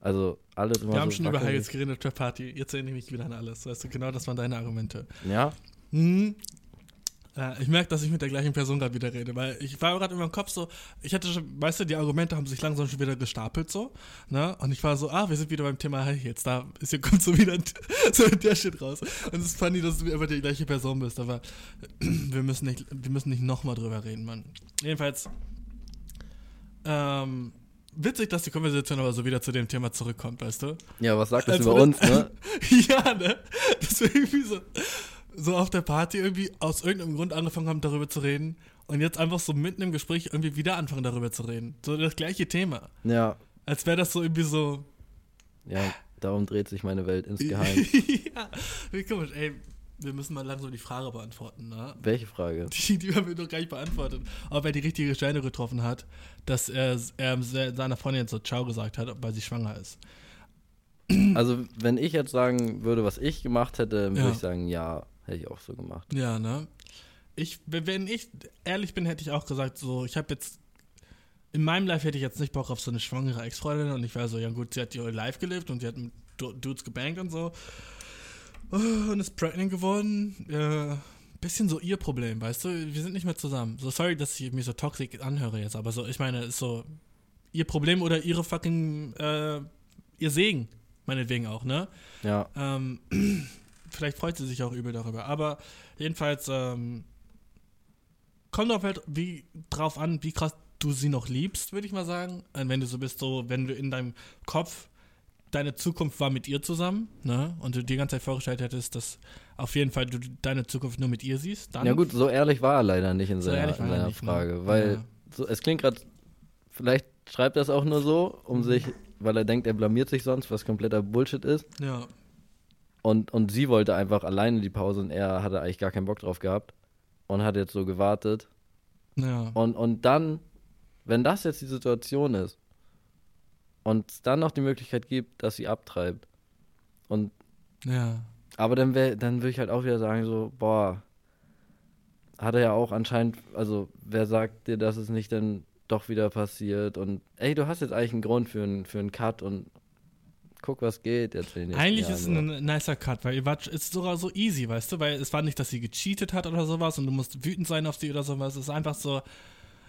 B: Also alles
A: immer Wir haben schon über Heels geredet der Party. Jetzt erinnere ich mich wieder an alles. Weißt du, genau das waren deine Argumente.
B: Ja.
A: Hm. Ja, ich merke, dass ich mit der gleichen Person gerade wieder rede, weil ich war gerade in meinem Kopf so, ich hatte schon, weißt du, die Argumente haben sich langsam schon wieder gestapelt so, ne? Und ich war so, ah, wir sind wieder beim Thema, hey, jetzt da ist hier kommt so wieder so der Shit raus. Und es ist funny, dass du immer die gleiche Person bist, aber wir müssen nicht, wir müssen nicht nochmal drüber reden, Mann. Jedenfalls, ähm, witzig, dass die Konversation aber so wieder zu dem Thema zurückkommt, weißt du?
B: Ja, was sagt das Als über uns, ne?
A: ja, ne? Das wäre irgendwie so so auf der Party irgendwie aus irgendeinem Grund angefangen haben, darüber zu reden und jetzt einfach so mitten im Gespräch irgendwie wieder anfangen, darüber zu reden. So das gleiche Thema.
B: Ja.
A: Als wäre das so irgendwie so.
B: Ja, darum dreht sich meine Welt insgeheim.
A: ja, wie komisch, ey. Wir müssen mal langsam die Frage beantworten, ne?
B: Welche Frage?
A: Die, die haben wir noch gar nicht beantwortet. Ob er die richtige Entscheidung getroffen hat, dass er, er seiner Freundin so Ciao gesagt hat, weil sie schwanger ist.
B: Also, wenn ich jetzt sagen würde, was ich gemacht hätte, würde ja. ich sagen, ja, Hätte ich auch so gemacht.
A: Ja, ne? Ich, wenn ich ehrlich bin, hätte ich auch gesagt, so, ich habe jetzt, in meinem Life hätte ich jetzt nicht Bock auf so eine schwangere Ex-Freundin und ich war so, ja gut, sie hat ihr Life gelebt und sie hat mit Dudes gebankt und so. Oh, und ist pregnant geworden. Äh, bisschen so ihr Problem, weißt du? Wir sind nicht mehr zusammen. So sorry, dass ich mich so toxisch anhöre jetzt, aber so, ich meine, ist so ihr Problem oder ihre fucking, äh, ihr Segen, meinetwegen auch, ne?
B: Ja.
A: Ähm, vielleicht freut sie sich auch übel darüber. Aber jedenfalls ähm, kommt auf halt wie drauf an, wie krass du sie noch liebst, würde ich mal sagen. Und wenn du so bist, so, wenn du in deinem Kopf deine Zukunft war mit ihr zusammen, ne? Und du die ganze Zeit vorgestellt hättest, dass auf jeden Fall du deine Zukunft nur mit ihr siehst,
B: dann. Ja gut, so ehrlich war er leider nicht in so seiner, in seiner nicht, ne? Frage, ne? weil ja. so, es klingt gerade, vielleicht schreibt er es auch nur so, um mhm. sich, weil er denkt, er blamiert sich sonst, was kompletter Bullshit ist.
A: Ja.
B: Und, und sie wollte einfach alleine die Pause und er hatte eigentlich gar keinen Bock drauf gehabt und hat jetzt so gewartet.
A: Ja.
B: Und, und dann, wenn das jetzt die Situation ist und es dann noch die Möglichkeit gibt, dass sie abtreibt und
A: ja.
B: Aber dann wär, dann würde ich halt auch wieder sagen, so, boah, hat er ja auch anscheinend, also wer sagt dir, dass es nicht dann doch wieder passiert und ey, du hast jetzt eigentlich einen Grund für einen für einen Cut und guck, was geht jetzt
A: in den Eigentlich Jahren, ist es ein nicer Cut, weil ihr wart, ist sogar so easy, weißt du, weil es war nicht, dass sie gecheatet hat oder sowas und du musst wütend sein auf sie oder sowas. Es ist einfach so,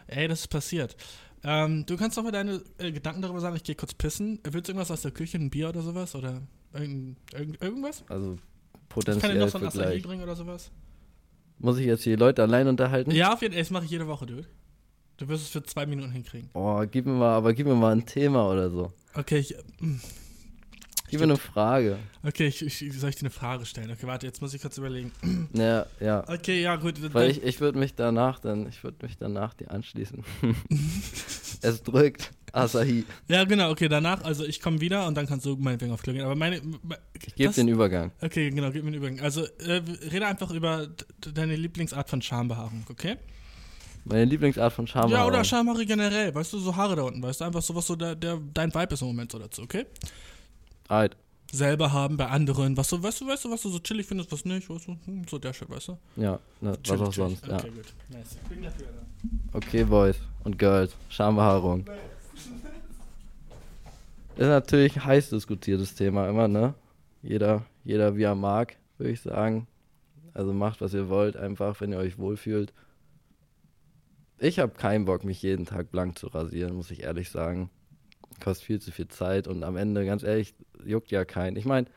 A: ey, das ist passiert. Ähm, du kannst doch mal deine äh, Gedanken darüber sagen, ich gehe kurz pissen. Willst du irgendwas aus der Küche, ein Bier oder sowas? Oder irgend, irgend, irgendwas?
B: Also potenziell
A: Ich kann dir noch so ein Acai bringen oder sowas.
B: Muss ich jetzt hier Leute allein unterhalten?
A: Ja, auf jeden Fall. Das mache ich jede Woche, dude. Du wirst es für zwei Minuten hinkriegen.
B: Boah, gib mir mal, aber gib mir mal ein Thema oder so.
A: Okay, ich,
B: Gib mir eine Frage.
A: Okay, ich, ich, soll ich dir eine Frage stellen? Okay, warte, jetzt muss ich kurz überlegen.
B: Ja, ja.
A: Okay, ja, gut.
B: Weil ich, ich würde mich danach dann, ich würde mich danach dir anschließen. es drückt. Asahi.
A: Ja, genau, okay, danach, also ich komme wieder und dann kannst du meinetwegen auf Klo gehen. Aber meine.
B: Ich gebe den Übergang.
A: Okay, genau, gib mir den Übergang. Also, äh, rede einfach über deine Lieblingsart von Schambehaarung, okay?
B: Meine Lieblingsart von Schambehaarung.
A: Ja, oder Schamhaare generell, weißt du, so Haare da unten, weißt du, einfach so, was so der, der, dein Vibe ist im Moment so dazu, okay?
B: Alright.
A: Selber haben bei anderen, was du, weißt du, weißt du, was du so chillig findest, was nicht, weißt du, hm, so der Shit, weißt du?
B: Ja, ne, was auch sonst, okay, ja. Gut, nice. Bin dafür, Okay, Boys und Girls, Schambehaarung. Ist natürlich ein heiß diskutiertes Thema immer, ne? Jeder, jeder wie er mag, würde ich sagen. Also macht, was ihr wollt, einfach, wenn ihr euch wohlfühlt. Ich habe keinen Bock, mich jeden Tag blank zu rasieren, muss ich ehrlich sagen kostet viel zu viel Zeit und am Ende, ganz ehrlich, juckt ja keinen. Ich meine,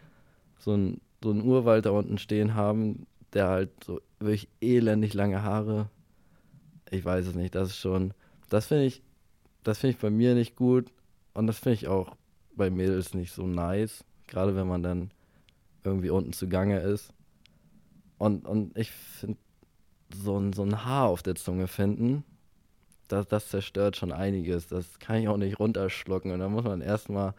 B: so ein, so ein Urwald da unten stehen haben, der halt so wirklich elendig lange Haare, ich weiß es nicht, das ist schon, das finde ich, das finde ich bei mir nicht gut und das finde ich auch bei Mädels nicht so nice, gerade wenn man dann irgendwie unten zugange ist. Und, und ich finde, so ein, so ein Haar auf der Zunge finden, das, das zerstört schon einiges. Das kann ich auch nicht runterschlucken. Und da muss man erstmal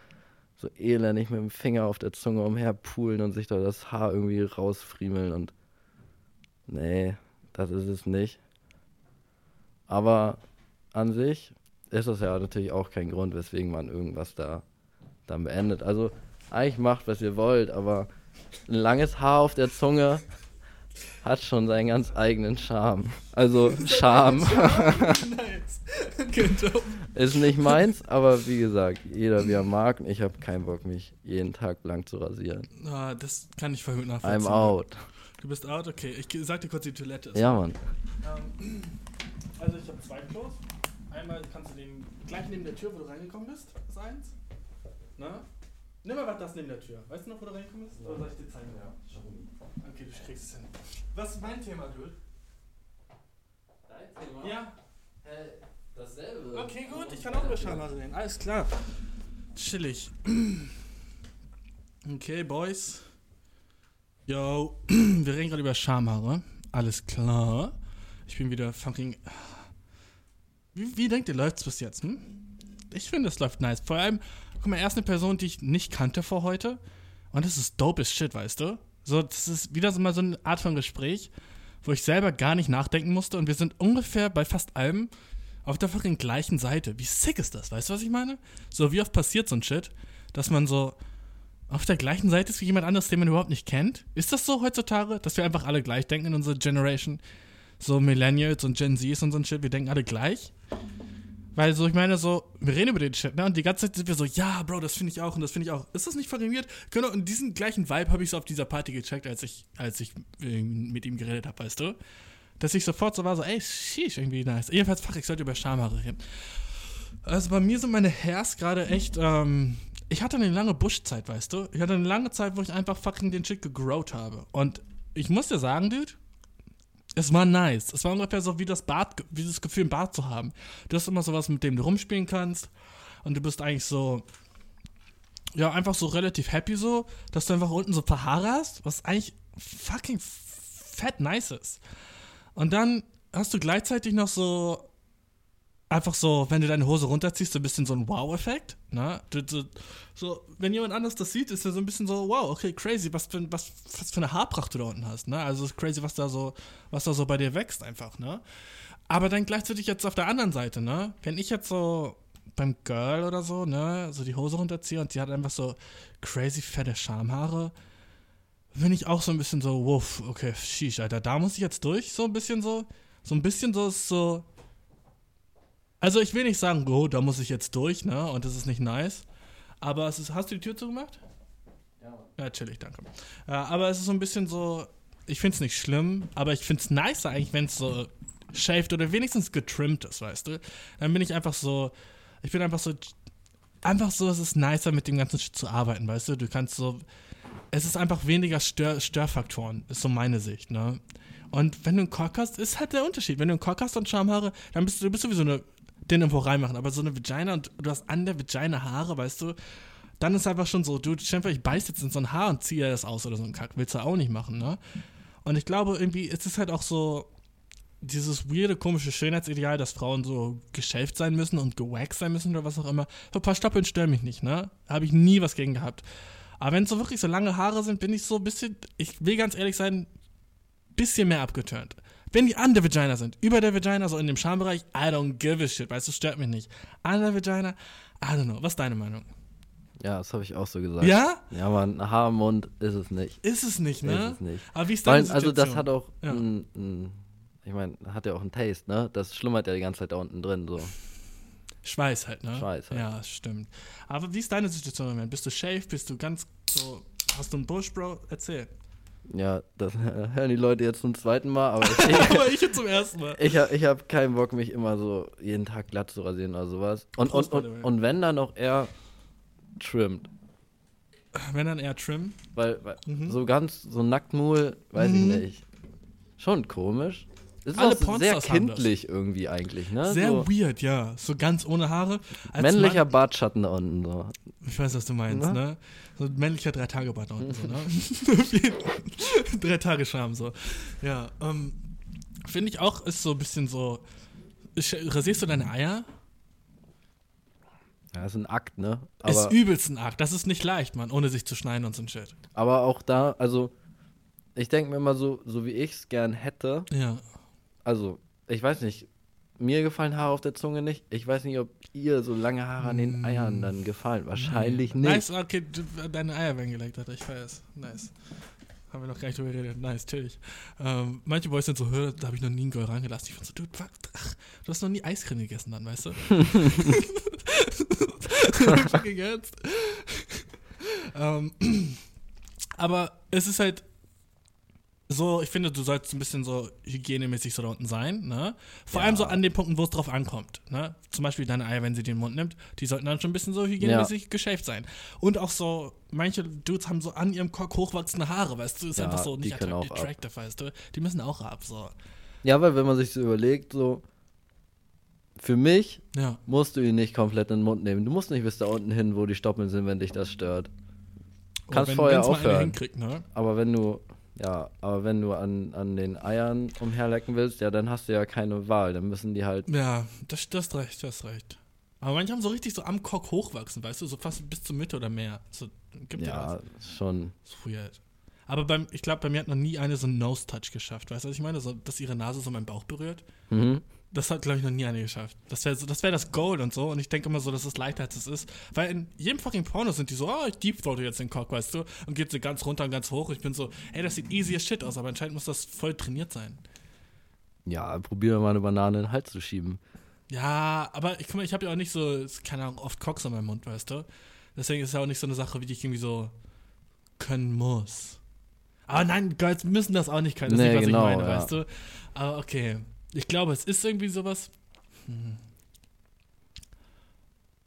B: so elendig mit dem Finger auf der Zunge umherpulen und sich da das Haar irgendwie rausfriemeln. Und nee, das ist es nicht. Aber an sich ist das ja natürlich auch kein Grund, weswegen man irgendwas da dann beendet. Also eigentlich macht, was ihr wollt, aber ein langes Haar auf der Zunge hat schon seinen ganz eigenen Charme. Also Charme. Ist nicht meins, aber wie gesagt, jeder wie er mag. Ich habe keinen Bock, mich jeden Tag blank zu rasieren.
A: Ah, das kann ich verhüten nachvollziehen.
B: I'm out.
A: Du bist out? Okay, ich sag dir kurz die Toilette.
B: Ja, Mann.
A: Ähm, also ich habe zwei Klos. Einmal kannst du den gleich neben der Tür, wo du reingekommen bist, ist eins. Na? Nimm mal was das neben der Tür. Weißt du noch, wo du reingekommen bist? Oder soll ich dir zeigen? Ja, schon. Okay, du kriegst es hin. Was ist mein Thema, Dude?
B: Dein Thema?
A: Ja.
B: Hey, dasselbe.
A: Okay, gut, ich kann auch über Schamhaare reden. Alles klar. Chillig. Okay, Boys. Yo, wir reden gerade über Schamhaare. Alles klar. Ich bin wieder fucking. Wie, wie denkt ihr, läuft's bis jetzt? Hm? Ich finde, es läuft nice. Vor allem, guck mal, er ist eine Person, die ich nicht kannte vor heute. Und das ist dope as shit, weißt du? So, das ist wieder so mal so eine Art von Gespräch, wo ich selber gar nicht nachdenken musste. Und wir sind ungefähr bei fast allem auf der fucking gleichen Seite. Wie sick ist das? Weißt du, was ich meine? So, wie oft passiert so ein Shit, dass man so auf der gleichen Seite ist wie jemand anderes, den man überhaupt nicht kennt? Ist das so heutzutage, dass wir einfach alle gleich denken in unserer Generation? So Millennials und Gen Zs und so ein Shit, wir denken alle gleich? Weil so, ich meine, so, wir reden über den Shit, ne? Und die ganze Zeit sind wir so, ja, Bro, das finde ich auch und das finde ich auch. Ist das nicht verrimiert? Genau, und diesen gleichen Vibe habe ich so auf dieser Party gecheckt, als ich, als ich äh, mit ihm geredet habe, weißt du? Dass ich sofort so war, so, ey, sheesh, irgendwie nice. Jedenfalls, fuck, ich sollte über Schamhaare reden. Also bei mir sind meine Hairs gerade echt, ähm, ich hatte eine lange Buschzeit, weißt du? Ich hatte eine lange Zeit, wo ich einfach fucking den Shit gegrowt habe. Und ich muss dir sagen, Dude, es war nice. Es war ungefähr so wie das Bad, wie das Gefühl, ein Bad zu haben. Du hast immer sowas, mit dem du rumspielen kannst. Und du bist eigentlich so, ja, einfach so relativ happy so, dass du einfach unten so paar Haare hast, was eigentlich fucking fett nice ist. Und dann hast du gleichzeitig noch so einfach so, wenn du deine Hose runterziehst, so ein bisschen so ein Wow-Effekt. Ne? So, wenn jemand anders das sieht, ist er so ein bisschen so, wow, okay, crazy, was für, was, was für eine Haarpracht du da unten hast. Ne? Also ist crazy, was da so, was da so bei dir wächst einfach. Ne? Aber dann gleichzeitig jetzt auf der anderen Seite, ne? Wenn ich jetzt so beim Girl oder so, ne, so die Hose runterziehe und sie hat einfach so crazy fette Schamhaare, bin ich auch so ein bisschen so, wuff, okay, sheesh, Alter, da muss ich jetzt durch, so ein bisschen so. So ein bisschen so so, also ich will nicht sagen, oh, da muss ich jetzt durch, ne? Und das ist nicht nice. Aber es ist, hast du die Tür zugemacht? Ja. Ja, chillig, danke. Ja, aber es ist so ein bisschen so, ich finde es nicht schlimm, aber ich finde es nicer eigentlich, wenn es so shaved oder wenigstens getrimmt ist, weißt du? Dann bin ich einfach so, ich bin einfach so, einfach so, es ist nicer mit dem ganzen Shit zu arbeiten, weißt du? Du kannst so, es ist einfach weniger Stör, Störfaktoren, ist so meine Sicht, ne? Und wenn du einen Cock hast, ist halt der Unterschied. Wenn du einen Cock hast und Schamhaare, dann bist du, du bist sowieso eine den irgendwo reinmachen. Aber so eine Vagina und du hast an der Vagina Haare, weißt du, dann ist einfach schon so, du, Schäfer, ich beiß jetzt in so ein Haar und ziehe das aus oder so ein Kack. Willst du auch nicht machen, ne? Und ich glaube, irgendwie ist es halt auch so dieses weirde, komische Schönheitsideal, dass Frauen so geschäft sein müssen und gewaxt sein müssen oder was auch immer. So ein paar Stoppeln stören mich nicht, ne? Habe ich nie was gegen gehabt. Aber wenn es so wirklich so lange Haare sind, bin ich so ein bisschen, ich will ganz ehrlich sein, bisschen mehr abgeturnt. Wenn die an der Vagina sind, über der Vagina, so in dem Schambereich, I don't give a shit, weißt du, stört mich nicht. An der Vagina, I don't know. Was ist deine Meinung?
B: Ja, das habe ich auch so gesagt.
A: Ja?
B: Ja, man, Haarmund ist es nicht.
A: Ist es nicht, ne?
B: Ist es nicht.
A: Aber wie ist deine
B: Weil, Also das hat auch, ja. ein, ein, ich meine, hat ja auch einen Taste, ne? Das schlummert ja die ganze Zeit da unten drin, so.
A: Schweiß halt, ne?
B: Schweiß halt.
A: Ja, stimmt. Aber wie ist deine Situation im Moment? Bist du shave? Bist du ganz so, hast du einen Bush, Bro? Erzähl.
B: Ja, das hören die Leute jetzt zum zweiten Mal, aber ich,
A: aber ich zum ersten Mal.
B: Ich, ich habe keinen Bock, mich immer so jeden Tag glatt zu rasieren oder sowas. Und, und, und, und wenn dann auch eher trimmed.
A: Wenn dann eher trim?
B: Weil, weil mhm. so ganz, so Nacktmuhl, weiß mhm. ich nicht. Schon komisch. Ist Alle auch sehr kindlich irgendwie eigentlich, ne?
A: Sehr so weird, ja. So ganz ohne Haare.
B: Als männlicher Mann, Bartschatten da unten so.
A: Ich weiß, was du meinst, Na? ne? So ein männlicher Drei-Tage-Bart da unten so, ne? Drei Tage Scham so. Ja, ähm, finde ich auch, ist so ein bisschen so. Rasierst du deine Eier?
B: Ja, ist ein Akt, ne?
A: Aber ist übelst ein Akt. Das ist nicht leicht, Mann, ohne sich zu schneiden und so ein Shit.
B: Aber auch da, also, ich denke mir immer so, so wie ich es gern hätte.
A: Ja
B: also, ich weiß nicht, mir gefallen Haare auf der Zunge nicht. Ich weiß nicht, ob ihr so lange Haare an den Eiern dann gefallen. Wahrscheinlich nicht.
A: Nice, okay, deine Eier werden geleckt, hat ich weiß. Nice. Haben wir noch gar nicht drüber geredet. Nice, chillig. Ähm, manche Boys sind so, da habe ich noch nie einen Girl rangelassen. Ich fand so, dude, ach, du hast noch nie Eiscreme gegessen dann, weißt du? Ernst. ähm, aber es ist halt so, ich finde, du sollst ein bisschen so hygienemäßig so da unten sein, ne? Vor ja. allem so an den Punkten, wo es drauf ankommt, ne? Zum Beispiel deine Eier, wenn sie den Mund nimmt, die sollten dann schon ein bisschen so hygienemäßig ja. geschäft sein. Und auch so, manche Dudes haben so an ihrem Cock hochwachsende Haare, weißt du? Ist ja, einfach so nicht attractive, weißt du? Die müssen auch ab, so.
B: Ja, weil wenn man sich so überlegt, so, für mich musst du ihn nicht komplett in den Mund nehmen. Du musst nicht bis da unten hin, wo die Stoppeln sind, wenn dich das stört. Du kannst wenn, vorher aufhören. Ne? Aber wenn du ja, aber wenn du an, an den Eiern umherlecken willst, ja, dann hast du ja keine Wahl. Dann müssen die halt.
A: Ja, das, das recht, das ist recht. Aber manche haben so richtig so am Cock hochwachsen, weißt du, so fast bis zur Mitte oder mehr. So,
B: gibt ja, ja schon.
A: Das ist weird. Aber beim, ich glaube, bei mir hat noch nie eine so einen Nose-Touch geschafft. Weißt du, was ich meine? So, dass ihre Nase so meinen Bauch berührt. Mhm. Das hat, glaube ich, noch nie eine geschafft. Das wäre so, das, wär das Gold und so. Und ich denke immer so, dass es leichter als es ist. Weil in jedem fucking Porno sind die so, oh, ich deepthroate jetzt den Cock, weißt du? Und geht so ganz runter und ganz hoch. Ich bin so, ey, das sieht easy as shit aus. Aber anscheinend muss das voll trainiert sein.
B: Ja, probier mal eine Banane in den Hals zu schieben.
A: Ja, aber ich, guck mal, ich habe ja auch nicht so, keine Ahnung, oft Cocks in meinem Mund, weißt du? Deswegen ist es ja auch nicht so eine Sache, wie ich irgendwie so können muss. Aber nein, Girls müssen das auch nicht können. Das nee, ist nicht, was genau, ich meine, ja. weißt du? Aber okay. Ich glaube, es ist irgendwie sowas. Hm.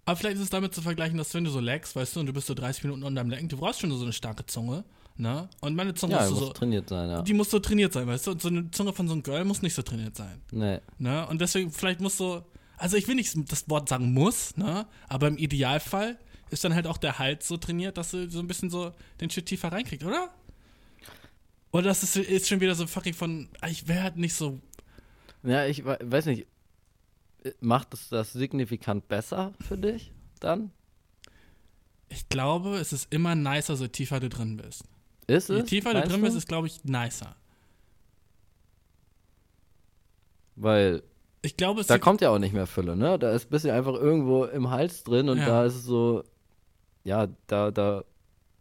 A: Aber vielleicht ist es damit zu vergleichen, dass wenn du so leckst, weißt du, und du bist so 30 Minuten unter dem Lecken, du brauchst schon so eine starke Zunge, ne? Und meine Zunge
B: ja,
A: muss
B: so trainiert sein, ja.
A: Die muss so trainiert sein, weißt du? Und so eine Zunge von so einem Girl muss nicht so trainiert sein.
B: Nee.
A: Ne? Und deswegen, vielleicht muss so, also ich will nicht das Wort sagen muss, ne? Aber im Idealfall ist dann halt auch der Hals so trainiert, dass du so ein bisschen so den Shit tiefer reinkriegst, oder? Oder das ist, ist schon wieder so fucking von, ich wäre halt nicht so
B: ja, ich weiß nicht. Macht es das signifikant besser für dich dann?
A: Ich glaube, es ist immer nicer, so tiefer du drin bist.
B: Ist es?
A: Je tiefer du drin du? bist, ist, glaube ich, nicer.
B: Weil.
A: Ich glaube,
B: da kommt ja auch nicht mehr Fülle, ne? Da ist ein bisschen einfach irgendwo im Hals drin und ja. da ist es so. Ja, da, da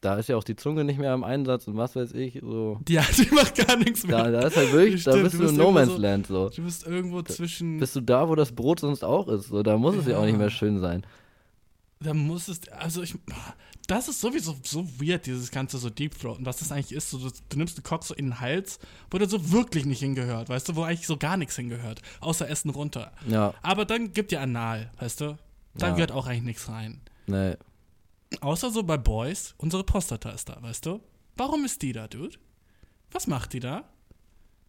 B: da ist ja auch die Zunge nicht mehr im Einsatz und was weiß ich. So.
A: Ja, die macht gar nichts mehr.
B: Da, da ist halt wirklich, Stimmt, da bist du, in No Man's
A: so,
B: Land so.
A: Du bist irgendwo zwischen.
B: Bist du da, wo das Brot sonst auch ist. So, da muss ja. es ja auch nicht mehr schön sein.
A: Da muss es, also ich, das ist sowieso so weird, dieses ganze so Deep Throat. Und was das eigentlich ist, so, du, du nimmst den Cock so in den Hals, wo der so wirklich nicht hingehört, weißt du, wo eigentlich so gar nichts hingehört, außer Essen runter.
B: Ja.
A: Aber dann gibt dir Anal, weißt du, da ja. gehört auch eigentlich nichts rein.
B: Nee.
A: Außer so bei Boys, unsere Prostata ist da, weißt du? Warum ist die da, Dude? Was macht die da?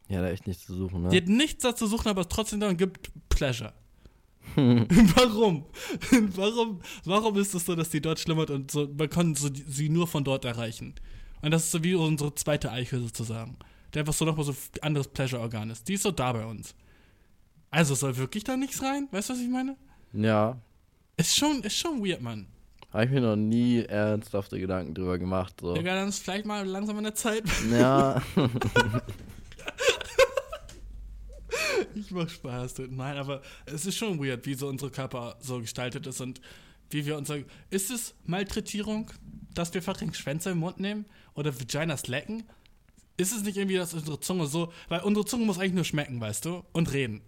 B: Ja, da echt nichts zu suchen, ne?
A: Die hat nichts da zu suchen, aber trotzdem da und gibt Pleasure. warum? warum? Warum ist es so, dass die dort schlimmert und so, man kann so, sie nur von dort erreichen? Und das ist so wie unsere zweite Eichel sozusagen. Der einfach so nochmal so ein anderes Pleasure-Organ ist. Die ist so da bei uns. Also soll wirklich da nichts rein? Weißt du, was ich meine?
B: Ja.
A: Ist schon, ist schon weird, Mann.
B: Habe ich mir noch nie ernsthafte Gedanken drüber gemacht. So.
A: Ja, dann ist vielleicht mal langsam in der Zeit.
B: Ja.
A: ich mach Spaß. Nein, aber es ist schon weird, wie so unsere Körper so gestaltet ist und wie wir uns sagen. Ist es Malträtierung, dass wir fucking Schwänze im Mund nehmen oder Vaginas lecken? Ist es nicht irgendwie, dass unsere Zunge so, weil unsere Zunge muss eigentlich nur schmecken, weißt du, und reden.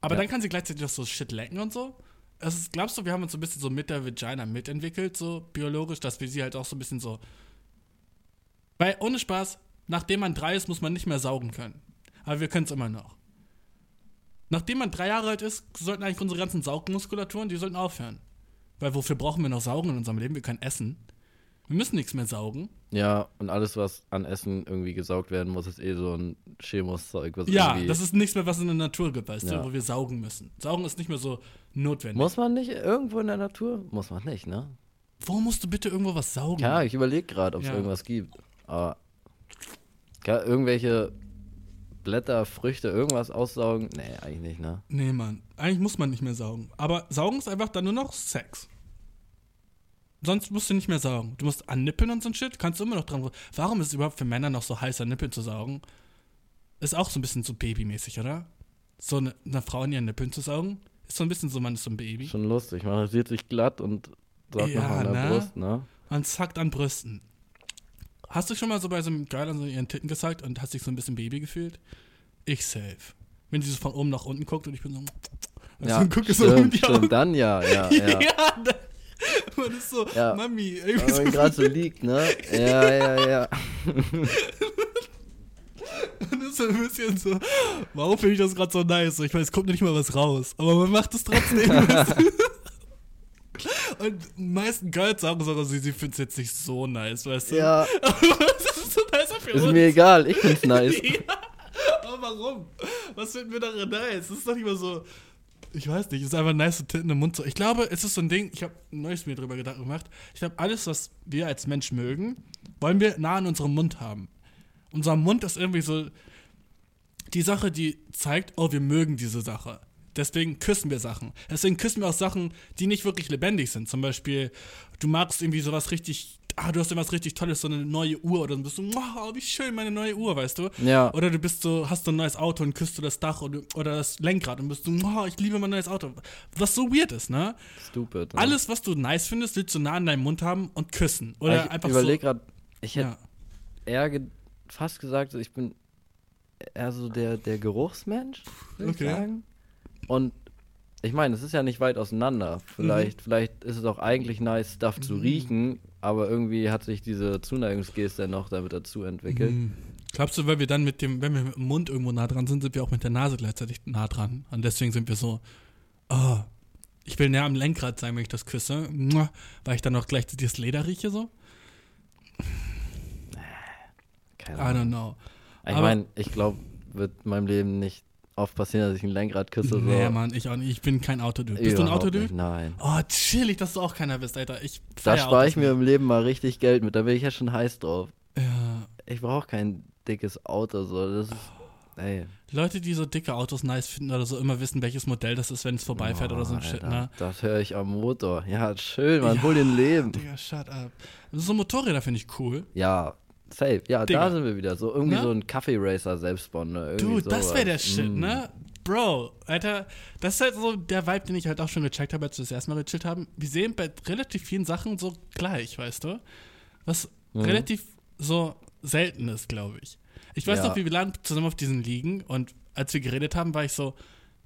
A: Aber ja. dann kann sie gleichzeitig auch so Shit lecken und so also glaubst du, wir haben uns so ein bisschen so mit der Vagina mitentwickelt, so biologisch, dass wir sie halt auch so ein bisschen so. Weil ohne Spaß, nachdem man drei ist, muss man nicht mehr saugen können. Aber wir können es immer noch. Nachdem man drei Jahre alt ist, sollten eigentlich unsere ganzen Saugmuskulaturen, die sollten aufhören. Weil wofür brauchen wir noch Saugen in unserem Leben? Wir können essen. Wir müssen nichts mehr saugen.
B: Ja, und alles, was an Essen irgendwie gesaugt werden muss, ist eh so ein Chemus-Zeug.
A: Ja, das ist nichts mehr, was in der Natur gibt, weißt ja. du, wo wir saugen müssen. Saugen ist nicht mehr so notwendig.
B: Muss man nicht irgendwo in der Natur? Muss man nicht, ne?
A: Wo musst du bitte irgendwo was saugen?
B: Ja, ich überlege gerade, ob es ja. irgendwas gibt. Aber ja, irgendwelche Blätter, Früchte, irgendwas aussaugen? Nee, eigentlich nicht, ne?
A: Nee, Mann. Eigentlich muss man nicht mehr saugen. Aber saugen ist einfach dann nur noch Sex. Sonst musst du nicht mehr saugen. Du musst annippeln und so ein Shit, kannst du immer noch dran. Warum ist es überhaupt für Männer noch so heiß, an Nippeln zu saugen? Ist auch so ein bisschen so babymäßig, oder? So eine, eine Frau in ihren Nippeln zu saugen? Ist so ein bisschen so, man ist so ein Baby.
B: Schon lustig. Man rasiert sich glatt und sagt ja, noch an der ne? Brust, ne?
A: Man zackt an Brüsten. Hast du schon mal so bei so einem Girl an so ihren Titten gesagt und hast dich so ein bisschen Baby gefühlt? Ich safe. Wenn sie so von oben nach unten guckt und ich bin so.
B: Ja, so, gucke so um stimmt, dann ja, ja, ja. ja
A: Man ist so, ja. Mami, irgendwie
B: Wenn man gerade so liegt, ne? Ja, ja, ja.
A: ist so ein bisschen so, warum finde ich das gerade so nice? Ich meine, es kommt nicht mal was raus, aber man macht es trotzdem. Und die meisten Girls sagen sogar, sie, sie finden es jetzt nicht so nice, weißt du?
B: Ja. das ist so nice für ist uns. mir egal, ich finde es nice. ja.
A: Aber warum? Was finden wir daran nice? Das ist doch nicht mal so. Ich weiß nicht, es ist einfach nice, Titten im Mund zu. Ich glaube, es ist so ein Ding, ich habe neues mir drüber Gedanken gemacht. Ich glaube, alles, was wir als Mensch mögen, wollen wir nah an unserem Mund haben. Unser Mund ist irgendwie so die Sache, die zeigt, oh, wir mögen diese Sache. Deswegen küssen wir Sachen. Deswegen küssen wir auch Sachen, die nicht wirklich lebendig sind. Zum Beispiel, du magst irgendwie sowas richtig, ah, du hast irgendwas richtig Tolles, so eine neue Uhr oder dann bist du, wow, wie schön meine neue Uhr, weißt du?
B: Ja.
A: Oder du bist so, hast so ein neues Auto und küsst du das Dach oder, oder das Lenkrad und bist du, wow, ich liebe mein neues Auto. Was so weird ist, ne?
B: Stupid.
A: Ne? Alles, was du nice findest, willst du nah an deinem Mund haben und küssen. Oder
B: ich
A: einfach
B: überleg so. gerade, ich hätte ja. eher ge fast gesagt, ich bin eher so der, der Geruchsmensch, würde okay. ich sagen. Und ich meine, es ist ja nicht weit auseinander. Vielleicht, mhm. vielleicht ist es auch eigentlich nice, Stuff mhm. zu riechen, aber irgendwie hat sich diese Zuneigungsgeste noch damit dazu entwickelt. Mhm.
A: Glaubst du, weil wir dann mit dem, wenn wir mit dem Mund irgendwo nah dran sind, sind wir auch mit der Nase gleichzeitig nah dran? Und deswegen sind wir so, oh, ich will näher am Lenkrad sein, wenn ich das küsse, weil ich dann auch gleich das Leder rieche so?
B: Keine Ahnung. I don't know. Ich meine, ich glaube, wird in meinem Leben nicht oft passieren, dass ich ein Lenkrad küsse.
A: Nee, so. Mann, ich auch nicht. Ich bin kein Autodude. Bist Überhaupt du ein Autodude?
B: Nein.
A: Oh, chillig, dass du auch keiner bist, Alter. Ich
B: da spare ich mir im Leben mal richtig Geld mit. Da bin ich ja schon heiß drauf.
A: Ja.
B: Ich brauche kein dickes Auto. So. Das ist, ey.
A: Leute, die so dicke Autos nice finden oder so, immer wissen, welches Modell das ist, wenn es vorbeifährt oh, oder so ein Alter, Shit, ne?
B: Das höre ich am Motor. Ja, schön, man, ja, hol den Leben.
A: Digga, shut up. So Motorräder finde ich cool.
B: Ja, Safe, ja, Digga. da sind wir wieder. So irgendwie ne? so ein Kaffee-Racer selbstbauen. Ne?
A: Dude, sowas. das wäre der Shit, mm. ne? Bro, Alter, das ist halt so der Vibe, den ich halt auch schon gecheckt habe, als wir das erste Mal gechillt haben. Wir sehen bei relativ vielen Sachen so gleich, weißt du? Was mhm. relativ so selten ist, glaube ich. Ich weiß ja. noch, wie wir lagen zusammen auf diesen Liegen und als wir geredet haben, war ich so,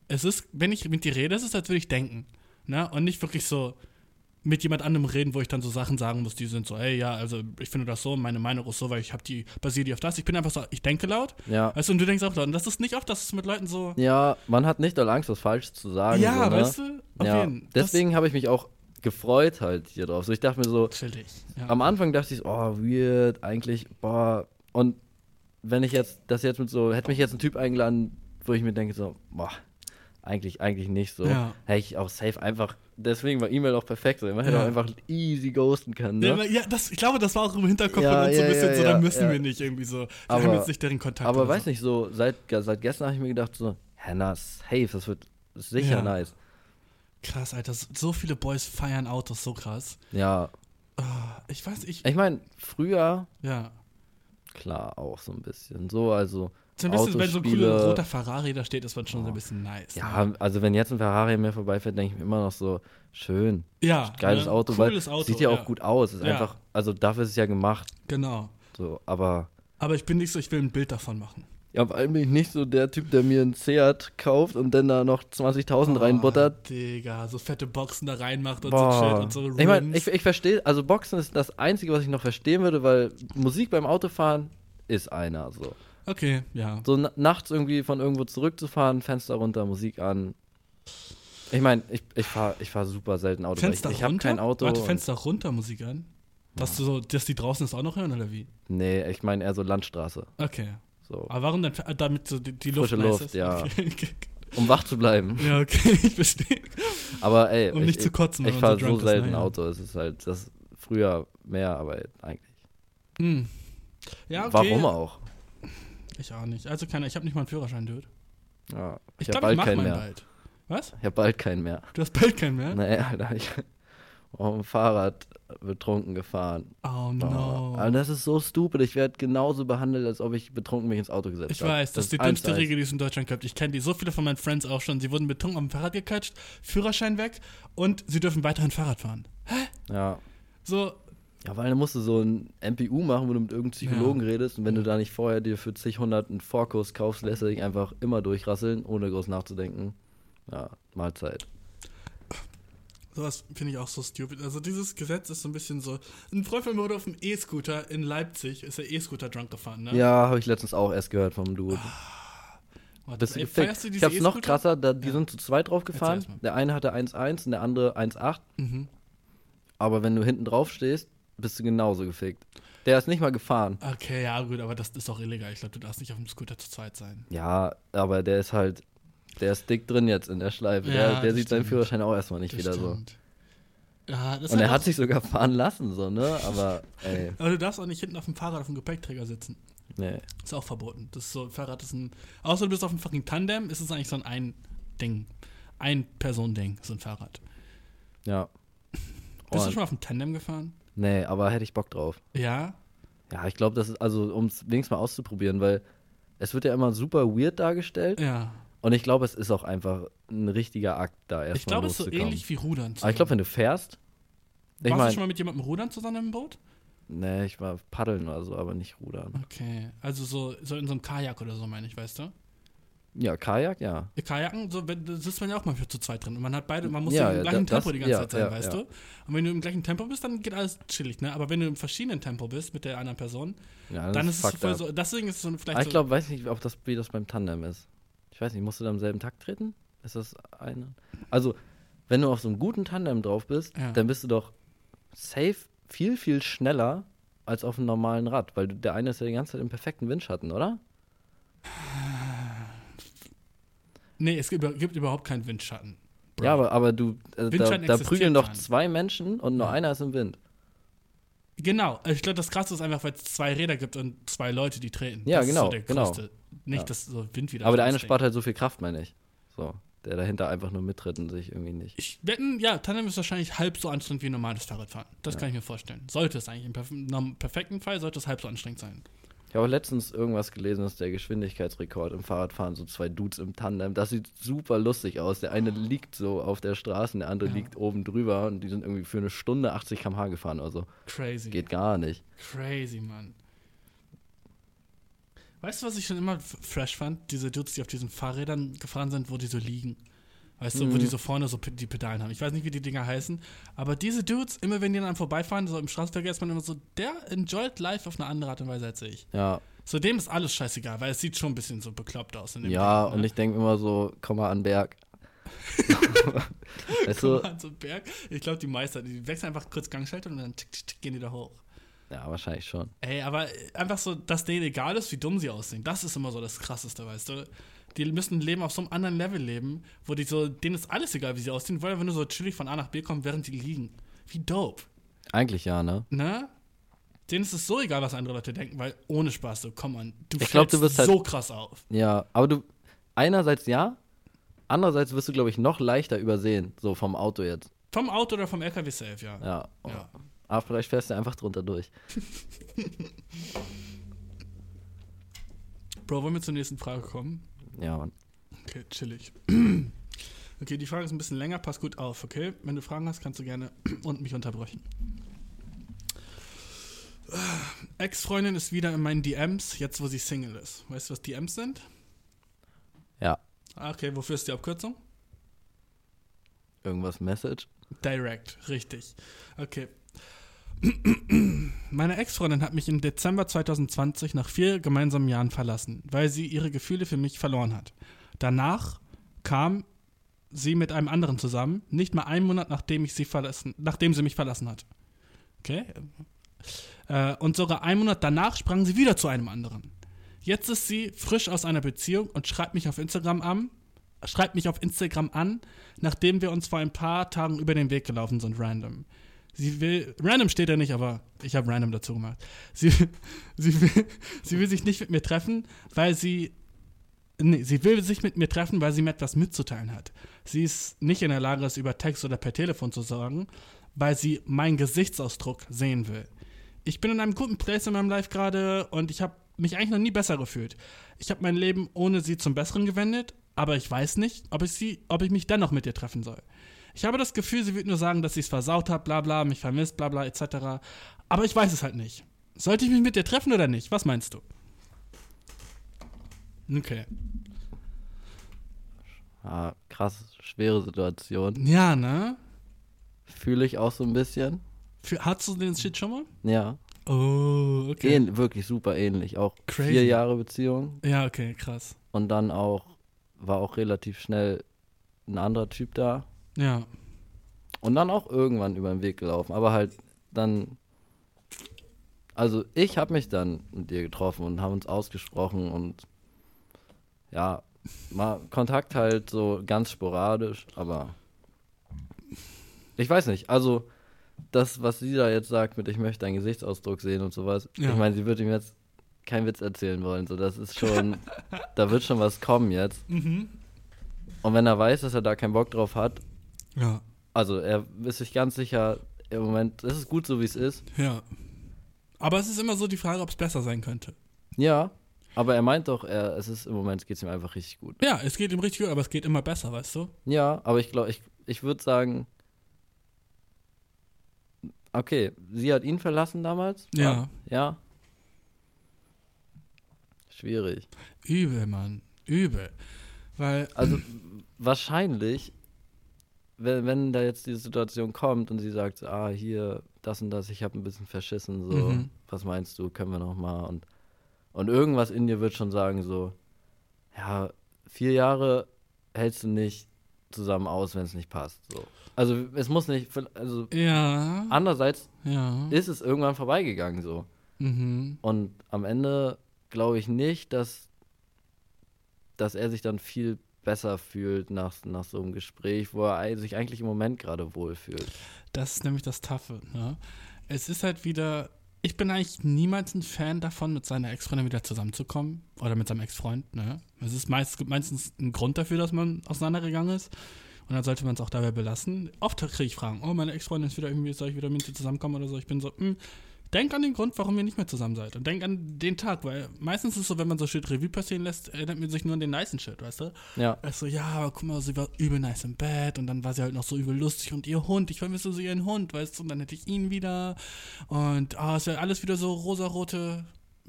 A: es ist, wenn ich mit dir rede, es ist, als würde ich denken. Ne? Und nicht wirklich so, mit jemand anderem reden, wo ich dann so Sachen sagen muss, die sind so, ey, ja, also ich finde das so, meine Meinung ist so, weil ich habe die, basiert die auf das. Ich bin einfach so, ich denke laut.
B: Ja.
A: Weißt du, und du denkst auch laut. Und das ist nicht oft, dass es mit Leuten so.
B: Ja, man hat nicht doll Angst, was falsch zu sagen.
A: Ja,
B: so, ne?
A: weißt du?
B: Auf ja. Jeden. Deswegen habe ich mich auch gefreut halt hier drauf. So, ich dachte mir so,
A: Chillig.
B: Ja. am Anfang dachte ich, oh, weird, eigentlich, boah. Und wenn ich jetzt, das jetzt mit so, hätte mich jetzt ein Typ eingeladen, wo ich mir denke, so, boah, eigentlich, eigentlich nicht so. Ja. Hätte ich auch safe einfach. Deswegen war E-Mail auch perfekt. Man hätte ja. auch einfach easy ghosten können. Ne?
A: Ja, das, ich glaube, das war auch im Hinterkopf ja, von uns so ein bisschen so, da müssen wir nicht irgendwie so. Wir
B: aber,
A: haben jetzt nicht deren Kontakt.
B: Aber weiß so. nicht, so seit, seit gestern habe ich mir gedacht, so, Hannah, safe, das wird sicher nice.
A: Krass, Alter. So viele Boys feiern Autos, so krass.
B: Ja.
A: Oh, ich weiß, ich.
B: Ich meine, früher.
A: Ja.
B: Klar, auch so ein bisschen. So, also
A: bisschen, wenn so ein cooler roter Ferrari da steht, ist man schon oh. so ein bisschen nice.
B: Ja, ne? also wenn jetzt ein Ferrari mir vorbeifährt, denke ich mir immer noch so, schön.
A: Ja.
B: Geiles
A: ne?
B: Auto, Cooles weil Auto, sieht ja, ja, auch gut aus. Ist ja. einfach, also dafür ist es ja gemacht.
A: Genau.
B: So, aber.
A: Aber ich bin nicht so, ich will ein Bild davon machen.
B: Ja, vor allem bin ich nicht so der Typ, der mir einen Seat kauft und dann da noch 20.000 oh, reinbuttert.
A: Digga, so fette Boxen da reinmacht und Boah. so Shit und so
B: Rims. Ich meine, ich, ich verstehe, also Boxen ist das Einzige, was ich noch verstehen würde, weil Musik beim Autofahren ist einer so.
A: Okay, ja.
B: So nachts irgendwie von irgendwo zurückzufahren, Fenster runter, Musik an. Ich meine, ich, ich fahre ich fahr super selten Auto.
A: Fenster
B: ich
A: ich
B: habe kein Auto.
A: Warte, Fenster runter, Musik an? Dass, du so, dass die draußen ist auch noch hören, oder wie?
B: Nee, ich meine eher so Landstraße.
A: Okay.
B: So.
A: Aber warum dann, damit so die, die Luft
B: Frische Luft, ist? ja. Okay. Um wach zu bleiben.
A: Ja, okay, ich verstehe.
B: Aber ey,
A: um
B: ich,
A: nicht zu kotzen.
B: Ich, ich fahre so, so selten ist, Auto. Es ist halt, das früher mehr, aber eigentlich.
A: Hm. Ja, okay.
B: Warum auch?
A: Ich auch nicht. Also keiner, ich habe nicht mal einen Führerschein, Dude.
B: Ja, ich, ich habe bald keinen mehr.
A: Bald. Was?
B: Ich habe bald keinen mehr.
A: Du hast bald keinen mehr?
B: Nee, Alter, ich auf dem Fahrrad betrunken gefahren.
A: Oh no.
B: Aber das ist so stupid. Ich werde genauso behandelt, als ob ich betrunken mich ins Auto gesetzt
A: habe. Ich weiß, das, das ist die dümmste Regel, die es in Deutschland gibt. Ich kenne die. So viele von meinen Friends auch schon. Sie wurden betrunken auf dem Fahrrad gekatscht, Führerschein weg und sie dürfen weiterhin Fahrrad fahren. Hä?
B: Ja.
A: So,
B: ja, weil dann musst du so ein MPU machen, wo du mit irgendeinem Psychologen ja. redest und wenn du da nicht vorher dir für zig hundert einen Vorkurs kaufst, lässt er dich einfach immer durchrasseln, ohne groß nachzudenken. Ja, Mahlzeit.
A: Sowas finde ich auch so stupid. Also dieses Gesetz ist so ein bisschen so. Ein Freund von mir wurde auf dem E-Scooter in Leipzig, ist er E-Scooter drunk gefahren, ne?
B: Ja, habe ich letztens auch erst gehört vom Dude. Ah, das, ey, feierst ich hab's noch krasser, da, die ja. sind zu zweit drauf gefahren. Der eine hatte 1,1 und der andere 1,8. Mhm. Aber wenn du hinten drauf stehst, bist du genauso gefickt. Der ist nicht mal gefahren.
A: Okay, ja, gut, aber das ist auch illegal. Ich glaube, du darfst nicht auf dem Scooter zu zweit sein.
B: Ja, aber der ist halt der ist dick drin jetzt in der Schleife. Ja, der, der sieht stimmt. seinen Führerschein auch erstmal nicht das wieder stimmt. so. Ja, und er hat sich sogar fahren lassen, so, ne? Aber, ey.
A: Aber du darfst auch nicht hinten auf dem Fahrrad auf dem Gepäckträger sitzen. Nee. Ist auch verboten. Das ist so, Fahrrad ist ein. Außer du bist auf dem fucking Tandem, ist es eigentlich so ein Ein-Ding. Ein-Person-Ding, so ein Fahrrad.
B: Ja.
A: Bist du schon mal auf dem Tandem gefahren?
B: Nee, aber hätte ich Bock drauf.
A: Ja?
B: Ja, ich glaube, das ist, also, um es wenigstens mal auszuprobieren, weil es wird ja immer super weird dargestellt.
A: Ja.
B: Und ich glaube, es ist auch einfach ein richtiger Akt, da erstmal
A: Ich glaube, es ist so ähnlich wie Rudern.
B: Aber ich glaube, wenn du fährst.
A: Warst mein, du schon mal mit jemandem rudern zusammen im Boot?
B: Nee, ich war paddeln oder so, aber nicht rudern.
A: Okay, also so, so in so einem Kajak oder so, meine ich, weißt du?
B: Ja, Kajak, ja.
A: Kajaken, so, da sitzt man ja auch mal für zu zweit drin. Und man hat beide, man muss ja, im gleichen das, Tempo die ganze ja, Zeit sein, ja, weißt du? Und wenn du im gleichen Tempo bist, dann geht alles chillig, ne? Aber wenn du im verschiedenen Tempo bist mit der anderen Person, dann ist es voll up. so, deswegen ist es so vielleicht.
B: Aber ich glaube, so, weiß nicht, ob das, wie das beim Tandem ist. Ich weiß nicht, musst du da im selben Takt treten? Ist das eine? Also, wenn du auf so einem guten Tandem drauf bist, ja. dann bist du doch safe viel, viel schneller als auf einem normalen Rad, weil der eine ist ja die ganze Zeit im perfekten Windschatten, oder?
A: Nee, es gibt, gibt überhaupt keinen Windschatten.
B: Bro. Ja, aber, aber du, äh, da, da prügeln doch zwei Menschen und nur ja. einer ist im Wind.
A: Genau, ich glaube, das Krasse ist einfach, weil es zwei Räder gibt und zwei Leute, die treten.
B: Ja, das genau.
A: Ist so
B: der genau.
A: Nicht, ja. dass so Wind wieder.
B: Aber der eine spart halt so viel Kraft, meine ich. So. Der dahinter einfach nur mittritt und sich irgendwie nicht.
A: Ich wetten, ja, Tandem ist wahrscheinlich halb so anstrengend wie normales Fahrradfahren. Das ja. kann ich mir vorstellen. Sollte es eigentlich. Im perfekten Fall sollte es halb so anstrengend sein.
B: Ich habe auch letztens irgendwas gelesen, dass der Geschwindigkeitsrekord im Fahrradfahren so zwei Dudes im Tandem. Das sieht super lustig aus. Der eine liegt so auf der Straße, der andere ja. liegt oben drüber und die sind irgendwie für eine Stunde 80 km/h gefahren oder so.
A: Crazy.
B: Geht gar nicht.
A: Crazy, Mann. Weißt du, was ich schon immer fresh fand? Diese Dudes, die auf diesen Fahrrädern gefahren sind, wo die so liegen. Weißt du, mhm. wo die so vorne so die Pedalen haben. Ich weiß nicht, wie die Dinger heißen, aber diese Dudes, immer wenn die dann vorbeifahren, so im Straßenverkehr, ist man immer so, der enjoyt life auf eine andere Art und Weise als ich.
B: Ja.
A: So dem ist alles scheißegal, weil es sieht schon ein bisschen so bekloppt aus.
B: ja, Bild, ne? und ich denke immer so, komm mal an Berg.
A: weißt du? Komm mal an so einen Berg. Ich glaube, die Meister, die wechseln einfach kurz Gangschalter und dann tick, tick, tick, gehen die da hoch.
B: Ja, wahrscheinlich schon.
A: Ey, aber einfach so, dass denen egal ist, wie dumm sie aussehen. Das ist immer so das Krasseste, weißt du? Die müssen ein Leben auf so einem anderen Level leben, wo die so, denen ist alles egal, wie sie aussehen, weil wenn du so chillig von A nach B kommst, während die liegen. Wie dope.
B: Eigentlich ja, ne?
A: Ne? Denen ist es so egal, was andere Leute denken, weil ohne Spaß, so, komm an, du
B: ich glaub, du wirst
A: halt so krass auf.
B: Ja, aber du, einerseits ja, andererseits wirst du, glaube ich, noch leichter übersehen, so vom Auto jetzt.
A: Vom Auto oder vom LKW safe, ja.
B: Ja. ja. Aber vielleicht fährst du einfach drunter durch.
A: Bro, wollen wir zur nächsten Frage kommen?
B: Ja, Mann.
A: Okay, chillig. Okay, die Frage ist ein bisschen länger, pass gut auf, okay? Wenn du Fragen hast, kannst du gerne und mich unterbrechen. Ex-Freundin ist wieder in meinen DMs, jetzt wo sie Single ist. Weißt du, was DMs sind?
B: Ja.
A: Ah, okay, wofür ist die Abkürzung?
B: Irgendwas Message?
A: Direct, richtig. Okay. Meine Ex-Freundin hat mich im Dezember 2020 nach vier gemeinsamen Jahren verlassen, weil sie ihre Gefühle für mich verloren hat. Danach kam sie mit einem anderen zusammen, nicht mal einen Monat nachdem ich sie verlassen, nachdem sie mich verlassen hat. Okay? Äh, und sogar einen Monat danach sprang sie wieder zu einem anderen. Jetzt ist sie frisch aus einer Beziehung und schreibt mich auf Instagram an, schreibt mich auf Instagram an, nachdem wir uns vor ein paar Tagen über den Weg gelaufen sind, random. Sie will, random steht da nicht, aber ich habe random dazu gemacht. Sie, sie, will, sie will sich nicht mit mir treffen, weil sie, nee, sie will sich mit mir treffen, weil sie mir etwas mitzuteilen hat. Sie ist nicht in der Lage, es über Text oder per Telefon zu sagen, weil sie meinen Gesichtsausdruck sehen will. Ich bin in einem guten Place in meinem Life gerade und ich habe mich eigentlich noch nie besser gefühlt. Ich habe mein Leben ohne sie zum Besseren gewendet, aber ich weiß nicht, ob ich, sie, ob ich mich dennoch mit ihr treffen soll. Ich habe das Gefühl, sie wird nur sagen, dass sie es versaut hat, bla bla, mich vermisst, bla bla, etc. Aber ich weiß es halt nicht. Sollte ich mich mit dir treffen oder nicht? Was meinst du? Okay.
B: Ah, krass, schwere Situation.
A: Ja, ne?
B: Fühle ich auch so ein bisschen.
A: Für, hattest du den Shit schon mal?
B: Ja.
A: Oh, okay.
B: Ähn, wirklich super ähnlich. Auch Crazy. vier Jahre Beziehung.
A: Ja, okay, krass.
B: Und dann auch, war auch relativ schnell ein anderer Typ da.
A: Ja.
B: Und dann auch irgendwann über den Weg gelaufen. Aber halt dann. Also ich habe mich dann mit dir getroffen und haben uns ausgesprochen und ja, mal Kontakt halt so ganz sporadisch, aber ich weiß nicht. Also das, was sie da jetzt sagt mit ich möchte deinen Gesichtsausdruck sehen und sowas, ja. ich meine, sie würde ihm jetzt keinen Witz erzählen wollen. So, das ist schon, da wird schon was kommen jetzt.
A: Mhm.
B: Und wenn er weiß, dass er da keinen Bock drauf hat,
A: ja.
B: also er ist sich ganz sicher, im Moment, es ist gut so, wie es ist.
A: Ja. Aber es ist immer so die Frage, ob es besser sein könnte.
B: Ja, aber er meint doch, er, es ist im Moment geht es ihm einfach richtig gut.
A: Ja, es geht ihm richtig gut, aber es geht immer besser, weißt du?
B: Ja, aber ich glaube, ich, ich würde sagen, Okay, sie hat ihn verlassen damals?
A: Ja.
B: Ja. Schwierig.
A: Übel, Mann. Übel. Weil.
B: Also, wahrscheinlich, wenn, wenn da jetzt die Situation kommt und sie sagt, ah, hier, das und das, ich habe ein bisschen verschissen, so, mhm. was meinst du, können wir noch mal und, und irgendwas in dir wird schon sagen, so, ja, vier Jahre hältst du nicht zusammen aus, wenn es nicht passt, so. Also es muss nicht, also
A: ja.
B: andererseits
A: ja.
B: ist es irgendwann vorbeigegangen so.
A: Mhm.
B: Und am Ende glaube ich nicht, dass, dass er sich dann viel besser fühlt nach, nach so einem Gespräch, wo er sich eigentlich im Moment gerade wohlfühlt.
A: Das ist nämlich das Taffe. Ne? Es ist halt wieder, ich bin eigentlich niemals ein Fan davon, mit seiner Ex-Freundin wieder zusammenzukommen oder mit seinem Ex-Freund. Ne? Es ist meist, meistens ein Grund dafür, dass man auseinandergegangen ist. Und dann sollte man es auch dabei belassen. Oft kriege ich Fragen, oh, meine Ex-Freundin ist wieder irgendwie, soll ich wieder mit dir zusammenkommen oder so. Ich bin so, mh, hm, denk an den Grund, warum ihr nicht mehr zusammen seid. Und denk an den Tag, weil meistens ist es so, wenn man so Shit Revue passieren lässt, erinnert man sich nur an den nicen Shit, weißt du?
B: Ja.
A: Also, ja, aber guck mal, sie war übel nice im Bett und dann war sie halt noch so übel lustig und ihr Hund, ich vermisse so ihren Hund, weißt du? Und dann hätte ich ihn wieder und, ah, oh, es wäre alles wieder so rosarote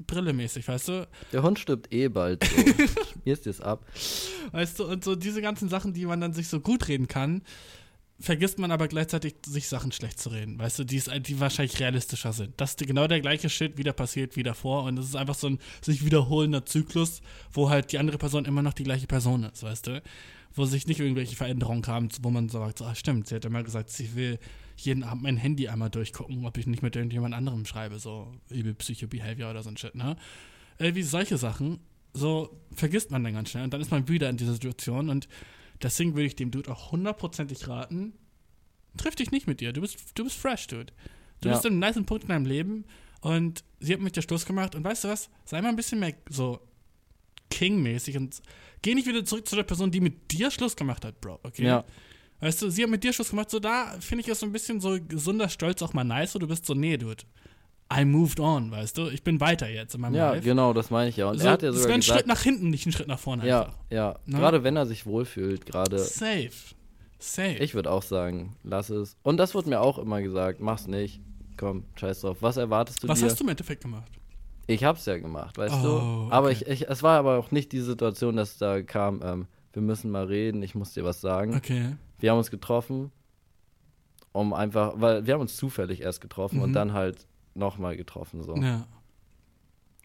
A: Brille mäßig, weißt du?
B: Der Hund stirbt eh bald. So. Schmierst es ab.
A: Weißt du, und so diese ganzen Sachen, die man dann sich so gut reden kann, vergisst man aber gleichzeitig, sich Sachen schlecht zu reden. Weißt du, die, ist, die wahrscheinlich realistischer sind. Dass genau der gleiche Shit wieder passiert wie davor und es ist einfach so ein sich wiederholender Zyklus, wo halt die andere Person immer noch die gleiche Person ist, weißt du? Wo sich nicht irgendwelche Veränderungen haben, wo man sagt, so, ah, stimmt, sie hat immer gesagt, sie will jeden Abend mein Handy einmal durchgucken, ob ich nicht mit irgendjemand anderem schreibe, so übel Psycho-Behavior oder so ein Shit, ne? Irgendwie solche Sachen, so vergisst man dann ganz schnell und dann ist man wieder in dieser Situation und deswegen würde ich dem Dude auch hundertprozentig raten, triff dich nicht mit dir, du bist, du bist fresh, Dude. Du ja. bist in einem nice Punkt in deinem Leben und sie hat mit dir Schluss gemacht und weißt du was, sei mal ein bisschen mehr so King-mäßig und geh nicht wieder zurück zu der Person, die mit dir Schluss gemacht hat, Bro, okay?
B: Ja.
A: Weißt du, sie hat mit dir Schluss gemacht, so da finde ich es so ein bisschen so gesunder Stolz auch mal nice, so du bist so, nee, dude. I moved on, weißt du? Ich bin weiter jetzt in meinem
B: ja,
A: Life.
B: Ja, genau, das meine ich ja. Und
A: so,
B: er hat ja
A: sogar
B: ein
A: Schritt nach hinten, nicht ein Schritt nach vorne
B: ja,
A: einfach.
B: Ja, ja. Gerade wenn er sich wohlfühlt, gerade.
A: Safe. Safe.
B: Ich würde auch sagen, lass es. Und das wurde mir auch immer gesagt, mach's nicht. Komm, scheiß drauf. Was erwartest du
A: Was
B: dir?
A: hast du im Endeffekt gemacht?
B: Ich hab's ja gemacht, weißt
A: oh,
B: du?
A: Okay.
B: Aber ich, ich, es war aber auch nicht die Situation, dass da kam, ähm, wir müssen mal reden, ich muss dir was sagen.
A: Okay
B: wir haben uns getroffen, um einfach, weil wir haben uns zufällig erst getroffen mhm. und dann halt nochmal getroffen. So.
A: Ja.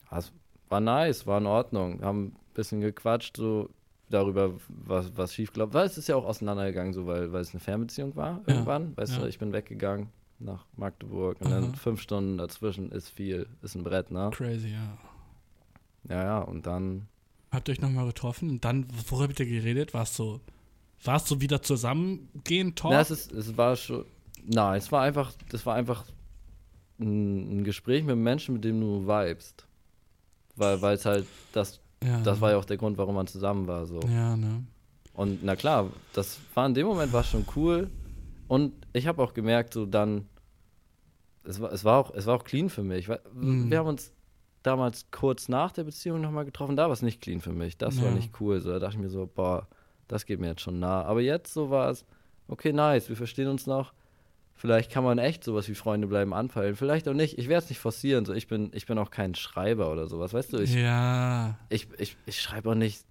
B: Das war nice, war in Ordnung. Haben ein bisschen gequatscht, so darüber, was, was schief gelaufen Weil es ist ja auch auseinandergegangen, so weil, weil es eine Fernbeziehung war irgendwann. Ja. Weißt ja. du, ich bin weggegangen nach Magdeburg und Aha. dann fünf Stunden dazwischen ist viel, ist ein Brett, ne?
A: Crazy, ja.
B: Ja, ja, und dann.
A: Habt ihr euch nochmal getroffen und dann, worüber habt ihr geredet? War es so warst du wieder zusammengehen,
B: Talk? Na, es, ist, es war schon. Nein, es war einfach, das war einfach ein, ein Gespräch mit einem Menschen, mit dem du vibest. Weil es halt, das, ja, das war ja auch der Grund, warum man zusammen war. So.
A: Ja, ne?
B: Und na klar, das war in dem Moment war schon cool. Und ich habe auch gemerkt, so dann, es war, es war auch, es war auch clean für mich. Mhm. Wir haben uns damals kurz nach der Beziehung nochmal getroffen, da war es nicht clean für mich. Das ja. war nicht cool. So, da dachte ich mir so, boah, das geht mir jetzt schon nah. Aber jetzt so war es, okay, nice, wir verstehen uns noch. Vielleicht kann man echt sowas wie Freunde bleiben anfallen. Vielleicht auch nicht. Ich werde es nicht forcieren. So, ich, bin, ich bin auch kein Schreiber oder sowas. Weißt du, ich,
A: ja.
B: ich, ich, ich schreibe auch nicht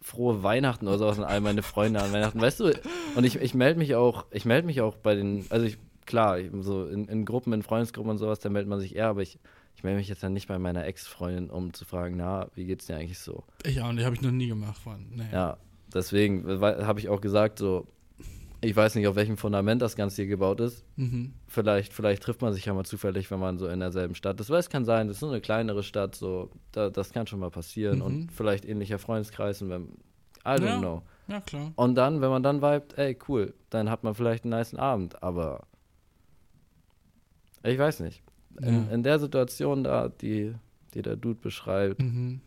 B: frohe Weihnachten oder sowas an all meine Freunde an Weihnachten, weißt du? Und ich, ich melde mich auch, ich melde mich auch bei den, also ich, klar, so in, in Gruppen, in Freundesgruppen und sowas, da meldet man sich eher, aber ich, ich melde mich jetzt dann nicht bei meiner Ex-Freundin, um zu fragen, na, wie geht's dir eigentlich so?
A: Ich auch nicht, habe ich noch nie gemacht von. Nee.
B: Ja, deswegen habe ich auch gesagt, so, ich weiß nicht, auf welchem Fundament das Ganze hier gebaut ist. Mhm. Vielleicht, vielleicht trifft man sich ja mal zufällig, wenn man so in derselben Stadt ist. Weil es kann sein, das ist so eine kleinere Stadt, so, da, das kann schon mal passieren. Mhm. Und vielleicht ähnlicher Freundeskreis und wenn, I don't
A: ja.
B: know.
A: Ja, klar.
B: Und dann, wenn man dann vibet, ey, cool, dann hat man vielleicht einen nice Abend, aber ich weiß nicht. In, ja. in der Situation da, die, die der Dude beschreibt, mhm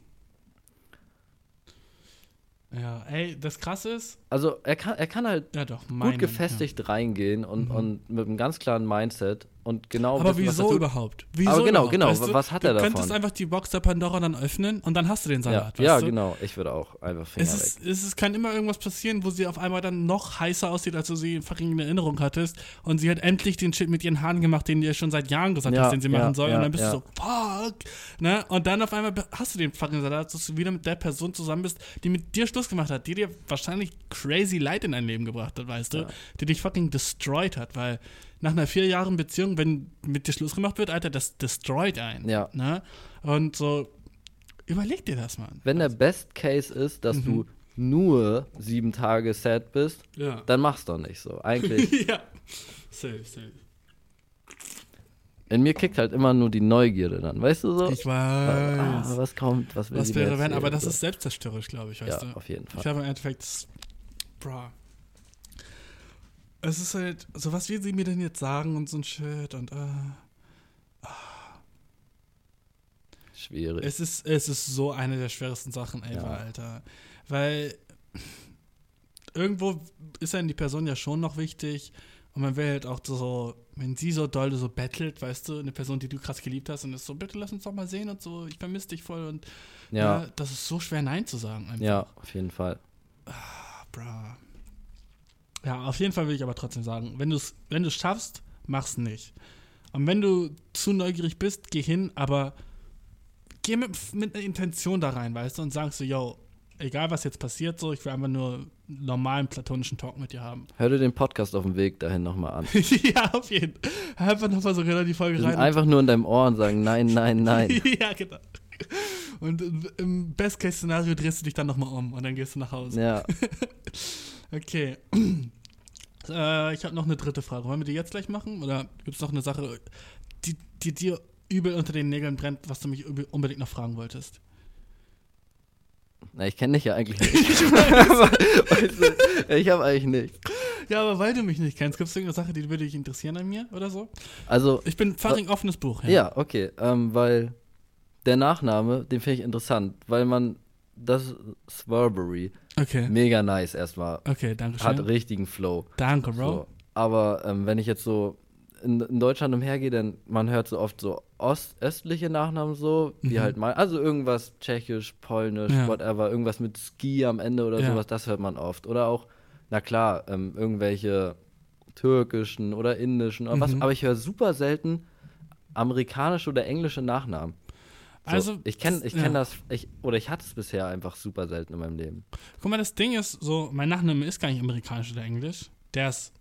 A: ja, ey, das krasse ist.
B: Also er kann, er kann halt
A: ja, doch,
B: gut gefestigt ja. reingehen und, mhm. und mit einem ganz klaren Mindset und genau.
A: Aber wissen, wieso überhaupt? Wieso
B: Aber genau,
A: überhaupt?
B: genau. Weißt du, was hat er davon?
A: Du könntest einfach die Box der Pandora dann öffnen und dann hast du den Salat.
B: Ja, ja genau. Ich würde auch einfach
A: Finger es ist, weg. Es kann immer irgendwas passieren, wo sie auf einmal dann noch heißer aussieht, als du sie fucking in Erinnerung hattest. Und sie hat endlich den Shit mit ihren Haaren gemacht, den dir schon seit Jahren gesagt ja, hast, den sie machen soll. und dann bist du so, fuck. Ne? Und dann auf einmal hast du den fucking Salat, dass du wieder mit der Person zusammen bist, die mit dir Schluss gemacht hat, die dir wahrscheinlich crazy Leid in dein Leben gebracht hat, weißt du? Die dich fucking destroyed hat, weil nach einer vier Jahren Beziehung, wenn mit dir Schluss gemacht wird, Alter, das destroyt einen.
B: Ja.
A: Ne? Und so, überleg dir das, Mann.
B: Wenn der Best Case ist, dass mhm. du nur sieben Tage sad bist,
A: ja.
B: dann mach's doch nicht so. Eigentlich.
A: ja. Safe, safe.
B: In mir kickt halt immer nur die Neugierde dann, weißt du so?
A: Ich weiß. Ah,
B: was kommt, was will
A: Was wäre, wenn, aber das ist selbstzerstörerisch, glaube ich, weißt
B: ja,
A: du?
B: auf jeden Fall.
A: Ich glaube im Endeffekt, bra, es ist halt, so was will sie mir denn jetzt sagen und so ein Shit und äh, ah.
B: Schwierig.
A: Es ist, es ist so eine der schwersten Sachen ever, ja. Alter. Weil irgendwo ist dann die Person ja schon noch wichtig und man will halt auch so, wenn sie so doll so bettelt, weißt du, eine Person, die du krass geliebt hast und ist so, bitte lass uns doch mal sehen und so, ich vermisse dich voll und ja. ja. das ist so schwer Nein zu sagen.
B: Einfach. Ja, auf jeden Fall.
A: Ah, bra. Ja, auf jeden Fall will ich aber trotzdem sagen, wenn du es wenn schaffst, mach's nicht. Und wenn du zu neugierig bist, geh hin, aber geh mit, mit einer Intention da rein, weißt du, und sagst so, yo, egal was jetzt passiert, so, ich will einfach nur normalen platonischen Talk mit dir haben.
B: Hör dir den Podcast auf dem Weg dahin nochmal an.
A: ja, auf jeden Fall. Einfach nochmal so die Folge rein.
B: Einfach nur in deinem Ohr und sagen, nein, nein, nein.
A: ja, genau. Und im Best-Case-Szenario drehst du dich dann nochmal um und dann gehst du nach Hause.
B: Ja.
A: okay. Äh, ich habe noch eine dritte Frage. Wollen wir die jetzt gleich machen? Oder gibt es noch eine Sache, die, die dir übel unter den Nägeln brennt, was du mich unbedingt noch fragen wolltest?
B: Na, ich kenne dich ja eigentlich nicht. weißt du, ich habe eigentlich nichts.
A: Ja, aber weil du mich nicht kennst, gibt es irgendeine Sache, die würde dich interessieren an mir oder so?
B: Also.
A: Ich bin fucking offenes Buch,
B: ja. Ja, okay. Ähm, weil der Nachname, den finde ich interessant, weil man das Swarberry.
A: Okay.
B: Mega nice erstmal.
A: Okay, danke schön.
B: Hat richtigen Flow.
A: Danke, Bro.
B: So. Aber ähm, wenn ich jetzt so in, in, Deutschland umhergehe, dann man hört so oft so ost östliche Nachnamen so, wie mhm. halt mal, also irgendwas tschechisch, polnisch, ja. whatever, irgendwas mit Ski am Ende oder ja. sowas, das hört man oft. Oder auch, na klar, ähm, irgendwelche türkischen oder indischen oder mhm. was, aber ich höre super selten amerikanische oder englische Nachnamen. So, also ich kenne ich kenn ja. das, ich, oder ich hatte es bisher einfach super selten in meinem Leben.
A: Guck mal, das Ding ist so, mein Nachname ist gar nicht amerikanisch oder englisch. Der ist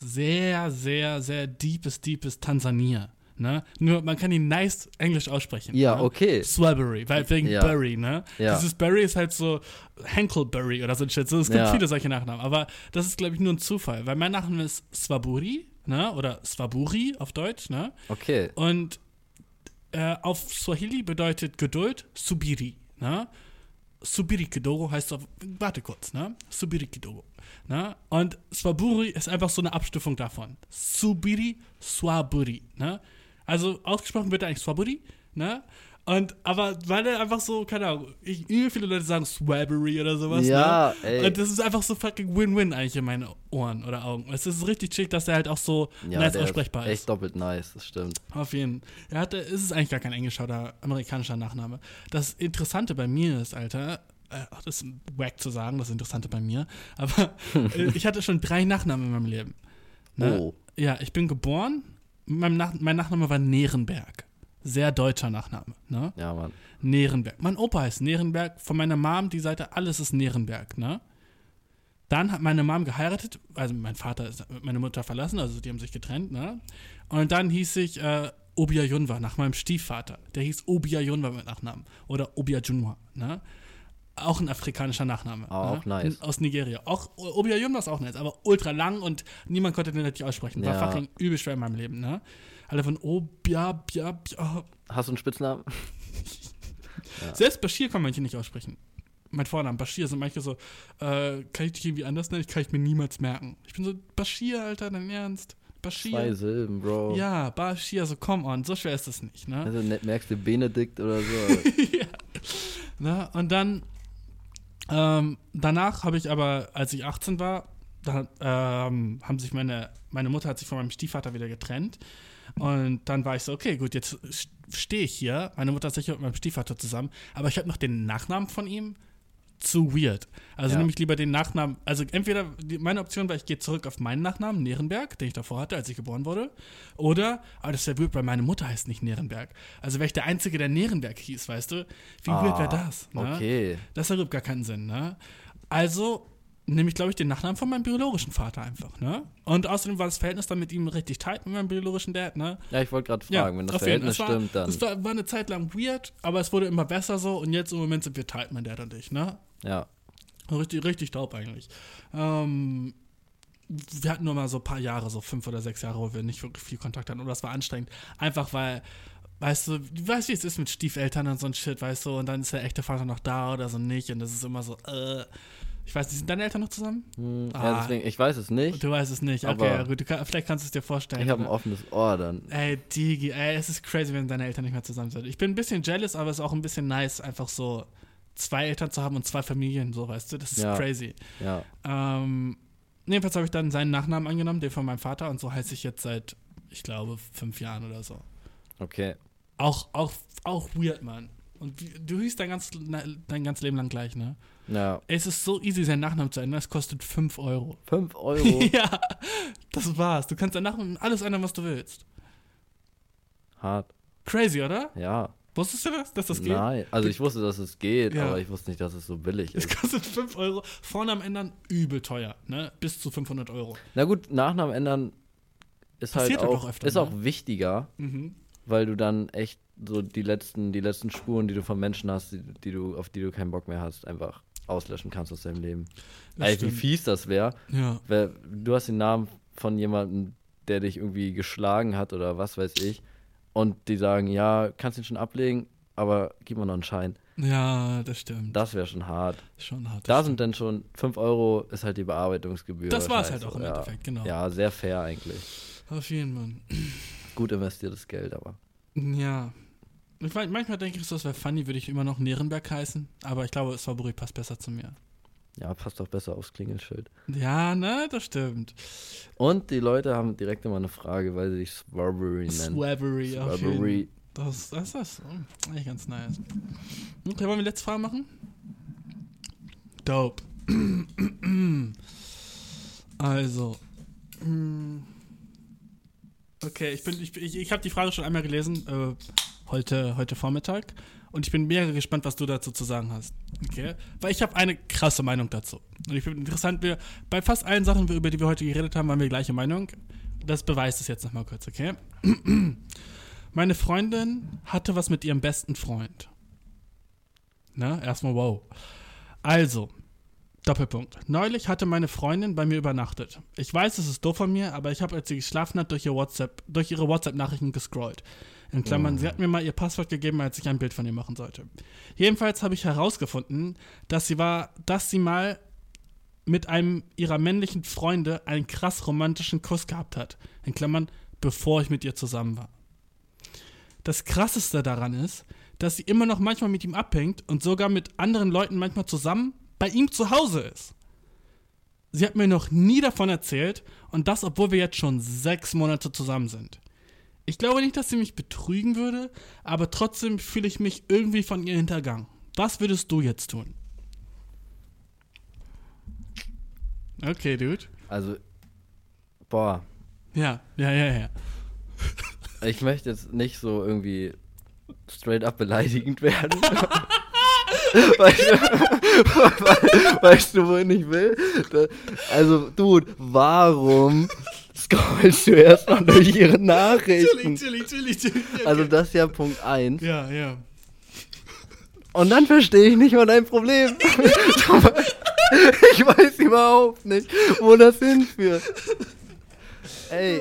A: sehr, sehr, sehr deepes, deepes Tansania. Ne? Nur man kann ihn nice englisch aussprechen.
B: Ja,
A: ne?
B: okay.
A: Swabbery, weil wegen ja. Berry, ne? Ja. Dieses Berry ist halt so Henkelberry oder so ein Shit. So, es gibt ja. viele solche Nachnamen, aber das ist, glaube ich, nur ein Zufall, weil mein Nachname ist Swaburi, ne? Oder Swaburi auf Deutsch, ne?
B: Okay.
A: Und äh, auf Swahili bedeutet Geduld Subiri. Ne? Subiri Kidogo heißt auf, warte kurz, ne? Subiri Kidogo. Ne? Und Swaburi ist einfach so eine Abstufung davon. Subiri, Swaburi. Ne? Also ausgesprochen wird eigentlich Swaburi, ne? Und, aber weil er einfach so, keine Ahnung, ich, viele Leute sagen Swabbery oder sowas.
B: Ja,
A: ne? ey. Und das ist einfach so fucking Win-Win eigentlich in meinen Ohren oder Augen. Es ist richtig chick, dass er halt auch so
B: ja, nice aussprechbar ist. Echt doppelt nice, das stimmt.
A: Auf jeden Fall. Er hatte, es ist eigentlich gar kein englischer oder amerikanischer Nachname. Das Interessante bei mir ist, Alter, äh, ach, das ist wack zu sagen, das Interessante bei mir, aber äh, ich hatte schon drei Nachnamen in meinem Leben. Ne? Oh. Ja, ich bin geboren, mein, Nach mein Nachname war Nierenberg. Sehr deutscher Nachname, ne?
B: Ja, Mann.
A: Nerenberg. Mein Opa heißt Nerenberg. Von meiner Mom die Seite, alles ist Nerenberg, ne? Dann hat meine Mom geheiratet, also mein Vater ist meine Mutter verlassen, also die haben sich getrennt, ne? Und dann hieß ich äh, Obia Junwa nach meinem Stiefvater. Der hieß Obia Junwa mit Nachnamen. Oder Obia Junwa, ne? Auch ein afrikanischer Nachname.
B: Oh, ne? Auch nice.
A: Aus Nigeria. Auch Obia Junwa ist auch nice, aber ultra lang und niemand konnte den richtig aussprechen. War ja. fucking übel schwer in meinem Leben, ne? Alle von Obia, Bia, Bia.
B: Hast du einen Spitznamen?
A: ja. Selbst Bashir kann manche nicht aussprechen. Mein Vorname, Bashir, sind manche so, äh, kann ich dich irgendwie anders nennen? Ich kann ich mir niemals merken. Ich bin so, Bashir, Alter, dein Ernst? Bashir.
B: Zwei Silben, Bro.
A: Ja, Bashir, so come on, so schwer ist das nicht, ne?
B: Also ne, merkst du Benedikt oder so. ja.
A: Na, und dann, ähm, danach habe ich aber, als ich 18 war, da ähm, haben sich meine, meine Mutter hat sich von meinem Stiefvater wieder getrennt. Und dann war ich so, okay, gut, jetzt stehe ich hier. Meine Mutter ist sicher mit meinem Stiefvater zusammen, aber ich habe noch den Nachnamen von ihm zu weird. Also ja. nehme ich lieber den Nachnamen. Also entweder die, meine Option war, ich gehe zurück auf meinen Nachnamen, Nierenberg, den ich davor hatte, als ich geboren wurde. Oder, aber das wäre weird, weil meine Mutter heißt nicht Nierenberg. Also wäre ich der Einzige, der Nierenberg hieß, weißt du? Wie ah, weird wäre das? Ne?
B: Okay.
A: Das ergibt gar keinen Sinn, ne? Also nämlich, glaube ich, den Nachnamen von meinem biologischen Vater einfach, ne? Und außerdem war das Verhältnis dann mit ihm richtig tight mit meinem biologischen Dad, ne?
B: Ja, ich wollte gerade fragen, ja, wenn das Verhältnis war, stimmt, dann.
A: Es war, war, eine Zeit lang weird, aber es wurde immer besser so und jetzt im Moment sind wir tight, mein Dad und ich, ne?
B: Ja.
A: Richtig, richtig taub eigentlich. Ähm, wir hatten nur mal so ein paar Jahre, so fünf oder sechs Jahre, wo wir nicht wirklich viel Kontakt hatten und das war anstrengend. Einfach weil weißt du, du weißt, wie es ist mit Stiefeltern und so ein Shit, weißt du, und dann ist der echte Vater noch da oder so nicht und das ist immer so, äh, ich weiß, sind deine Eltern noch zusammen?
B: Hm, ah, ja, deswegen, ich weiß es nicht.
A: Du weißt es nicht. Okay, ja, gut, kann, vielleicht kannst du es dir vorstellen.
B: Ich habe ein offenes Ohr dann.
A: Ey, Digi, ey, es ist crazy, wenn deine Eltern nicht mehr zusammen sind. Ich bin ein bisschen jealous, aber es ist auch ein bisschen nice, einfach so zwei Eltern zu haben und zwei Familien, so weißt du. Das ist ja. crazy.
B: Ja.
A: Ähm, jedenfalls habe ich dann seinen Nachnamen angenommen, den von meinem Vater, und so heiße ich jetzt seit, ich glaube, fünf Jahren oder so.
B: Okay.
A: Auch, auch, auch weird, Mann. Und du hieß dein, ganz, dein ganzes Leben lang gleich, ne?
B: Ja.
A: Es ist so easy, seinen Nachnamen zu ändern. Es kostet 5 Euro.
B: 5 Euro?
A: ja, das war's. Du kannst deinen Nachnamen alles ändern, was du willst.
B: Hart.
A: Crazy, oder?
B: Ja.
A: Wusstest du das, dass das geht?
B: Nein, also ich wusste, dass es geht, ja. aber ich wusste nicht, dass es so billig ist.
A: Es kostet 5 Euro. Vornamen ändern, übel teuer, ne? Bis zu 500 Euro.
B: Na gut, Nachnamen ändern ist Passiert halt auch, auch öfter, ist ne? auch wichtiger, mhm. Weil du dann echt so die letzten, die letzten Spuren, die du von Menschen hast, die, die, du, auf die du keinen Bock mehr hast, einfach auslöschen kannst aus deinem Leben. Ey, wie fies das wäre.
A: Ja.
B: Du hast den Namen von jemandem, der dich irgendwie geschlagen hat oder was weiß ich und die sagen, ja, kannst ihn schon ablegen, aber gib mir noch einen Schein.
A: Ja, das stimmt.
B: Das wäre schon hart.
A: Schon hart.
B: Da sind dann schon 5 Euro, ist halt die Bearbeitungsgebühr.
A: Das war es halt auch im ja. Endeffekt, genau.
B: Ja, sehr fair eigentlich.
A: Auf jeden Fall.
B: Gut investiertes Geld, aber.
A: Ja. Ich manchmal denke ich, das wäre funny, würde ich immer noch Nierenberg heißen, aber ich glaube, Strawberry passt besser zu mir.
B: Ja, passt doch besser aufs Klingelschild.
A: Ja, ne, das stimmt.
B: Und die Leute haben direkt immer eine Frage, weil sie sich Strawberry nennen.
A: Strawberry, Strawberry. Das, das ist eigentlich ganz nice. Okay, wollen wir letzte Frage machen? Dope. also. Okay, ich bin, ich, ich, ich habe die Frage schon einmal gelesen, äh, heute, heute Vormittag. Und ich bin mega gespannt, was du dazu zu sagen hast. Okay? Weil ich habe eine krasse Meinung dazu. Und ich finde interessant, wir, bei fast allen Sachen, über die wir heute geredet haben, haben wir gleiche Meinung. Das beweist es jetzt nochmal kurz, okay? Meine Freundin hatte was mit ihrem besten Freund. Na, erstmal wow. Also, Doppelpunkt. Neulich hatte meine Freundin bei mir übernachtet. Ich weiß, es ist doof von mir, aber ich habe, als sie geschlafen hat, durch, ihr WhatsApp, durch ihre WhatsApp-Nachrichten gescrollt. In Klammern, oh. sie hat mir mal ihr Passwort gegeben, als ich ein Bild von ihr machen sollte. Jedenfalls habe ich herausgefunden, dass sie war, dass sie mal mit einem ihrer männlichen Freunde einen krass romantischen Kuss gehabt hat. In Klammern, bevor ich mit ihr zusammen war. Das krasseste daran ist, dass sie immer noch manchmal mit ihm abhängt und sogar mit anderen Leuten manchmal zusammen bei ihm zu Hause ist. Sie hat mir noch nie davon erzählt und das, obwohl wir jetzt schon sechs Monate zusammen sind. Ich glaube nicht, dass sie mich betrügen würde, aber trotzdem fühle ich mich irgendwie von ihr hintergangen. Was würdest du jetzt tun? Okay, Dude.
B: Also, boah.
A: Ja, ja, ja, ja.
B: ich möchte jetzt nicht so irgendwie straight up beleidigend werden. weißt, du, weißt du, wohin ich will? Also, Dude, warum scrollst du erstmal durch ihre Nachrichten? Chillig, chillig, chillig. Okay. Also, das ist ja Punkt 1.
A: Ja, ja.
B: Und dann verstehe ich nicht mal dein Problem. ich weiß überhaupt nicht, wo das hinführt. Ey.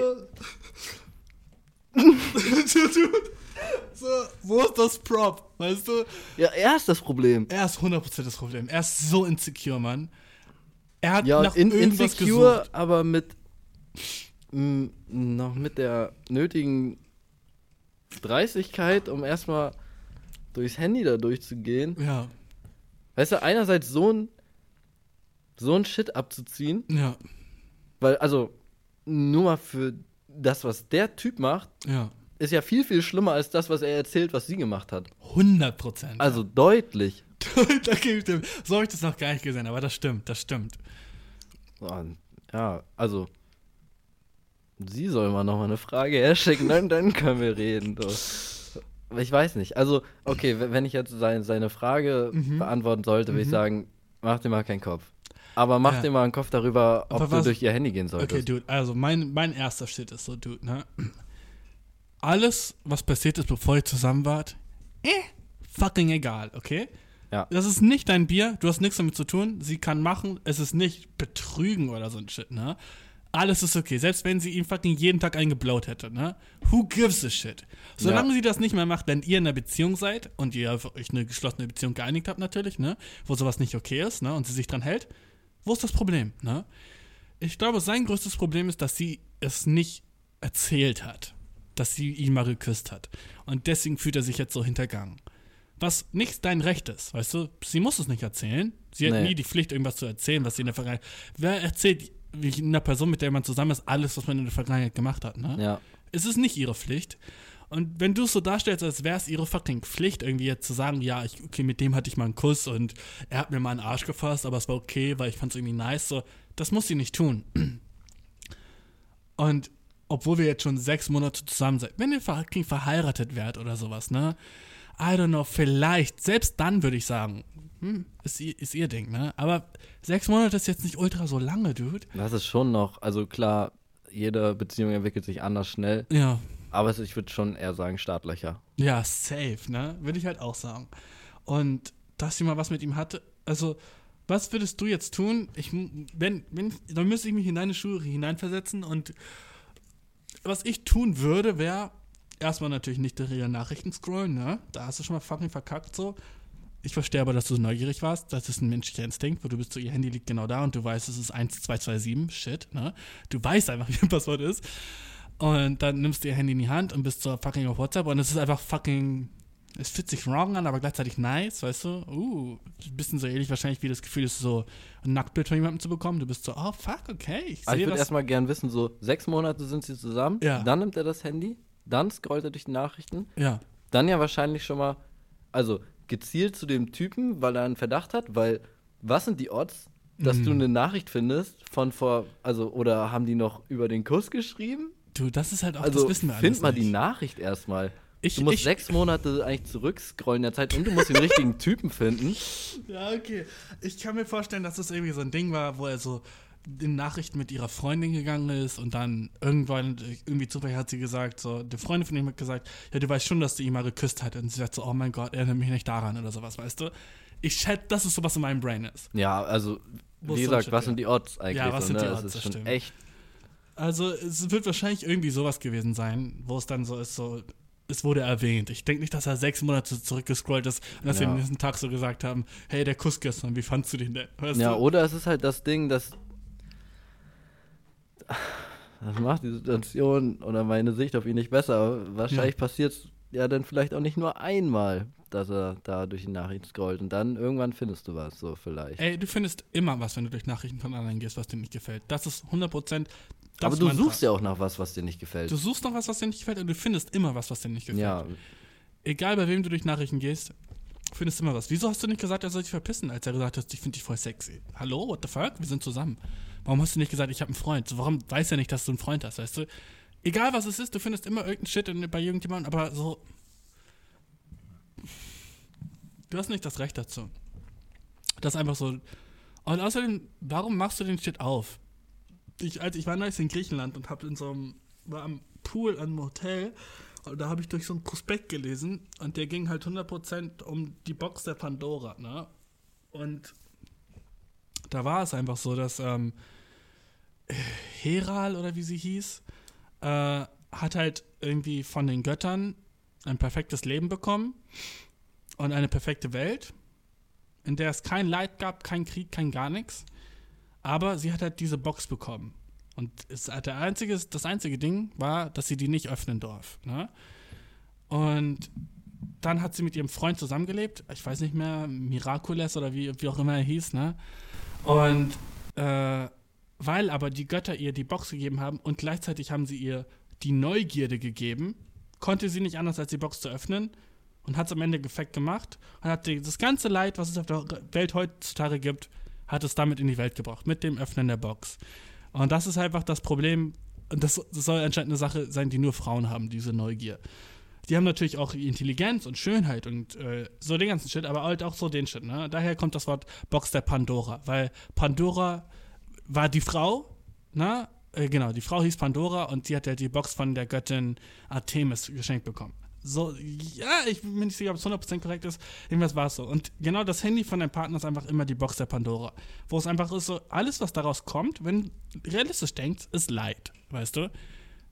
A: so, wo ist das Prop? Weißt du?
B: Ja, er ist das Problem.
A: Er ist 100% das Problem. Er ist so insecure, Mann. Er hat
B: ja, nach in, irgendwas insecure, gesucht. aber mit mh, noch mit der nötigen Dreistigkeit, um erstmal durchs Handy da durchzugehen.
A: Ja.
B: Weißt du, einerseits so ein so ein Shit abzuziehen.
A: Ja.
B: Weil, also, nur mal für das, was der Typ macht,
A: ja.
B: Ist ja viel, viel schlimmer als das, was er erzählt, was sie gemacht hat.
A: 100 Prozent.
B: Also deutlich.
A: da gebe ich So habe ich das noch gar nicht gesehen, aber das stimmt, das stimmt.
B: Ja, also. Sie soll mal nochmal eine Frage herschicken, dann, dann können wir reden. Doch. Ich weiß nicht. Also, okay, wenn ich jetzt seine, seine Frage mhm. beantworten sollte, würde mhm. ich sagen, mach dir mal keinen Kopf. Aber mach ja. dir mal einen Kopf darüber, ob du durch ihr Handy gehen solltest. Okay,
A: Dude, also mein, mein erster Shit ist so, Dude, ne? Alles, was passiert ist, bevor ihr zusammen wart, eh, fucking egal, okay?
B: Ja.
A: Das ist nicht dein Bier, du hast nichts damit zu tun, sie kann machen, es ist nicht betrügen oder so ein Shit, ne? Alles ist okay. Selbst wenn sie ihn fucking jeden Tag eingeblaut hätte, ne? Who gives a shit? Solange ja. sie das nicht mehr macht, wenn ihr in einer Beziehung seid und ihr euch eine geschlossene Beziehung geeinigt habt, natürlich, ne? Wo sowas nicht okay ist, ne? Und sie sich dran hält, wo ist das Problem, ne? Ich glaube, sein größtes Problem ist, dass sie es nicht erzählt hat, dass sie ihn mal geküsst hat. Und deswegen fühlt er sich jetzt so hintergangen. Was nicht dein Recht ist, weißt du? Sie muss es nicht erzählen. Sie nee. hat nie die Pflicht, irgendwas zu erzählen, was sie in der Vergangenheit. Wer erzählt wie einer Person, mit der man zusammen ist, alles, was man in der Vergangenheit gemacht hat, ne?
B: Ja.
A: Es ist nicht ihre Pflicht. Und wenn du es so darstellst, als wäre es ihre fucking Pflicht, irgendwie jetzt zu sagen, ja, ich, okay, mit dem hatte ich mal einen Kuss und er hat mir mal einen Arsch gefasst, aber es war okay, weil ich fand es irgendwie nice, so, das muss sie nicht tun. Und obwohl wir jetzt schon sechs Monate zusammen sind, wenn ihr fucking verheiratet wärt oder sowas, ne? I don't know, vielleicht, selbst dann würde ich sagen, hm, ist, ist ihr Ding, ne? Aber sechs Monate ist jetzt nicht ultra so lange, Dude.
B: Das ist schon noch, also klar, jede Beziehung entwickelt sich anders schnell.
A: Ja.
B: Aber ich würde schon eher sagen Startlöcher.
A: Ja, safe, ne? Würde ich halt auch sagen. Und dass sie mal was mit ihm hatte, also was würdest du jetzt tun? Ich, wenn, wenn, dann müsste ich mich in deine Schuhe hineinversetzen und was ich tun würde, wäre erstmal natürlich nicht ihre Nachrichten scrollen, ne? Da hast du schon mal fucking verkackt so. Ich verstehe aber, dass du neugierig warst. Das ist ein menschlicher Instinkt, wo du bist so, ihr Handy liegt genau da und du weißt, es ist 1227, shit, ne? Du weißt einfach, wie ein Passwort ist. Und dann nimmst du ihr Handy in die Hand und bist so fucking auf WhatsApp und es ist einfach fucking. Es fühlt sich wrong an, aber gleichzeitig nice, weißt du? Uh, bisschen so ähnlich wahrscheinlich wie das Gefühl ist, so ein Nacktbild von jemandem zu bekommen. Du bist so, oh fuck, okay.
B: Ich, also ich würde erstmal gern wissen, so sechs Monate sind sie zusammen,
A: ja.
B: dann nimmt er das Handy, dann scrollt er durch die Nachrichten.
A: Ja.
B: Dann ja wahrscheinlich schon mal, also gezielt zu dem Typen, weil er einen Verdacht hat, weil was sind die Odds, dass mm. du eine Nachricht findest von vor, also, oder haben die noch über den Kuss geschrieben?
A: Du, das ist halt auch,
B: also,
A: das wissen wir
B: alles Find mal nicht. die Nachricht erstmal. Ich, du musst ich, sechs Monate eigentlich zurückscrollen in der Zeit und du musst den richtigen Typen finden.
A: Ja, okay. Ich kann mir vorstellen, dass das irgendwie so ein Ding war, wo er so in Nachrichten mit ihrer Freundin gegangen ist und dann irgendwann, irgendwie zufällig hat sie gesagt, so, die Freundin von ihm hat gesagt, ja, du weißt schon, dass du ihn mal geküsst hat. Und sie sagt so, oh mein Gott, erinnere mich nicht daran oder sowas, weißt du? Ich schätze, das ist so, was in meinem Brain ist.
B: Ja, also, wie gesagt, was sind die Odds eigentlich?
A: Ja, was
B: so,
A: sind
B: ne?
A: die Odds?
B: Das ist
A: schon
B: echt
A: also es wird wahrscheinlich irgendwie sowas gewesen sein, wo es dann so ist, so, es wurde erwähnt. Ich denke nicht, dass er sechs Monate zurückgescrollt ist und dass ja. wir am nächsten Tag so gesagt haben, hey, der Kuss gestern, wie fandst du den denn?
B: Weißt ja, du? oder es ist halt das Ding, dass das macht die Situation oder meine Sicht auf ihn nicht besser. Wahrscheinlich ja. passiert es ja dann vielleicht auch nicht nur einmal, dass er da durch die Nachrichten scrollt. Und dann irgendwann findest du was, so vielleicht.
A: Ey, du findest immer was, wenn du durch Nachrichten von anderen gehst, was dir nicht gefällt. Das ist 100%
B: aber du suchst ja auch nach was, was dir nicht gefällt.
A: Du suchst nach was, was dir nicht gefällt und du findest immer was, was dir nicht gefällt.
B: Ja.
A: Egal bei wem du durch Nachrichten gehst, findest immer was. Wieso hast du nicht gesagt, er soll sich verpissen, als er gesagt hat, ich finde dich voll sexy? Hallo, what the fuck? Wir sind zusammen. Warum hast du nicht gesagt, ich habe einen Freund? Warum weiß er nicht, dass du einen Freund hast, weißt du? Egal was es ist, du findest immer irgendeinen Shit bei irgendjemandem, aber so. Du hast nicht das Recht dazu. Das ist einfach so. Und außerdem, warum machst du den Shit auf? Ich, als ich war neulich in Griechenland und hab in so einem, war am Pool an einem Hotel und da habe ich durch so einen Prospekt gelesen und der ging halt 100% um die Box der Pandora, ne? Und da war es einfach so, dass ähm, Heral oder wie sie hieß, äh, hat halt irgendwie von den Göttern ein perfektes Leben bekommen und eine perfekte Welt, in der es kein Leid gab, kein Krieg, kein gar nichts. Aber sie hat halt diese Box bekommen. Und es, der einzige, das einzige Ding war, dass sie die nicht öffnen darf. Ne? Und dann hat sie mit ihrem Freund zusammengelebt. Ich weiß nicht mehr, Miraculous oder wie, wie auch immer er hieß. Ne? Und äh, weil aber die Götter ihr die Box gegeben haben und gleichzeitig haben sie ihr die Neugierde gegeben, konnte sie nicht anders, als die Box zu öffnen und hat es am Ende gefekt gemacht und hat das ganze Leid, was es auf der Welt heutzutage gibt, hat es damit in die Welt gebracht, mit dem Öffnen der Box. Und das ist einfach das Problem, und das, das soll anscheinend eine Sache sein, die nur Frauen haben, diese Neugier. Die haben natürlich auch Intelligenz und Schönheit und äh, so den ganzen Shit, aber halt auch so den Shit. Ne? Daher kommt das Wort Box der Pandora, weil Pandora war die Frau, ne? Äh, genau, die Frau hieß Pandora und sie hat ja die Box von der Göttin Artemis geschenkt bekommen. So, ja, ich bin nicht sicher, ob es 100% korrekt ist. Irgendwas war es so. Und genau das Handy von deinem Partner ist einfach immer die Box der Pandora. Wo es einfach ist so, alles, was daraus kommt, wenn du realistisch denkst, ist Leid. Weißt du?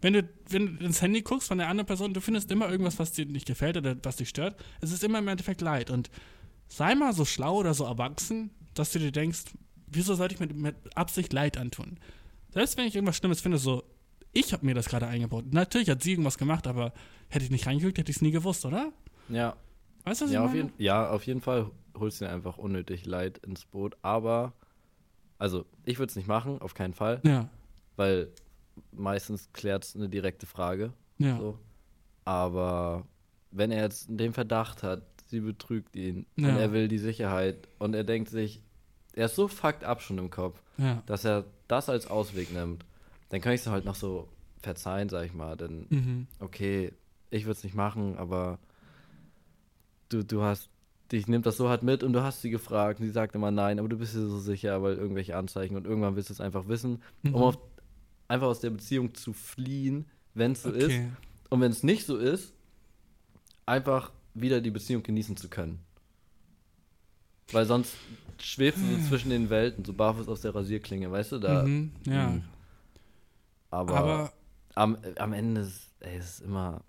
A: Wenn du, wenn du ins Handy guckst von der anderen Person, du findest immer irgendwas, was dir nicht gefällt oder was dich stört. Es ist immer im Endeffekt Leid. Und sei mal so schlau oder so erwachsen, dass du dir denkst, wieso sollte ich mir mit Absicht Leid antun? Selbst wenn ich irgendwas Schlimmes finde, so, ich habe mir das gerade eingebaut. Natürlich hat sie irgendwas gemacht, aber hätte ich nicht reingeguckt, hätte ich es nie gewusst, oder?
B: Ja. Weißt du, was ja, ich auf jeden, ja, auf jeden Fall holst du dir einfach unnötig Leid ins Boot. Aber, also, ich würde es nicht machen, auf keinen Fall.
A: Ja.
B: Weil meistens klärt es eine direkte Frage.
A: Ja. So.
B: Aber wenn er jetzt den Verdacht hat, sie betrügt ihn ja. und er will die Sicherheit und er denkt sich, er ist so fucked up schon im Kopf,
A: ja.
B: dass er das als Ausweg nimmt, dann kann ich es halt noch so verzeihen, sag ich mal. Denn, mhm. okay, ich würde es nicht machen, aber du, du hast, dich nimmt das so hart mit und du hast sie gefragt und sie sagt immer nein, aber du bist dir so sicher, weil irgendwelche Anzeichen und irgendwann willst du es einfach wissen, mhm. um auf, einfach aus der Beziehung zu fliehen, wenn es so okay. ist. Und wenn es nicht so ist, einfach wieder die Beziehung genießen zu können. Weil sonst schwebst du so zwischen den Welten, so barfuß aus der Rasierklinge, weißt du? Da,
A: mhm, ja. Mh.
B: Aber, Aber am, am Ende ist es immer,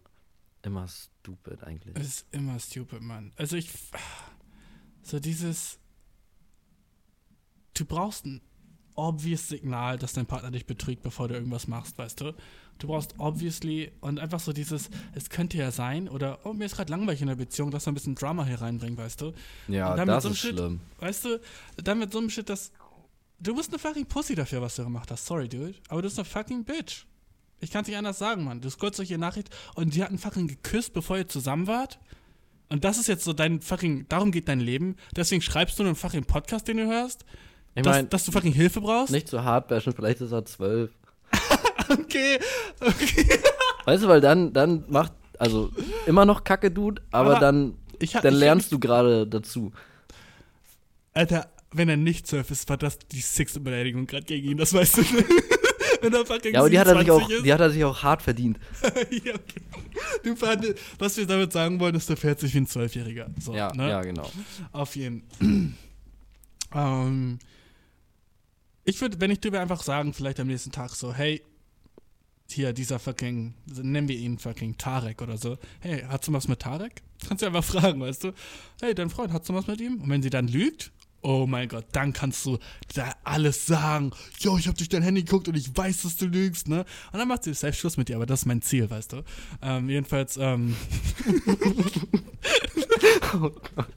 B: immer stupid eigentlich.
A: Es ist immer stupid, Mann. Also ich. So dieses. Du brauchst ein obvious Signal, dass dein Partner dich betrügt, bevor du irgendwas machst, weißt du? Du brauchst obviously und einfach so dieses, es könnte ja sein, oder oh, mir ist gerade langweilig in der Beziehung, dass du ein bisschen Drama hier reinbringen, weißt du?
B: Ja, das so ist
A: Shit,
B: schlimm.
A: Weißt du, dann mit so einem Shit, dass du bist eine fucking Pussy dafür, was du gemacht hast. Sorry, dude. Aber du bist eine fucking Bitch. Ich kann es nicht anders sagen, Mann. Du scrollst durch ihre Nachricht und die hatten fucking geküsst, bevor ihr zusammen wart. Und das ist jetzt so dein fucking, darum geht dein Leben. Deswegen schreibst du einen fucking Podcast, den du hörst. Ich dass, mein, dass du fucking Hilfe brauchst.
B: Nicht so hart bashen, vielleicht ist er zwölf.
A: okay, okay.
B: Weißt du, weil dann, dann macht, also immer noch Kacke, Dude, aber, aber dann, ich, dann ich, lernst ich, du gerade dazu.
A: Alter, wenn er nicht zwölf ist, war das die sechste Beleidigung gerade gegen ihn, das weißt du. wenn er fucking
B: ja, aber die hat, er sich auch, ist. die hat er sich auch hart verdient.
A: ja, okay. Du, was wir damit sagen wollen, ist, du fährt sich wie ein Zwölfjähriger. So,
B: ja,
A: ne?
B: ja, genau.
A: Auf jeden ähm, ich würde, wenn ich dir einfach sagen, vielleicht am nächsten Tag so, hey, hier, dieser fucking, nennen wir ihn fucking Tarek oder so. Hey, hast du was mit Tarek? Kannst du einfach fragen, weißt du? Hey, dein Freund, hast du was mit ihm? Und wenn sie dann lügt, oh mein Gott, dann kannst du da alles sagen. Jo, ich hab durch dein Handy geguckt und ich weiß, dass du lügst, ne? Und dann macht sie safe Schluss mit dir, aber das ist mein Ziel, weißt du? Ähm, jedenfalls, ähm. oh Gott.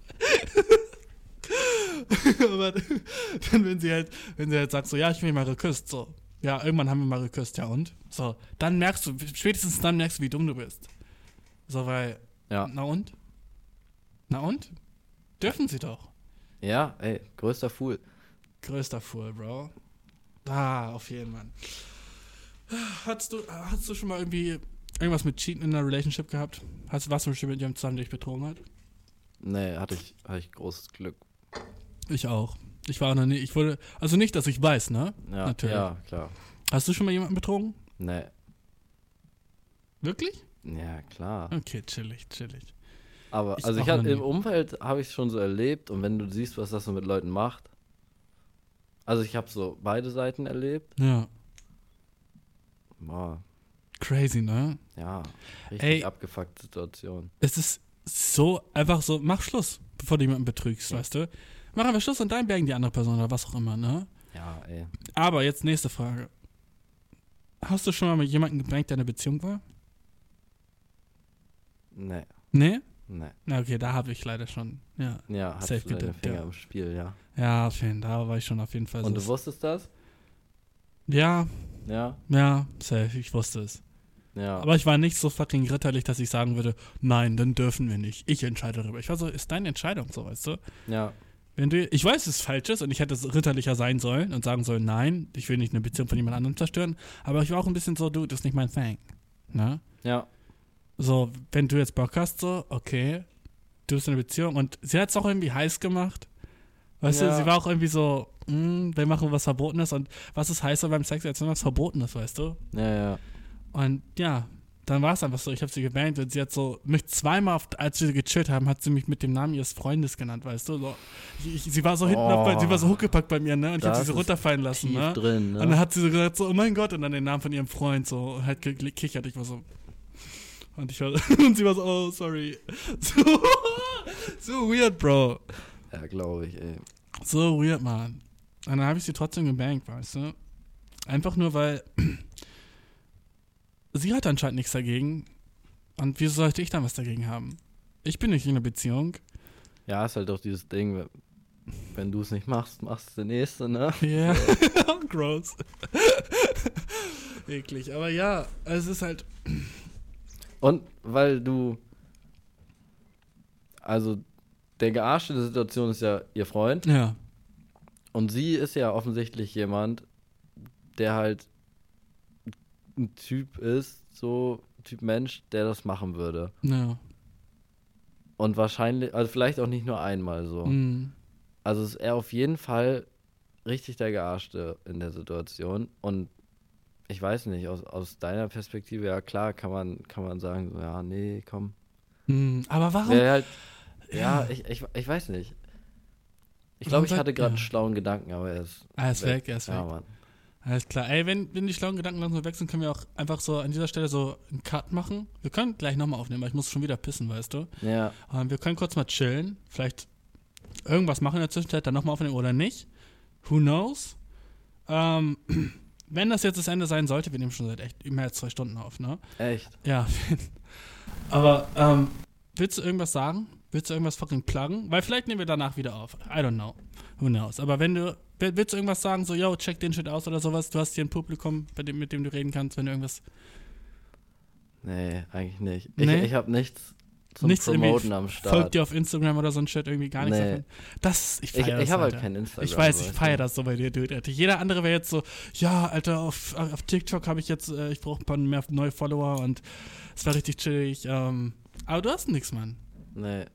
A: aber dann, wenn sie halt, wenn sie halt sagt, so, ja, ich will mal geküsst, so, ja, irgendwann haben wir mal geküsst, ja und? So, dann merkst du, spätestens dann merkst du, wie dumm du bist. So, weil,
B: ja.
A: na und? Na und? Dürfen sie doch.
B: Ja, ey, größter Fool.
A: Größter Fool, Bro. Ah, auf jeden Fall. Hast du, hast du schon mal irgendwie irgendwas mit Cheaten in einer Relationship gehabt? Hast, warst du schon mit jemandem zusammen, der dich betrogen hat?
B: Nee, hatte ich, hatte ich großes Glück.
A: Ich auch. Ich war noch nie, ich wurde, also nicht, dass ich weiß, ne?
B: Ja, Natürlich. ja, klar.
A: Hast du schon mal jemanden betrogen?
B: Nee.
A: Wirklich?
B: Ja, klar.
A: Okay, chillig, chillig.
B: Aber, ich also ich hatte, im Umfeld habe ich es schon so erlebt und wenn du siehst, was das so mit Leuten macht. Also ich habe so beide Seiten erlebt.
A: Ja.
B: Boah.
A: Crazy, ne?
B: Ja, richtig Ey, abgefuckte Situation.
A: Es ist so einfach so, mach Schluss, bevor du jemanden betrügst, ja. weißt du? Mach einfach Schluss und dann bergen die andere Person oder was auch immer, ne?
B: Ja, ey.
A: Aber jetzt nächste Frage. Hast du schon mal mit jemandem gebankt, der in einer Beziehung war?
B: Nee.
A: Nee?
B: Nee.
A: Na, okay, da habe ich leider schon, ja.
B: Ja, hast safe deine Finger ja. im Spiel, ja.
A: Ja, auf jeden, da war ich schon auf jeden Fall.
B: Und so du wusstest das?
A: Ja.
B: Ja?
A: Ja, safe, ich wusste es.
B: Ja.
A: Aber ich war nicht so fucking ritterlich, dass ich sagen würde, nein, dann dürfen wir nicht. Ich entscheide darüber. Ich war so, ist deine Entscheidung so, weißt du?
B: Ja.
A: Wenn du, ich weiß, es falsch ist und ich hätte es ritterlicher sein sollen und sagen sollen, nein, ich will nicht eine Beziehung von jemand anderem zerstören, aber ich war auch ein bisschen so, du, das ist nicht mein Thing. Ne?
B: Ja.
A: So, wenn du jetzt Bock hast, so, okay, du bist in einer Beziehung und sie hat es auch irgendwie heiß gemacht. Weißt ja. du, sie war auch irgendwie so, mm, wir machen was Verbotenes und was ist heißer beim Sex als wenn was Verbotenes, weißt du?
B: Ja, ja.
A: Und ja, dann war es einfach so, ich habe sie gebannt und sie hat so, mich zweimal, auf, als wir gechillt haben, hat sie mich mit dem Namen ihres Freundes genannt, weißt du? So, ich, sie war so hinten, oh, auf, sie war so hochgepackt bei mir, ne? Und ich habe sie so runterfallen lassen, ne?
B: Drin, ne?
A: Und dann hat sie so gesagt, so, oh mein Gott, und dann den Namen von ihrem Freund so, und halt gekichert, ich war so, und ich war, und sie war so, oh, sorry. So, so weird, Bro.
B: Ja, glaube ich, ey.
A: So weird, man. Und dann habe ich sie trotzdem gebankt, weißt du? Einfach nur, weil sie hat anscheinend nichts dagegen. Und wieso sollte ich dann was dagegen haben? Ich bin nicht in einer Beziehung.
B: Ja, ist halt doch dieses Ding, wenn du es nicht machst, machst es der Nächste, ne?
A: Ja, yeah. gross. Eklig. Aber ja, es ist halt.
B: Und weil du. Also, der Gearschte der Situation ist ja ihr Freund.
A: Ja.
B: Und sie ist ja offensichtlich jemand, der halt ein Typ ist, so Typ Mensch, der das machen würde.
A: Ja.
B: Und wahrscheinlich, also vielleicht auch nicht nur einmal so.
A: Mhm.
B: Also ist er auf jeden Fall richtig der Gearschte in der Situation. Und ich weiß nicht, aus, aus deiner Perspektive, ja klar, kann man, kann man sagen, so, ja, nee, komm.
A: Mhm. Aber warum?
B: Halt, ja, ja, ich, ich, ich weiß nicht. Ich glaube, ich hatte gerade ja. einen schlauen Gedanken, aber er ist.
A: Er ist weg, weg er ist
B: ja,
A: weg.
B: Mann.
A: Alles klar. Ey, wenn, wenn die schlauen Gedanken langsam wechseln, können wir auch einfach so an dieser Stelle so einen Cut machen. Wir können gleich nochmal aufnehmen, weil ich muss schon wieder pissen, weißt du?
B: Ja.
A: Ähm, wir können kurz mal chillen. Vielleicht irgendwas machen in der Zwischenzeit, dann nochmal aufnehmen oder nicht. Who knows? Ähm, wenn das jetzt das Ende sein sollte, wir nehmen schon seit echt mehr als zwei Stunden auf, ne?
B: Echt?
A: Ja. Aber, ähm, willst du irgendwas sagen? Willst du irgendwas fucking pluggen? Weil vielleicht nehmen wir danach wieder auf. I don't know. Who knows? Aber wenn du Willst du irgendwas sagen, so, yo, check den Shit aus oder sowas? Du hast hier ein Publikum, dem, mit dem du reden kannst, wenn du irgendwas.
B: Nee, eigentlich nicht. Ich, nee? ich habe nichts zum
A: nichts
B: Promoten am Start.
A: Folgt dir auf Instagram oder so ein Shit irgendwie gar nichts nee. davon. Das, ich feier
B: ich,
A: das,
B: Ich habe halt kein Instagram.
A: Ich weiß, ich feiere das so bei dir, Dude. Alter. Jeder andere wäre jetzt so, ja, Alter, auf, auf TikTok habe ich jetzt, äh, ich brauche ein paar mehr neue Follower und es war richtig chillig. Ähm, aber du hast nichts, Mann.
B: Nee.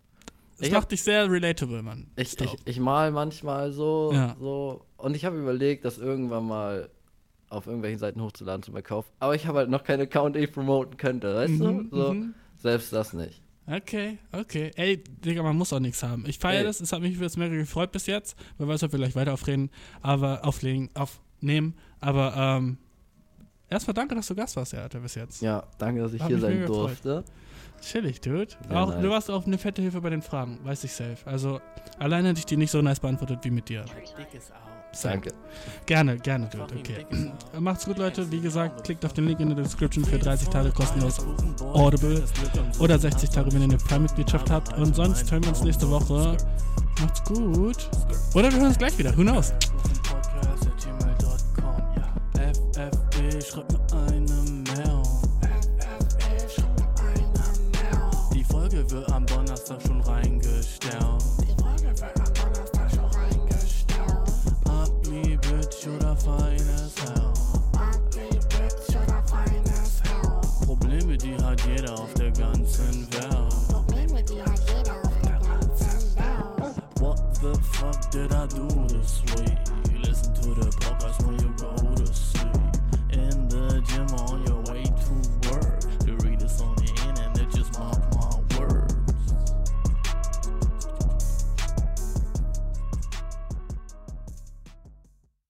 A: Das ich macht hab, dich sehr relatable, Mann.
B: Ich, ich, ich, mal manchmal so, ja. so und ich habe überlegt, das irgendwann mal auf irgendwelchen Seiten hochzuladen zum Verkauf. Aber ich habe halt noch keinen Account, den ich promoten könnte, weißt mhm, du? So, mhm. Selbst das nicht.
A: Okay, okay. Ey, Digga, man muss auch nichts haben. Ich feiere das, es hat mich jetzt mehr gefreut bis jetzt. Wer weiß, ob wir gleich weiter aufreden, aber auflegen, aufnehmen. Aber ähm, erstmal danke, dass du Gast warst, ja, Alter, bis jetzt.
B: Ja, danke, dass ich hat hier sein durfte.
A: Chillig, dude. auch, nice. Du warst auch eine fette Hilfe bei den Fragen, weiß ich safe. Also, alleine hätte ich die nicht so nice beantwortet wie mit dir.
B: Danke.
A: Gerne, gerne, dude. Okay. Macht's gut, Leute. Wie gesagt, klickt auf den Link in der Description für 30 Tage kostenlos Audible oder 60 Tage, wenn ihr eine Prime-Mitgliedschaft habt. Und sonst hören wir uns nächste Woche. Macht's gut. Oder wir hören uns gleich wieder. Who knows? FFB, schreibt mir eine Mail. Die Folge wird am Donnerstag schon reingestellt. roll.